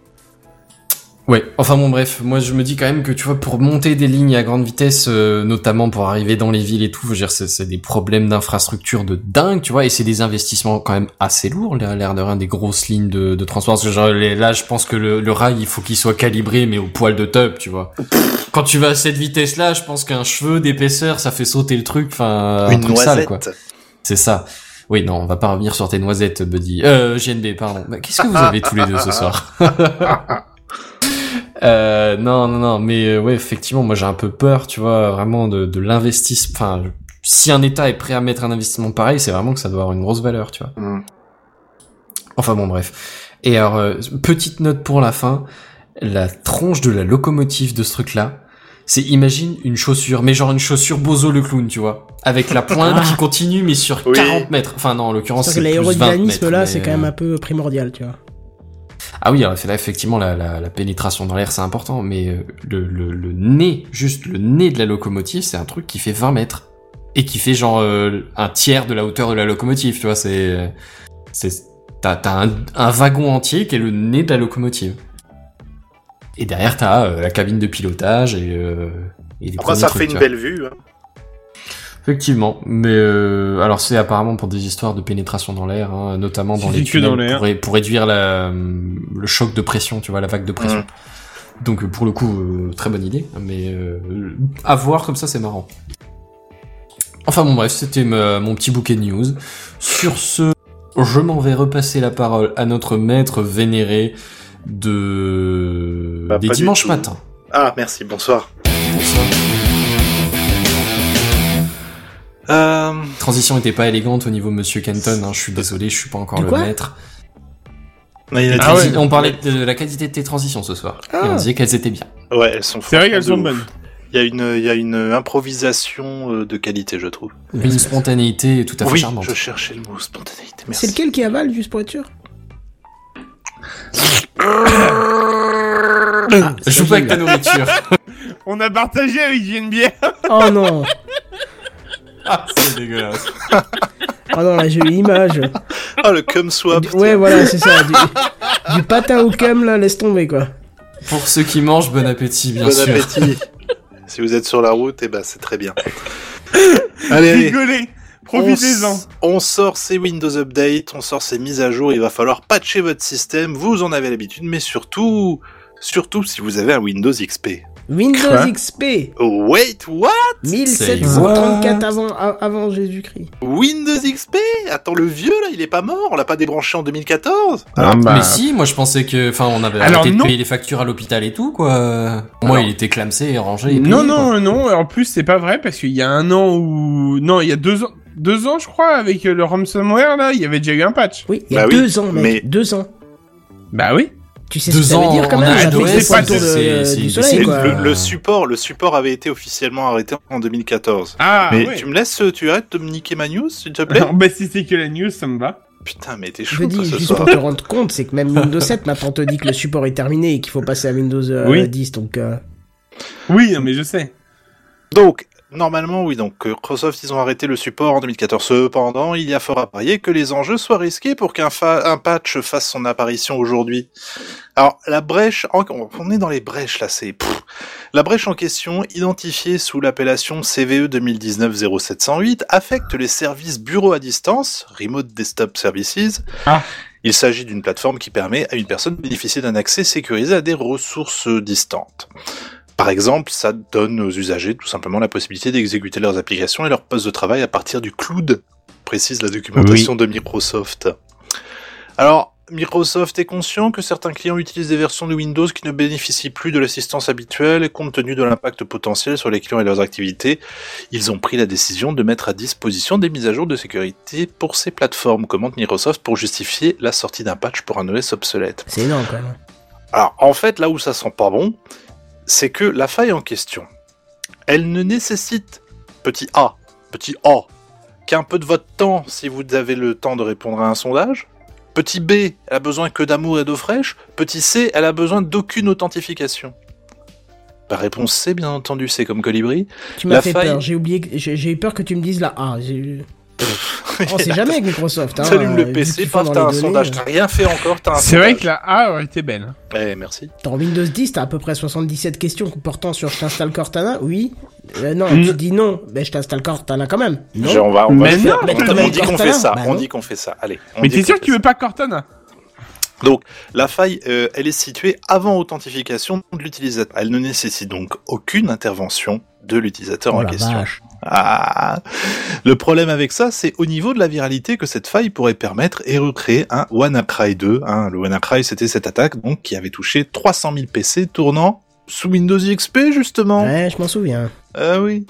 D: Ouais, enfin bon bref, moi je me dis quand même que tu vois pour monter des lignes à grande vitesse, euh, notamment pour arriver dans les villes et tout, je veux dire c'est, c'est des problèmes d'infrastructure de dingue, tu vois, et c'est des investissements quand même assez lourds, l'air l'air de rien, des grosses lignes de, de transport. Parce que genre les- là je pense que le, le rail il faut qu'il soit calibré mais au poil de top, tu vois. Quand tu vas à cette vitesse là, je pense qu'un cheveu d'épaisseur ça fait sauter le truc, enfin un
E: Une
D: truc sale quoi.
E: noisette.
D: C'est ça. Oui non, on va pas revenir sur tes noisettes, Buddy. Euh, JNB, pardon. Bah, Qu'est-ce que vous avez tous les deux ce soir? Euh, non, non, non, mais euh, ouais, effectivement, moi j'ai un peu peur, tu vois, vraiment de, de l'investissement. Enfin, si un État est prêt à mettre un investissement pareil, c'est vraiment que ça doit avoir une grosse valeur, tu vois.
E: Mm.
D: Enfin bon, bref. Et alors, euh, petite note pour la fin, la tronche de la locomotive de ce truc-là, c'est imagine une chaussure, mais genre une chaussure Bozo le clown, tu vois, avec la pointe qui continue, mais sur
E: Oui.
D: 40 mètres. Enfin non, en l'occurrence,
A: C'est
D: c'est
A: que
D: plus 20
A: l'aérodynamisme
D: mètres,
A: là,
D: mais,
A: c'est quand même
D: euh,
A: un peu primordial, tu vois.
D: Ah oui, alors là, effectivement, la, la, la pénétration dans l'air, c'est important, mais euh, le, le, le nez, juste le nez de la locomotive, c'est un truc qui fait 20 mètres. Et qui fait genre euh, un tiers de la hauteur de la locomotive, tu vois, c'est... c'est t'as un, un wagon entier qui est le nez de la locomotive. Et derrière, t'as euh, la cabine de pilotage et... Euh, et des
E: Enfin,
D: premiers
E: ça
D: trucs,
E: fait une belle vue. hein.
D: Effectivement, mais euh, alors c'est apparemment pour des histoires de pénétration dans l'air, hein, notamment dans les tunnels
C: dans l'air.
D: pour, ré- pour réduire la, le choc de pression, tu vois, la vague de pression. Donc pour le coup, euh, très bonne idée, mais euh, à voir comme ça, c'est marrant. Enfin bon bref, c'était ma- mon petit bouquet de news. Sur ce, je m'en vais repasser la parole à notre maître vénéré de
E: Bah,
D: des dimanches matins.
E: Ah, merci, bonsoir.
D: Bonsoir.
E: Euh,
D: Transition était pas élégante au niveau Monsieur Kenton, hein, je suis désolé, je suis pas encore
A: De
D: le
A: quoi
D: maître.
E: il a
C: Ah ouais.
D: On parlait de la qualité de tes transitions ce soir. Et on
A: Ah.
D: disait qu'elles étaient bien.
E: Ouais, elles sont
C: C'est vrai qu'elles sont bonnes.
E: Il y a une, il y a une improvisation euh, de qualité, je trouve.
D: Une spontanéité tout à fait
E: oui,
D: charmante.
E: je cherchais le mot spontanéité. Merci.
A: C'est lequel qui avale, juste pour être sûr?
D: Ah, joue pas avec ta nourriture.
C: On a partagé avec JNBR.
A: Oh non
D: c'est dégueulasse.
A: Oh non, là j'ai eu l'image.
E: Ah, le cum swap.
A: Du- Ouais, voilà, c'est ça. Du, du patin au cum, là, laisse tomber, quoi.
D: Pour ceux qui mangent, bon appétit, bien
E: bon
D: sûr.
E: appétit. si vous êtes sur la route, eh ben, c'est très bien. allez, allez.
C: Rigolez.
E: On,
C: Profitez-en.
E: on sort ces Windows Update, on sort ces mises à jour, il va falloir patcher votre système, vous en avez l'habitude, mais surtout, surtout si vous avez un Windows XP.
A: Windows
C: Quoi
A: XP
E: Oh, wait, what?
A: 1734 avant, Jésus-Christ.
E: Windows XP Attends, le vieux là, il est pas mort On l'a pas débranché en 2014
C: Ah, bah.
D: Mais si, moi je pensais que, enfin, on avait
C: Alors,
D: arrêté de
C: non.
D: payer les factures à l'hôpital et tout, quoi. Moi,
E: Alors.
D: il était clamsé et rangé. Et
C: Non,
D: payé, quoi.
C: non, non. En plus, c'est pas vrai parce qu'il y a un an ou non, il y a deux ans, deux ans, je crois, avec le ransomware là, il y avait déjà eu un patch.
A: Oui, il y a
E: Bah oui,
A: deux ans, mec.
E: mais-
A: Deux ans.
C: Bah oui.
A: Tu sais
D: Deux
A: ce que ça veut dire quand même le tour de-
D: c'est- c'est
A: du
D: une
A: soleil,
D: décennie,
A: quoi.
E: le, le support, le support avait été officiellement arrêté en 2014.
C: Ah
E: mais
C: ouais.
E: tu me laisses, tu arrêtes de me niquer ma news, s'il te plaît?
C: Alors, bah si c'est que la news, ça me va.
E: Putain, mais t'es
A: Je
E: chaud toi,
A: dis,
E: ce
A: juste
E: soir.
A: pour te rendre compte, c'est que même Windows 7 maintenant te dit que le support est terminé et qu'il faut passer à Windows euh,
C: Oui.
A: 10, donc... euh,
C: Oui, mais je sais.
E: Donc, normalement, oui, donc euh, Microsoft, ils ont arrêté le support en 2014. Cependant, il y a fort à parier que les enjeux soient risqués pour qu'un fa- un patch fasse son apparition aujourd'hui. Alors, la brèche, en- on est dans les brèches là, c'est... La brèche en question, identifiée sous l'appellation CVE 2019-0708, affecte les services bureau à distance, Remote Desktop Services.
C: Ah.
E: Il s'agit d'une plateforme qui permet à une personne de bénéficier d'un accès sécurisé à des ressources distantes. Par exemple, ça donne aux usagers tout simplement la possibilité d'exécuter leurs applications et leurs postes de travail à partir du cloud, précise la documentation de Microsoft. Alors, Microsoft est conscient que certains clients utilisent des versions de Windows qui ne bénéficient plus de l'assistance habituelle et compte tenu de l'impact potentiel sur les clients et leurs activités, ils ont pris la décision de mettre à disposition des mises à jour de sécurité pour ces plateformes, commente Microsoft pour justifier la sortie d'un patch pour un OS obsolète.
A: C'est énorme, quand même.
E: Alors, en fait, là où ça sent pas bon, c'est que la faille en question, elle ne nécessite, petit A, petit A, qu'un peu de votre temps si vous avez le temps de répondre à un sondage. Petit B, elle a besoin que d'amour et d'eau fraîche. Petit C, elle a besoin d'aucune authentification. La réponse C, bien entendu, c'est comme Colibri.
A: Tu m'as fait
E: faille-
A: peur, j'ai oublié, que- j'ai j'ai eu peur que tu me dises la A. eu- On sait jamais avec Microsoft. Hein,
E: T'allumes
A: euh,
E: le PC,
A: qu'ils font
E: paf, t'as un
A: données,
E: sondage.
A: euh.
E: T'as rien fait encore, t'as un
C: C'est vrai que la A aurait été belle.
E: Eh, merci.
A: Dans Windows 10, t'as à peu près 77 questions portant sur je t'installe Cortana Oui. Euh, non,
C: Mm.
A: tu dis non. Ben, je t'installe Cortana quand même. Non.
E: On va, on va
C: Mais
E: le faire.
C: non,
A: mais
E: on, dit qu'on fait ça?
A: bah
E: on
A: non.
E: dit qu'on fait ça? Allez. on
C: Mais t'es sûr que tu veux pas Cortana?
E: Donc, la faille, euh, elle est située avant authentification de l'utilisateur. Elle ne nécessite donc aucune intervention de l'utilisateur
A: Oh
E: en
A: la
E: question. Ah. Le problème avec ça, c'est au niveau de la viralité que cette faille pourrait permettre et recréer un WannaCry 2. Hein. Le WannaCry, c'était cette attaque donc qui avait touché 300 000 PC tournant sous Windows XP justement.
A: Ouais, je m'en souviens.
E: Ah oui.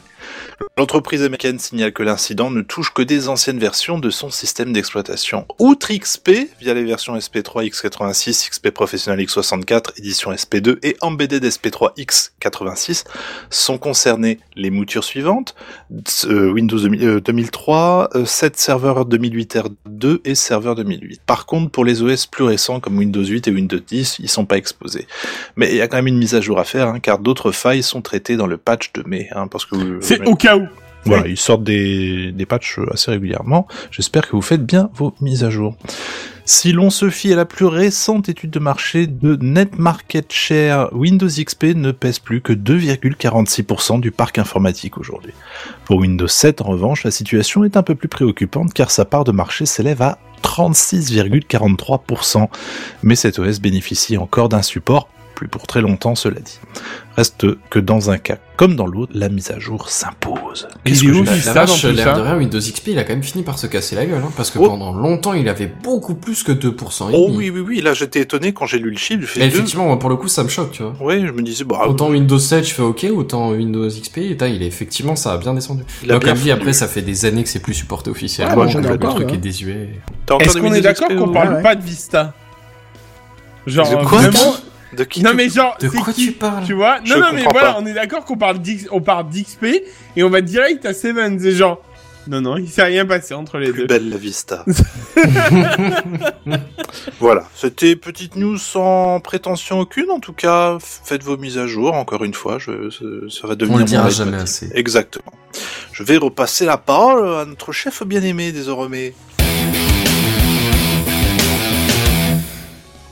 E: L'entreprise américaine signale que l'incident ne touche que des anciennes versions de son système d'exploitation. Outre XP, via les versions SP3 X86, XP Professional X64, édition SP2 et Embedded SP3 X86, sont concernées les moutures suivantes, euh, Windows 2000, euh, 2003, euh, 7 serveurs 2008 R2 et serveur 2008. Par contre, pour les OS plus récents comme Windows 8 et Windows 10, ils sont pas exposés. Mais il y a quand même une mise à jour à faire, hein, car d'autres failles sont traitées dans le patch de mai, hein, parce que vous-
C: C'est au cas où.
E: voilà, ils sortent des, des patchs assez régulièrement. J'espère que vous faites bien vos mises à jour. Si l'on se fie à la plus récente étude de marché de Net Market Share, Windows XP ne pèse plus que 2,46% du parc informatique aujourd'hui. Pour Windows 7, en revanche, la situation est un peu plus préoccupante car sa part de marché s'élève à 36,43%. Mais cet OS bénéficie encore d'un support, plus pour très longtemps cela dit. Reste que dans un cas comme dans l'autre, la mise à jour s'impose. Qu'est-ce que je
C: tout
D: l'air de rien, Windows XP, il a quand même fini par se casser la gueule, hein, parce que
E: Oh.
D: pendant longtemps, il avait beaucoup plus que 2%. et
E: Oh
D: demi.
E: oui, oui, oui, là j'étais étonné quand j'ai lu le chiffre, fait
D: effectivement, moi, pour le coup, ça me choque, tu vois.
E: Ouais, je me disais, bah,
D: Autant Windows 7, je fais OK, autant Windows XP, et là, il est effectivement, ça a bien descendu.
E: Il a
D: Donc,
E: bien
D: comme dit, après, ça fait des années que c'est plus supporté officiellement.
A: Ouais, moi,
D: donc
A: j'en ai
D: le truc
A: hein.
D: est désuet.
C: Est-ce qu'on est d'accord qu'on parle pas de Vista? Genre, vraiment...
E: De qui
C: Non
E: tu-
C: mais genre,
D: De quoi
C: qui,
D: tu parles
C: Tu vois
E: Je
C: Non, non, mais voilà,
E: pas.
C: on est d'accord qu'on parle d'X, on parle d'XP et on va direct à Seven. C'est genre, non, non, il s'est rien passé entre les
E: Plus
C: deux.
E: belle la vista. voilà, c'était petite news sans prétention aucune. En tout cas, faites vos mises à jour. Encore une fois, je, ça, va devenir.
D: On le dira jamais assez.
E: Exactement. Je vais repasser la parole à notre chef bien aimé désormais.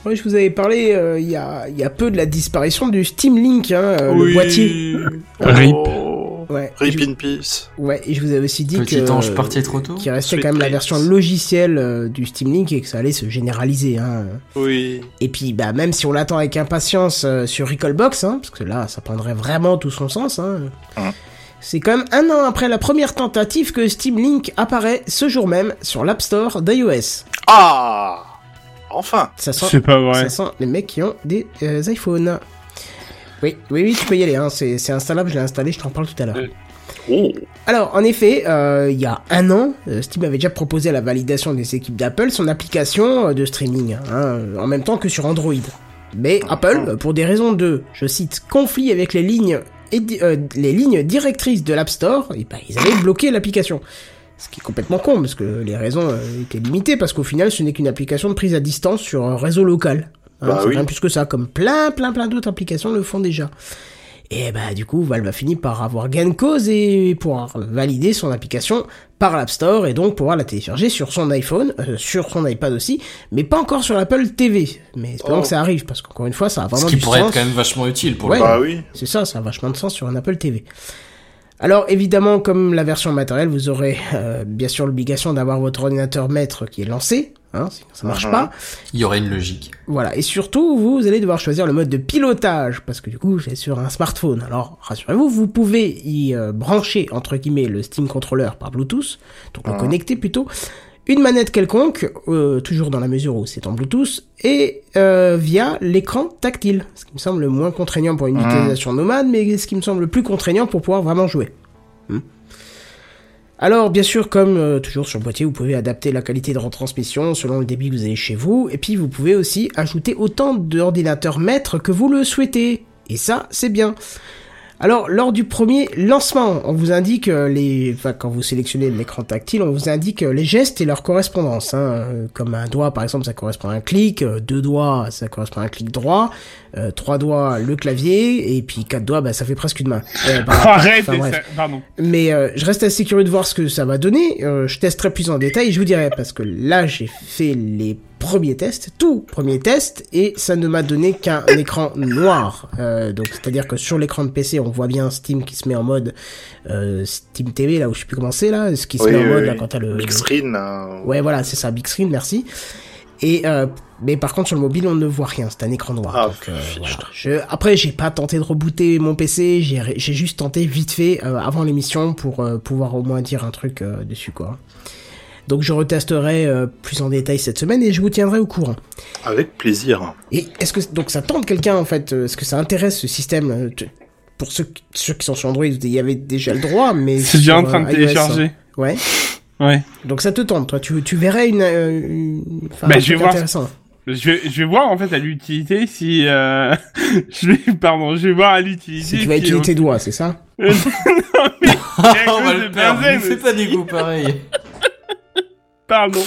A: Ouais, je vous avais parlé euh, il y, a, il y a peu de la disparition du Steam Link, hein, euh, le boîtier.
C: Rip.
E: Oh,
A: Ouais.
E: Rip
A: Je-
E: in peace.
A: Ouais, et je vous avais aussi dit
D: Petit
A: que
D: ange parti trop tôt
A: qu'il restait
E: Sweet
A: quand même la version logicielle euh, du Steam Link et que ça allait se généraliser. Hein.
E: Oui.
A: Et puis, bah, même si on l'attend avec impatience euh, sur Recallbox, hein, parce que là, ça prendrait vraiment tout son sens. Hein,
E: Hein.
A: C'est quand même un an après la première tentative que Steam Link apparaît ce jour même sur l'App Store d'iOS.
E: Ah Enfin
A: Ça sent,
C: C'est pas vrai.
A: ça sent les mecs qui ont des euh, iPhones. Oui, oui, oui, tu peux y aller. Hein, c'est c'est installable, je l'ai installé, je t'en parle tout à l'heure.
E: Oh
A: Alors, en effet, euh, il y a un an, euh, Steam avait déjà proposé à la validation des équipes d'Apple son application de streaming, hein, en même temps que sur Android. Mais Apple, euh, pour des raisons de, je cite, conflit avec les lignes, édi- euh, les lignes directrices de l'App Store, et ben, ils avaient bloqué l'application. Ce qui est complètement con, parce que les raisons euh, étaient limitées, parce qu'au final, ce n'est qu'une application de prise à distance sur un réseau local. Hein,
E: Bah
A: c'est
E: oui.
A: rien plus que ça, comme plein, plein, plein d'autres applications le font déjà. Et bah du coup, Valve a fini par avoir gain de cause et pouvoir valider son application par l'App Store et donc pouvoir la télécharger sur son iPhone, euh, sur son iPad aussi, mais pas encore sur l'Apple TV. Mais espérons
E: Oh.
A: que ça arrive parce qu'encore une fois, ça a
D: Ce
A: vraiment
D: qui
A: du
D: pourrait
A: sens.
D: être quand même vachement utile pour
A: Ouais.
D: le
E: Bah oui.
A: C'est ça, ça a vachement de sens sur un Apple TV. Alors évidemment, comme la version matérielle, vous aurez euh, bien sûr l'obligation d'avoir votre ordinateur maître qui est lancé, hein, sinon ça marche
E: Mhm.
A: pas.
D: Il y aurait une logique.
A: Voilà, et surtout, vous allez devoir choisir le mode de pilotage, parce que du coup, c'est sur un smartphone. Alors, rassurez-vous, vous pouvez y euh, brancher, entre guillemets, le Steam Controller par Bluetooth, donc le
E: Mhm.
A: connecter plutôt, une manette quelconque, euh, toujours dans la mesure où c'est en Bluetooth, et euh, via l'écran tactile, ce qui me semble le moins contraignant pour une
E: Mhm.
A: utilisation nomade, mais ce qui me semble le plus contraignant pour pouvoir vraiment jouer. Hmm. Alors, bien sûr, comme euh, toujours sur le boîtier, vous pouvez adapter la qualité de retransmission selon le débit que vous avez chez vous, et puis vous pouvez aussi ajouter autant d'ordinateurs maîtres que vous le souhaitez. Et ça, c'est bien. Alors, lors du premier lancement, on vous indique euh, les, enfin, quand vous sélectionnez l'écran tactile, on vous indique euh, les gestes et leur correspondance. Hein. Euh, Comme un doigt, par exemple, ça correspond à un clic. Deux doigts, ça correspond à un clic droit. Euh, trois doigts, le clavier. Et puis quatre doigts, bah, ça fait presque une main. Euh, bah,
C: Arrête,
A: enfin, bref.
C: ça- pardon.
A: Mais euh, je reste assez curieux de voir ce que ça va donner. Euh, je testerai plus en détail. Je vous dirai parce que là j'ai fait les premiers tests, tout premiers tests, et ça ne m'a donné qu'un écran noir. Euh, donc c'est-à-dire que sur l'écran de PC on voit bien Steam qui se met en mode euh, Steam TV là où je sais plus comment c'est là, ce qui se
E: Oui,
A: met en mode
E: oui.
A: là quand t'as le
E: Big screen. hein.
A: Ouais voilà c'est ça big screen merci. Et euh, mais par contre sur le mobile on ne voit rien, c'est un écran noir.
E: Ah,
A: donc, voilà. Je- Après j'ai pas tenté de rebooter mon PC, j'ai juste tenté vite fait avant l'émission pour pouvoir au moins dire un truc dessus quoi. Donc je retesterai euh, plus en détail cette semaine et je vous tiendrai au courant.
E: Avec plaisir.
A: Et est-ce que donc ça tente quelqu'un en fait euh, Est-ce que ça intéresse ce système euh, Pour ceux, ceux qui sont sur Android, il y avait déjà le droit, mais
C: C'est déjà en train de
A: euh,
C: télécharger.
A: hein. Ouais.
C: Ouais.
A: Donc ça te tente, toi. Tu, tu verrais une, euh, une- enfin,
C: Bah, je vais voir.
A: intéressant.
C: Je vais, je vais voir en fait à l'utilité si euh... je vais pardon je vais voir à l'utilité
A: Si tu vas utiliser tes doigts, c'est ça
C: non mais à
D: on
C: cause
D: va
C: de
D: le perdre.
C: benzène
D: Ne fais pas des goûts pareils.
C: Pardon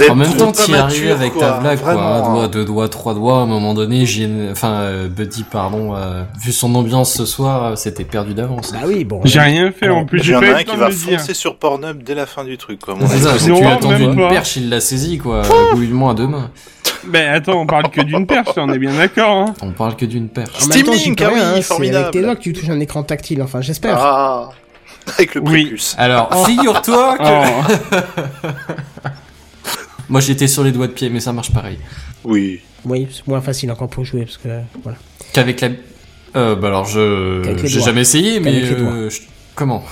E: êtes
D: En même temps, t'y es arrivé
E: mature,
D: avec
E: quoi,
D: ta blague, quoi. Un doigt, deux doigts, trois doigts. À un moment donné, j'ai, enfin, euh, Buddy, pardon, euh, vu son ambiance ce soir, euh, c'était perdu d'avance.
A: Bah oui, bon.
C: j'ai rien fait en plus
E: Il y
C: j'ai
E: en
C: pas
E: a
C: eu
E: un qui va foncer sur Pornhub dès la fin du truc. Quoi.
D: C'est ça, tu as tendu
C: même
D: une
C: pas.
D: perche, il l'a saisi, quoi. Gouillement à deux mains.
C: ben attends on parle que d'une perche on est bien d'accord hein
D: On parle que d'une perche.
E: Steam Link, ah
A: rien,
E: oui,
A: hein, c'est
E: formidable.
A: avec tes doigts que tu touches un écran tactile, enfin j'espère.
E: Ah, avec le
C: Oui.
E: prépuce.
D: Alors, figure-toi que...
C: Oh.
D: Moi, j'étais sur les doigts de pied, mais ça marche pareil.
E: Oui.
A: Oui, c'est moins facile encore pour jouer, parce que, voilà.
D: Qu'avec la... Euh, bah alors, je...
A: Qu'avec les
D: J'ai
A: doigts.
D: jamais essayé, mais...
A: Qu'avec les doigts.
D: euh, je- Comment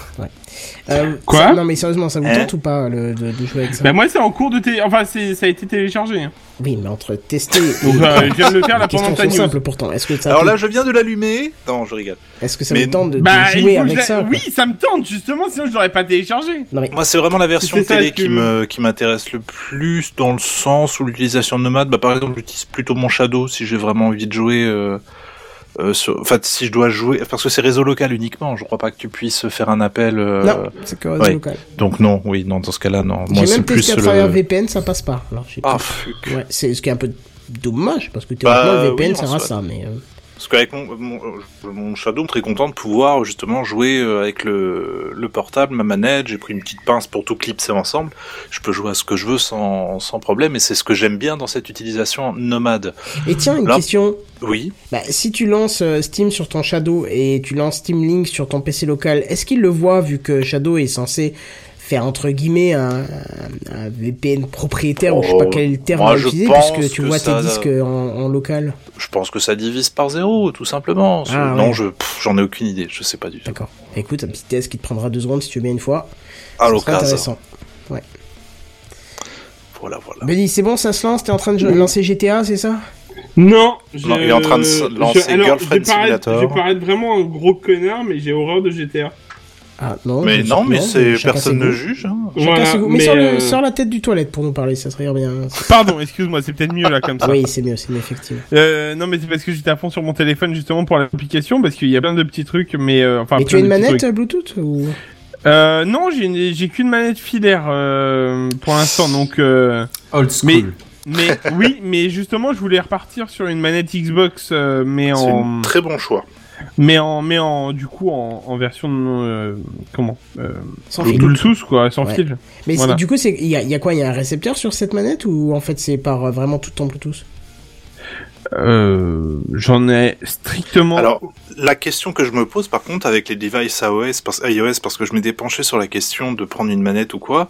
A: Euh,
C: Quoi
A: ça- Non mais sérieusement, ça vous
E: Hein
A: tente ou pas le, de, de jouer avec ça
C: ben moi c'est en cours de télé enfin c'est ça a été téléchargé hein.
A: Oui, mais entre tester et...
C: donc euh, je viens de le faire là pendant ta news
A: simples pourtant. Est-ce que ça,
E: Alors là, je viens de l'allumer. Non, je rigole.
A: est-ce que ça
E: mais-
A: vous tente de, de
C: bah
A: jouer avec ça
C: oui ça me tente justement sinon je l'aurais pas téléchargé
A: Non mais
E: Moi, c'est vraiment la version télé
C: que-
E: qui me qui m'intéresse le plus dans le sens où l'utilisation de nomade. Bah, par exemple, j'utilise plutôt mon Shadow si j'ai vraiment envie de jouer. Euh, sur... Enfin, si je dois jouer, parce que c'est réseau local uniquement. Je crois pas que tu puisses faire un appel. euh,
A: non, c'est que réseau
E: ouais.
A: local.
E: Donc non, oui, non, dans ce cas-là, non.
A: J'ai
E: Moi, c'est
A: même
E: plus
A: testé à
E: le.
A: VPN, ça passe pas. Alors, j'ai
E: Ah,
A: pas-
E: fuck.
A: Ouais, c'est ce qui est un peu dommage parce que théoriquement
E: Bah,
A: le VPN
E: oui,
A: à
E: soi.
A: ça, mais euh,
E: Parce qu'avec mon, mon, mon Shadow, très content de pouvoir justement jouer euh, avec le, le portable, ma manette. J'ai pris une petite pince pour tout clipser ensemble. Je peux jouer à ce que je veux sans, sans problème. Et c'est ce que j'aime bien dans cette utilisation nomade.
A: Et tiens, une
E: Là-
A: question.
E: Oui.
A: Bah, si tu lances euh, Steam sur ton Shadow et tu lances Steam Link sur ton PC local, est-ce qu'il le voit vu que Shadow est censé faire entre guillemets un, VPN propriétaire ou je sais pas
E: Oh,
A: quel terme
E: moi, je
A: utiliser puisque tu vois
E: ça-
A: tes disques en, en local.
E: Je pense que ça divise par zéro, tout simplement.
A: Ah,
E: non,
A: ouais.
E: je, j'en ai aucune idée. Je sais pas du tout.
A: D'accord. Écoute, un petit test qui te prendra deux secondes si tu veux bien une fois. Serait
E: l'occasion.
A: intéressant.
E: Voilà, voilà.
A: Benny, c'est bon, ça se lance? T'es en train de lancer GTA, c'est ça?
C: Non,
E: Non, il est en train de lancer
C: alors,
E: Girlfriend
C: je vais paraître-
E: Simulator.
C: Je vais paraître vraiment un gros connard, mais j'ai horreur de GTA.
A: Ah non.
E: Mais non, mais c'est personne ne juge. Hein.
C: Voilà,
A: goûts. Mais,
C: mais,
A: le-
C: euh,
A: sors la tête du toilette pour nous parler, ça serait bien.
C: Pardon, excuse-moi, c'est peut-être mieux là comme ça.
A: oui, c'est mieux, c'est mieux, effectivement.
C: Euh, non, mais c'est parce que j'étais à fond sur mon téléphone justement pour l'application, parce qu'il y a plein de petits trucs, mais euh, enfin.
A: Mais tu as une manette
C: trucs.
A: Bluetooth ou...
C: Euh, non, j'ai une- j'ai qu'une manette filaire euh, pour l'instant, donc. Euh,
D: Old school.
C: Mais- mais oui, mais justement, je voulais repartir sur une manette Xbox, euh, mais
E: C'est
C: en,
E: un très bon choix.
C: Mais en, mais en, du coup, en, en version euh, comment, euh,
A: Sans fil.
C: Bluetooth quoi, sans
A: Ouais.
C: fil.
A: Mais
C: Voilà.
A: du coup, c'est il y a, il y a quoi? Il y a un récepteur sur cette manette ou en fait c'est par euh, vraiment tout en Bluetooth?
C: Euh, j'en ai strictement.
E: Alors, la question que je me pose par contre avec les devices iOS parce, iOS, parce que je m'étais penché sur la question de prendre une manette ou quoi,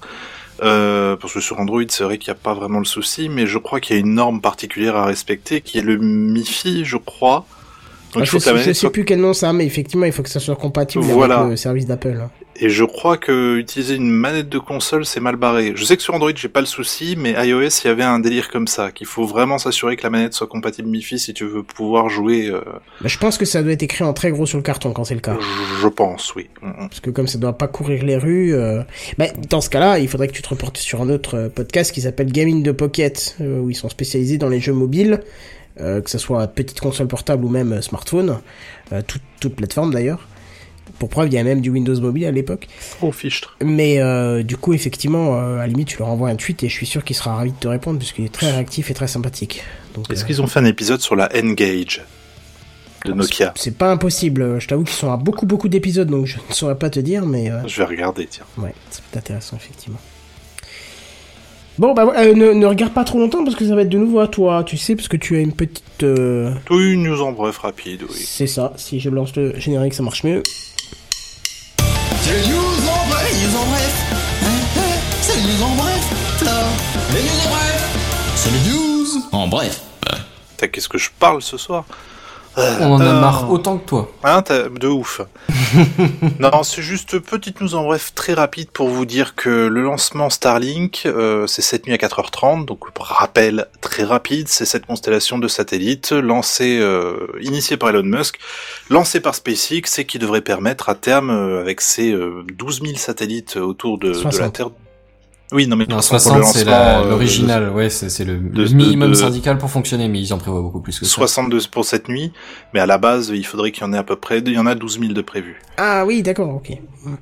E: euh, parce que sur Android c'est vrai qu'il n'y a pas vraiment le souci, mais je crois qu'il y a une norme particulière à respecter qui est le MiFi, je crois. Donc
A: Ah,
E: il faut
A: je,
E: que la
A: sais- je
E: manette
A: sais
E: soit...
A: plus quel nom ça, a, mais effectivement, il faut que ça soit compatible
E: Voilà.
A: avec le service d'Apple. hein.
E: Et je crois que utiliser une manette de console c'est mal barré. Je sais que sur Android j'ai pas le souci, mais iOS il y avait un délire comme ça, qu'il faut vraiment s'assurer que la manette soit compatible MiFi si tu veux pouvoir jouer. euh,
A: Bah, je pense que ça doit être écrit en très gros sur le carton quand c'est le cas.
E: je, je pense, oui. Mm, mm.
A: Parce que comme ça doit pas courir les rues, euh... bah, dans ce cas-là, il faudrait que tu te reportes sur un autre euh, podcast qui s'appelle Gaming de Pocket, euh, où ils sont spécialisés dans les jeux mobiles. Euh, que ce soit petite console portable ou même euh, smartphone, euh, toute, toute plateforme d'ailleurs. Pour preuve, il y a même du Windows Mobile à l'époque.
E: Oh, fichtre.
A: Mais euh, du coup, effectivement, euh, à la limite, tu leur envoies un tweet et je suis sûr qu'il sera ravi de te répondre puisqu'il est très réactif et très sympathique.
E: Est-ce
A: euh,
E: qu'ils ont fait un épisode sur la N-Gage de Nokia
A: C'est pas impossible. Je t'avoue qu'ils sont à beaucoup beaucoup d'épisodes, donc je ne saurais pas te dire, mais euh,
E: Je vais regarder, tiens.
A: ouais, c'est intéressant effectivement. Bon, bah euh, ne, ne regarde pas trop longtemps parce que ça va être de nouveau à toi, tu sais, parce que tu as une petite. euh,
E: Oui, une news en bref rapide, oui.
A: C'est ça. Si je lance le générique, ça marche mieux.
H: C'est les news en bref, les news en bref. C'est les news en bref. Les news en bref. C'est les news en bref.
E: T'as qu'est-ce que je parle ce soir?
D: On en a
E: Euh,
D: marre autant que toi.
E: Hein, t'as- de ouf. non, c'est juste petite news en bref très rapide pour vous dire que le lancement Starlink, euh, c'est cette nuit à 4h30, donc rappel très rapide, c'est cette constellation de satellites lancée, euh, initiée par Elon Musk, lancée par SpaceX et qui devrait permettre à terme, euh, avec ses euh, 12 000 satellites autour de, de la
A: 60.
E: Terre... Oui, non mais
D: Non,
E: pour le
D: 60 c'est
E: euh,
D: l'original, ouais, c'est c'est le,
E: de-
D: le minimum
E: de-
D: syndical pour fonctionner, mais ils en prévoient beaucoup plus que ça.
E: 62 pour cette nuit, mais à la base, il faudrait qu'il y en ait à peu près, il y en a 12 000 de prévus.
A: Ah oui, d'accord, ok.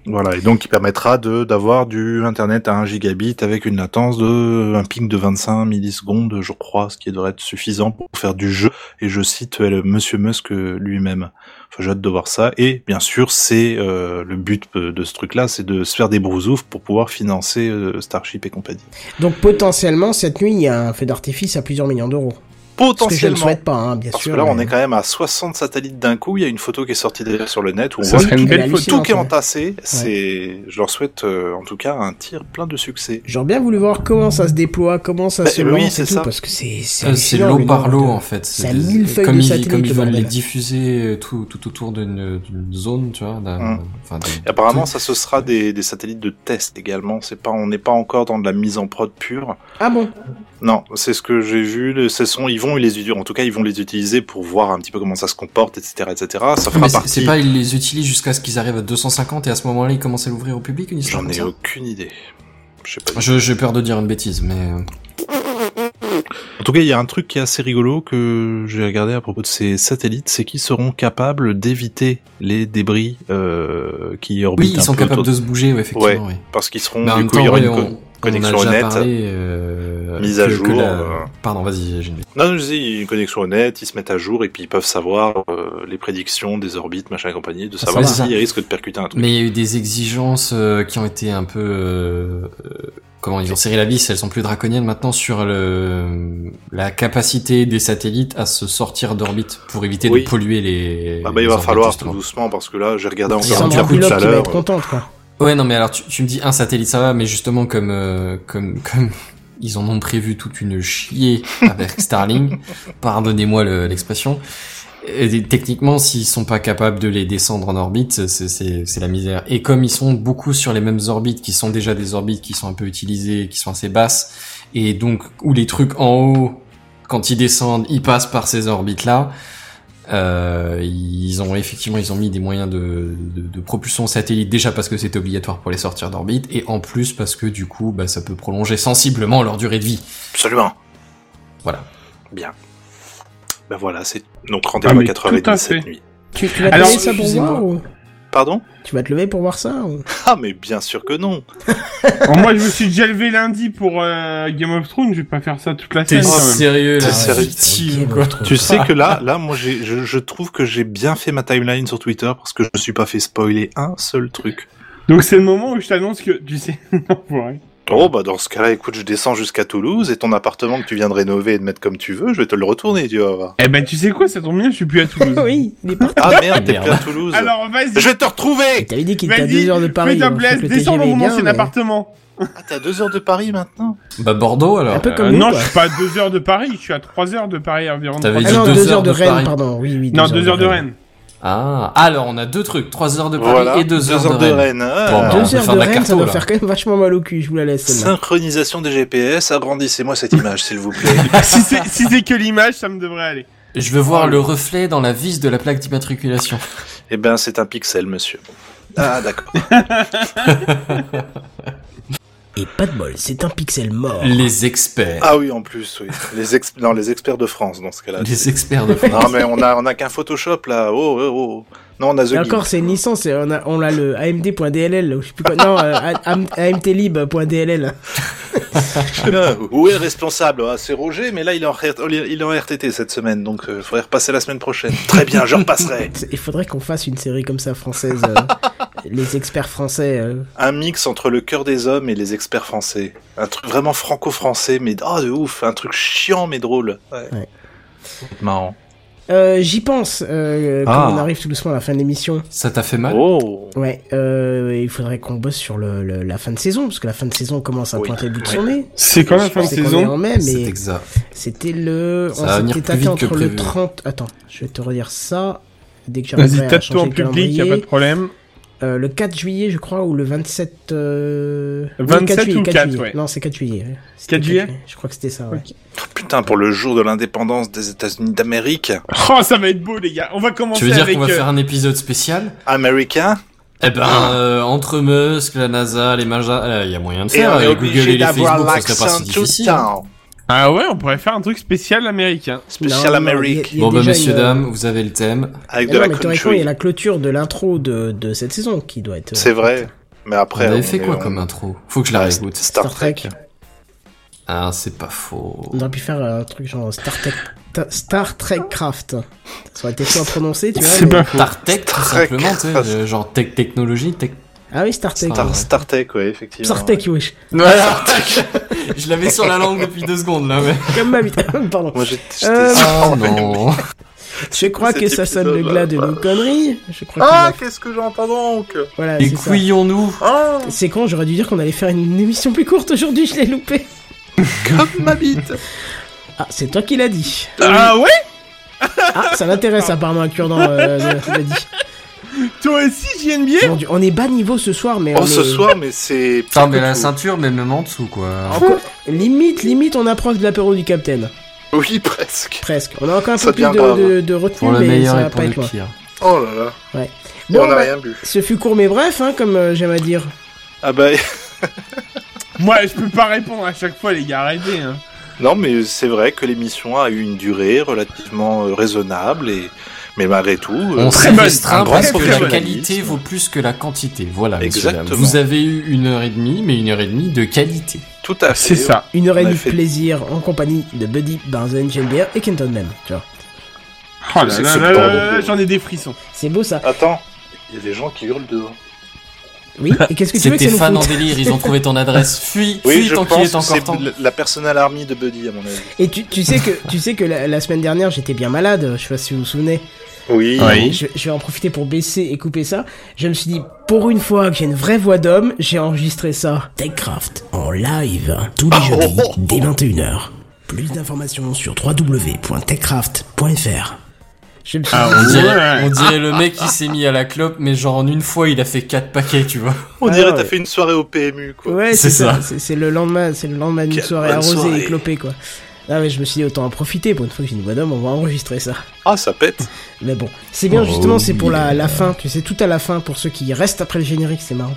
E: Voilà, et donc qui permettra de d'avoir du internet à 1 gigabit avec une latence de un ping de 25 millisecondes, je crois, ce qui devrait être suffisant pour faire du jeu. Et je cite euh, le Monsieur Musk euh, lui-même. Enfin, j'ai hâte de voir ça. Et bien sûr, c'est euh, le but de ce truc-là, c'est de se faire des brousoufs pour pouvoir financer euh, Starship et compagnie.
A: Donc potentiellement, cette nuit, il y a un feu d'artifice à plusieurs millions d'euros. Ce que je ne
E: Potentiellement.
A: souhaite pas, hein, bien
E: Parce
A: sûr.
E: que là, on est quand même à 60 satellites d'un coup. Il y a une photo qui est sortie d'ailleurs sur le net où on
C: Ça
E: voit
C: une belle photo.
E: tout qui est entassé. C'est, je leur souhaite euh, en tout cas un tir plein de succès.
A: J'aurais bien voulu voir comment ça se déploie, comment ça
E: Bah,
A: se
E: oui,
A: lance et tout,
E: ça.
A: parce que c'est c'est
D: Euh,
A: le
D: par l'eau en fait.
A: C'est à
D: des-
A: 1000 feuilles
D: comme
A: de
D: ils,
A: satellite,
D: comme ils
A: le
D: veulent les diffuser euh, tout, tout autour d'une zone, tu vois.
E: Hum. apparemment, ça ce sera des, des satellites de test également. C'est pas, on n'est pas encore dans de la mise en prod pure.
A: Ah bon?
E: Non, c'est ce que j'ai vu. Ce sont, ils vont les, utiliser- en tout cas, ils vont les utiliser pour voir un petit peu comment ça se comporte, etc., etc. Ça fera
D: mais
E: partie.
D: c'est pas ils les utilisent jusqu'à ce qu'ils arrivent à 250 et à ce moment-là ils commencent à l'ouvrir au public une histoire
E: J'en ai aucune idée. Je sais pas.
D: Je- J'ai peur de dire une bêtise, mais euh,
E: En tout cas, il y a un truc qui est assez rigolo que j'ai regardé à propos de ces satellites, c'est qu'ils seront capables d'éviter les débris euh, qui orbitent
D: oui, ils
E: un
D: sont
E: peu
D: capables
E: autour-
D: de se bouger, ouais, effectivement. oui.
E: parce qu'ils seront du coup,
D: temps,
E: il y aura
D: ouais,
E: une
D: on
E: connexion
D: parlé. euh,
E: Mise à
D: que- que
E: jour,
D: la-
E: euh.
D: Pardon, vas-y, j'ai une-
E: Non, je dis une connexion honnête, ils se mettent à jour et puis ils peuvent savoir euh, les prédictions des orbites, machin et compagnie, de
D: Ah,
E: savoir s'ils risquent de percuter un truc.
D: Mais il y a eu des exigences euh, qui ont été un peu... comment ils ont serré la vis, elles sont plus draconiennes maintenant sur le, la capacité des satellites à se sortir d'orbite pour éviter
E: Oui.
D: de polluer les...
E: Ah bah il
D: les
E: va
D: orbites,
E: falloir tout doucement parce que là j'ai regardé encore
D: un
E: coup tout à
A: qui va
E: l'heure.
A: être contente, quoi.
D: Ouais, non, mais alors tu, tu me dis un satellite, ça va, mais justement comme euh, comme comme ils en ont prévu toute une chier avec Starlink, pardonnez-moi le- l'expression. techniquement, s'ils sont pas capables de les descendre en orbite, c'est la misère. Et comme ils sont beaucoup sur les mêmes orbites, qui sont déjà des orbites qui sont un peu utilisées, qui sont assez basses, et donc où les trucs en haut, quand ils descendent, ils passent par ces orbites là. Euh, ils ont effectivement ils ont mis des moyens de, de, de propulsion satellite déjà parce que c'était obligatoire pour les sortir d'orbite et en plus parce que du coup bah, ça peut prolonger sensiblement leur durée de vie.
E: Absolument.
D: Voilà.
E: Bien. Ben voilà, c'est donc rendez-vous
C: Ah,
E: à
C: mais
E: 4h30
C: tout à
E: cette nuit.
A: Tu, tu vas te
C: Alors,
A: ça pour voir ou...
E: Pardon
A: Tu vas te lever pour voir ça ou...
E: Ah mais bien sûr que non.
C: Bon, moi, je me suis déjà levé lundi pour euh, Game of Thrones. Je vais pas faire ça toute la semaine. même.
D: sérieux
E: là, sérieux.
D: quoi.
E: Tu sais que là, là, moi, je, je trouve que j'ai bien fait ma timeline sur Twitter parce que je me suis pas fait spoiler un seul truc.
C: Donc, c'est le moment où je t'annonce que, tu sais, non, ouais.
E: Oh bah dans ce cas-là, écoute, je descends jusqu'à Toulouse et ton appartement que tu viens de rénover et de mettre comme tu veux, je vais te le retourner, tu vas voir.
C: Eh ben, tu sais quoi, ça tombe bien, je suis plus à Toulouse.
A: oui, il est parti.
E: Ah merde, t'es
D: Merde.
E: plus à Toulouse.
C: Alors, vas-y.
E: Je vais te retrouver.
A: T'avais dit qu'il était à deux heures de Paris.
C: Fais blesse, descends dans mon ancien
A: mais-
C: appartement.
E: Ah t'es à deux heures de Paris maintenant.
D: Bah Bordeaux alors.
A: Un peu
C: Euh,
A: comme nous,
C: non,
A: quoi.
C: je suis pas à 2 heures de Paris, je suis à 3 heures de Paris environ.
D: T'avais
A: Ah
D: dit
A: non,
D: deux
A: deux
D: heures
A: heures de
D: de
A: Rennes,
D: Paris.
A: pardon. Oui, oui.
C: Non,
A: deux
C: 2 heures de Rennes.
D: Ah, alors on a deux trucs, trois heures de Paris
E: voilà.
D: et deux heures, de Rennes.
E: Ah,
D: Bon, bah, on
A: Deux
D: peut
A: heures de
D: de
A: Rennes, ça doit faire quand même vachement mal au cul. Je vous la laisse.
E: Synchronisation des GPS, agrandissez-moi cette image s'il vous plaît.
C: si c'est si c'est que l'image, ça me devrait aller.
D: Je veux voir le reflet dans la vis de la plaque d'immatriculation.
E: eh ben c'est un pixel, monsieur. Ah d'accord.
A: Et pas de bol, c'est un pixel mort.
D: Les experts.
E: Ah oui, en plus, oui. Les ex... non, les experts de France, dans ce cas-là.
D: Les experts de France.
E: Non, mais on a, on a qu'un Photoshop, là. Oh, oh, oh. Non, on a The
A: Et encore, c'est une licence, et on a, on a le AMD.dll, ou je sais plus quoi. Non, euh, AM- AMTlib.dll.
E: Où est le responsable? Ah, C'est Roger, mais là, il est, en, R- il est en RTT cette semaine, donc il faudrait repasser la semaine prochaine. Très bien, je repasserai.
A: Il faudrait qu'on fasse une série comme ça française. euh, les experts français. euh.
E: Un mix entre le cœur des hommes et les experts français. Un truc vraiment franco-français, mais oh, de ouf. Un truc chiant, mais drôle. Ouais.
A: Ouais.
E: Marrant.
A: Euh, J'y pense, euh, quand
D: Ah.
A: on arrive tout doucement à la fin de l'émission.
D: Ça t'a fait mal?
E: Oh
A: Ouais, euh, il faudrait qu'on bosse sur le, le- la fin de saison, parce que la fin de saison commence à
E: Oui.
A: pointer le bout de son nez.
C: C'est quand la fin de saison?
A: en mai,
D: C'est exact.
A: c'était le...
D: Ça
A: on
D: va venir plus que
A: entre le
D: prévu.
A: 30... Attends, je vais te redire ça. Dès que j'arriverai
C: Vas-y, tape-toi en public, y a pas de problème.
A: Euh, le 4 juillet, je crois, ou le 27... Euh... oui,
C: 27
A: juillet,
C: ou 4,
A: juillet.
C: ouais.
A: Non, c'est 4 juillet. ouais. C'était
C: 4 juillet
A: Je crois que c'était ça, ouais.
E: Putain, pour le jour de l'indépendance des États-Unis d'Amérique.
C: Oh, ça va être beau, les gars. On va commencer
D: Tu veux dire
C: avec...
D: qu'on va
C: euh,
D: faire un épisode spécial?
E: Américain?
D: Eh ben, euh, entre Musk, la NASA, les Maja, il y a moyen de
E: Et
D: faire.
E: on est
D: avec Google
E: obligé
D: et les
E: d'avoir
D: Facebook, ce serait pas
E: l'accent
D: si
E: tout le
D: difficile. hein.
E: temps.
C: Ah ouais, on pourrait faire un truc spécial américain.
E: Spécial
A: Non, non,
E: Amérique.
A: il y a- il y a
D: Bon bah messieurs,
A: une, euh,
D: dames, vous avez le thème.
E: Avec
A: Mais
E: de
A: non,
E: la
A: mais théoriquement, il y a
E: country.
A: la clôture de l'intro de, de cette saison qui doit être... euh,
E: C'est vrai. Mais après.
D: on avait
E: on
D: fait quoi
E: on-
D: comme intro? Faut que je la réécoute.
E: Star Trek.
D: Ah, c'est pas faux.
A: On aurait pu faire un truc genre Star Trek, ta- Star Trek Craft. Ça aurait été à prononcer, tu vois.
C: C'est
A: mais-
C: pas faux.
D: Star Tech, tout simplement, tu sais, euh, genre tech technologie, tech.
A: Ah oui, Star Trek.
D: Star-
E: Star, Star Trek, ouais, effectivement.
A: Star Trek, wesh.
D: Voilà. je l'avais sur la langue depuis deux secondes là, mais.
A: Comme ma vie. Pardon.
E: Moi, j'étais.
A: Euh,
D: Oh non.
A: Je crois que ça sonne le glas de nos conneries. Je crois que
E: Ah, qu'est-ce que j'entends donc
A: voilà,
D: Et couillons-nous.
E: Ah,
A: C'est con, j'aurais dû dire qu'on allait faire une émission plus courte aujourd'hui, je l'ai loupé.
E: comme ma bite.
A: Ah, c'est toi qui l'as dit.
C: Ah ouais
A: Ah, ça m'intéresse apparemment un cure-dent, euh, dit.
C: Toi aussi, JNBA
A: Dieu, on est bas niveau ce soir, mais
E: Oh,
A: on
E: ce
A: est...
E: soir, mais c'est.
D: Putain, mais la ceinture, mais même en dessous, quoi.
A: Encore- Limite, limite, on approche de l'apéro du Capitaine.
E: Oui, presque.
A: Presque. On a encore un
E: Ça
A: peu plus
E: devient
A: de,
E: grave.
A: de, de retenue,
D: Pour le
A: mais
D: meilleur
A: ça
D: et
A: va
D: pour
A: pas
D: le
A: être loin.
D: pire.
E: Oh là là.
A: Bon,
E: on n'a
A: bah,
E: rien bu.
A: ce fut court mais bref, hein, comme euh, j'aime à dire.
E: Ah bah.
C: Moi, je peux pas répondre à chaque fois, les gars, arrêtez. Hein.
E: Non, mais c'est vrai que l'émission a eu une durée relativement euh, raisonnable et. Mais malgré tout. euh,
D: On
C: Très
D: s'est
C: bonne,
D: restreint
E: un grand
D: parce que la qualité vaut plus que la quantité. Voilà.
E: Exactement.
D: Vous avez eu une heure et demie, mais une heure et demie de qualité.
E: Tout à fait.
C: C'est ça.
A: Une heure et demie de
E: fait-
A: plaisir en compagnie de Buddy, Barzen, Jambier et Kenton même. Tu vois.
C: Oh là là là là là, j'en ai des frissons.
A: C'est beau ça.
E: Attends, il y a des gens qui hurlent dehors.
A: Oui, et qu'est-ce que tu veux que
D: C'était
A: ça
D: fan
A: nous
D: en délire, ils ont trouvé ton adresse. Fuis,
E: Oui,
D: fuis tant qu'il est encore temps.
E: la- la personal army de Buddy, à mon avis.
A: Et tu, tu sais que, tu sais que la, la semaine dernière, j'étais bien malade, je sais pas si vous vous souvenez.
E: Oui.
C: Oui.
A: Je, je vais en profiter pour baisser et couper ça. Je me suis dit, pour une fois que j'ai une vraie voix d'homme, j'ai enregistré ça. TechCraft, en live, tous les jeudis, dès 21h. Plus d'informations sur www.techcraft.fr. Je me suis
C: Ah,
A: dit,
D: On dirait,
C: Ouais.
D: on dirait le mec qui s'est mis à la clope, mais genre en une fois il a fait quatre paquets, tu vois.
E: On
A: Ah,
E: dirait
A: ouais.
E: t'as fait une soirée au PMU, quoi.
A: Ouais,
D: C'est
A: ça.
D: ça.
A: C'est le lendemain, c'est le lendemain d'une soirée arrosée
E: soirée.
A: et clopée, quoi. Ah mais je me suis dit autant en profiter pour une fois que j'ai une voix d'homme, on va enregistrer ça.
E: Ah, ça pète.
A: Mais bon, c'est bien
D: Oh,
A: justement, c'est pour la, fin, tu sais, tout à la fin pour ceux qui restent après le générique, c'est marrant.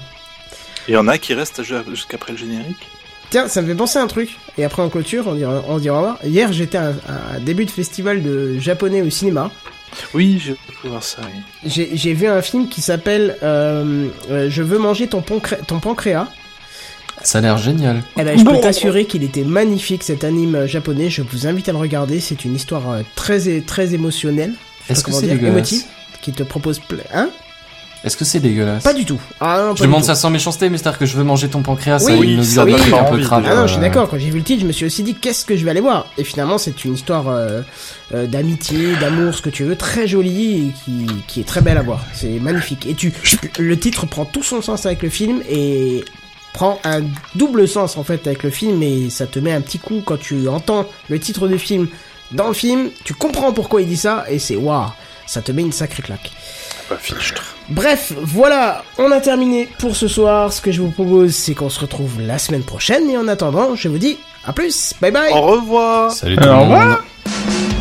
E: Il y en a qui restent ju- jusqu'après le générique.
A: Tiens, ça me fait penser à un truc, et après en clôture, on dira, on dira au revoir. Hier, j'étais à, à un début de festival de japonais au cinéma.
E: Oui, j'ai pu voir ça, oui.
A: J'ai vu un film qui s'appelle euh, euh, Je veux manger ton, pancré- ton pancréas.
D: Ça a l'air génial.
A: Eh ben, je peux t'assurer qu'il était magnifique cet anime euh, japonais. Je vous invite à le regarder. C'est une histoire très é- très émotionnelle. Je
D: Est-ce que c'est
A: émotive, qui te propose plein. Hein?
D: Est-ce que c'est dégueulasse
A: Pas du tout. Ah non, pas
D: Je
A: du
D: demande
A: tout.
D: ça sans méchanceté, mais c'est-à-dire que je veux manger ton pancréas,
A: Oui,
D: ça a
A: oui,
E: ça
D: un peu crade.
A: Ah non, je suis
D: euh,
A: d'accord. Quand j'ai vu le titre, je me suis aussi dit qu'est-ce que je vais aller voir? Et finalement, c'est une histoire euh, euh, d'amitié, d'amour, ce que tu veux, très jolie et qui, qui est très belle à voir. C'est magnifique. Et tu, le titre prend tout son sens avec le film et prend un double sens en fait avec le film et ça te met un petit coup quand tu entends le titre du film dans le film. Tu comprends pourquoi il dit ça et c'est waouh. Ça te met une sacrée claque.
E: Fichtre.
A: Bref, voilà, on a terminé pour ce soir. Ce que je vous propose, c'est qu'on se retrouve la semaine prochaine. Et en attendant, je vous dis à plus. Bye bye.
E: Au revoir.
D: Salut tout
C: Alors,
D: le monde.
C: voilà.
A: TechCraft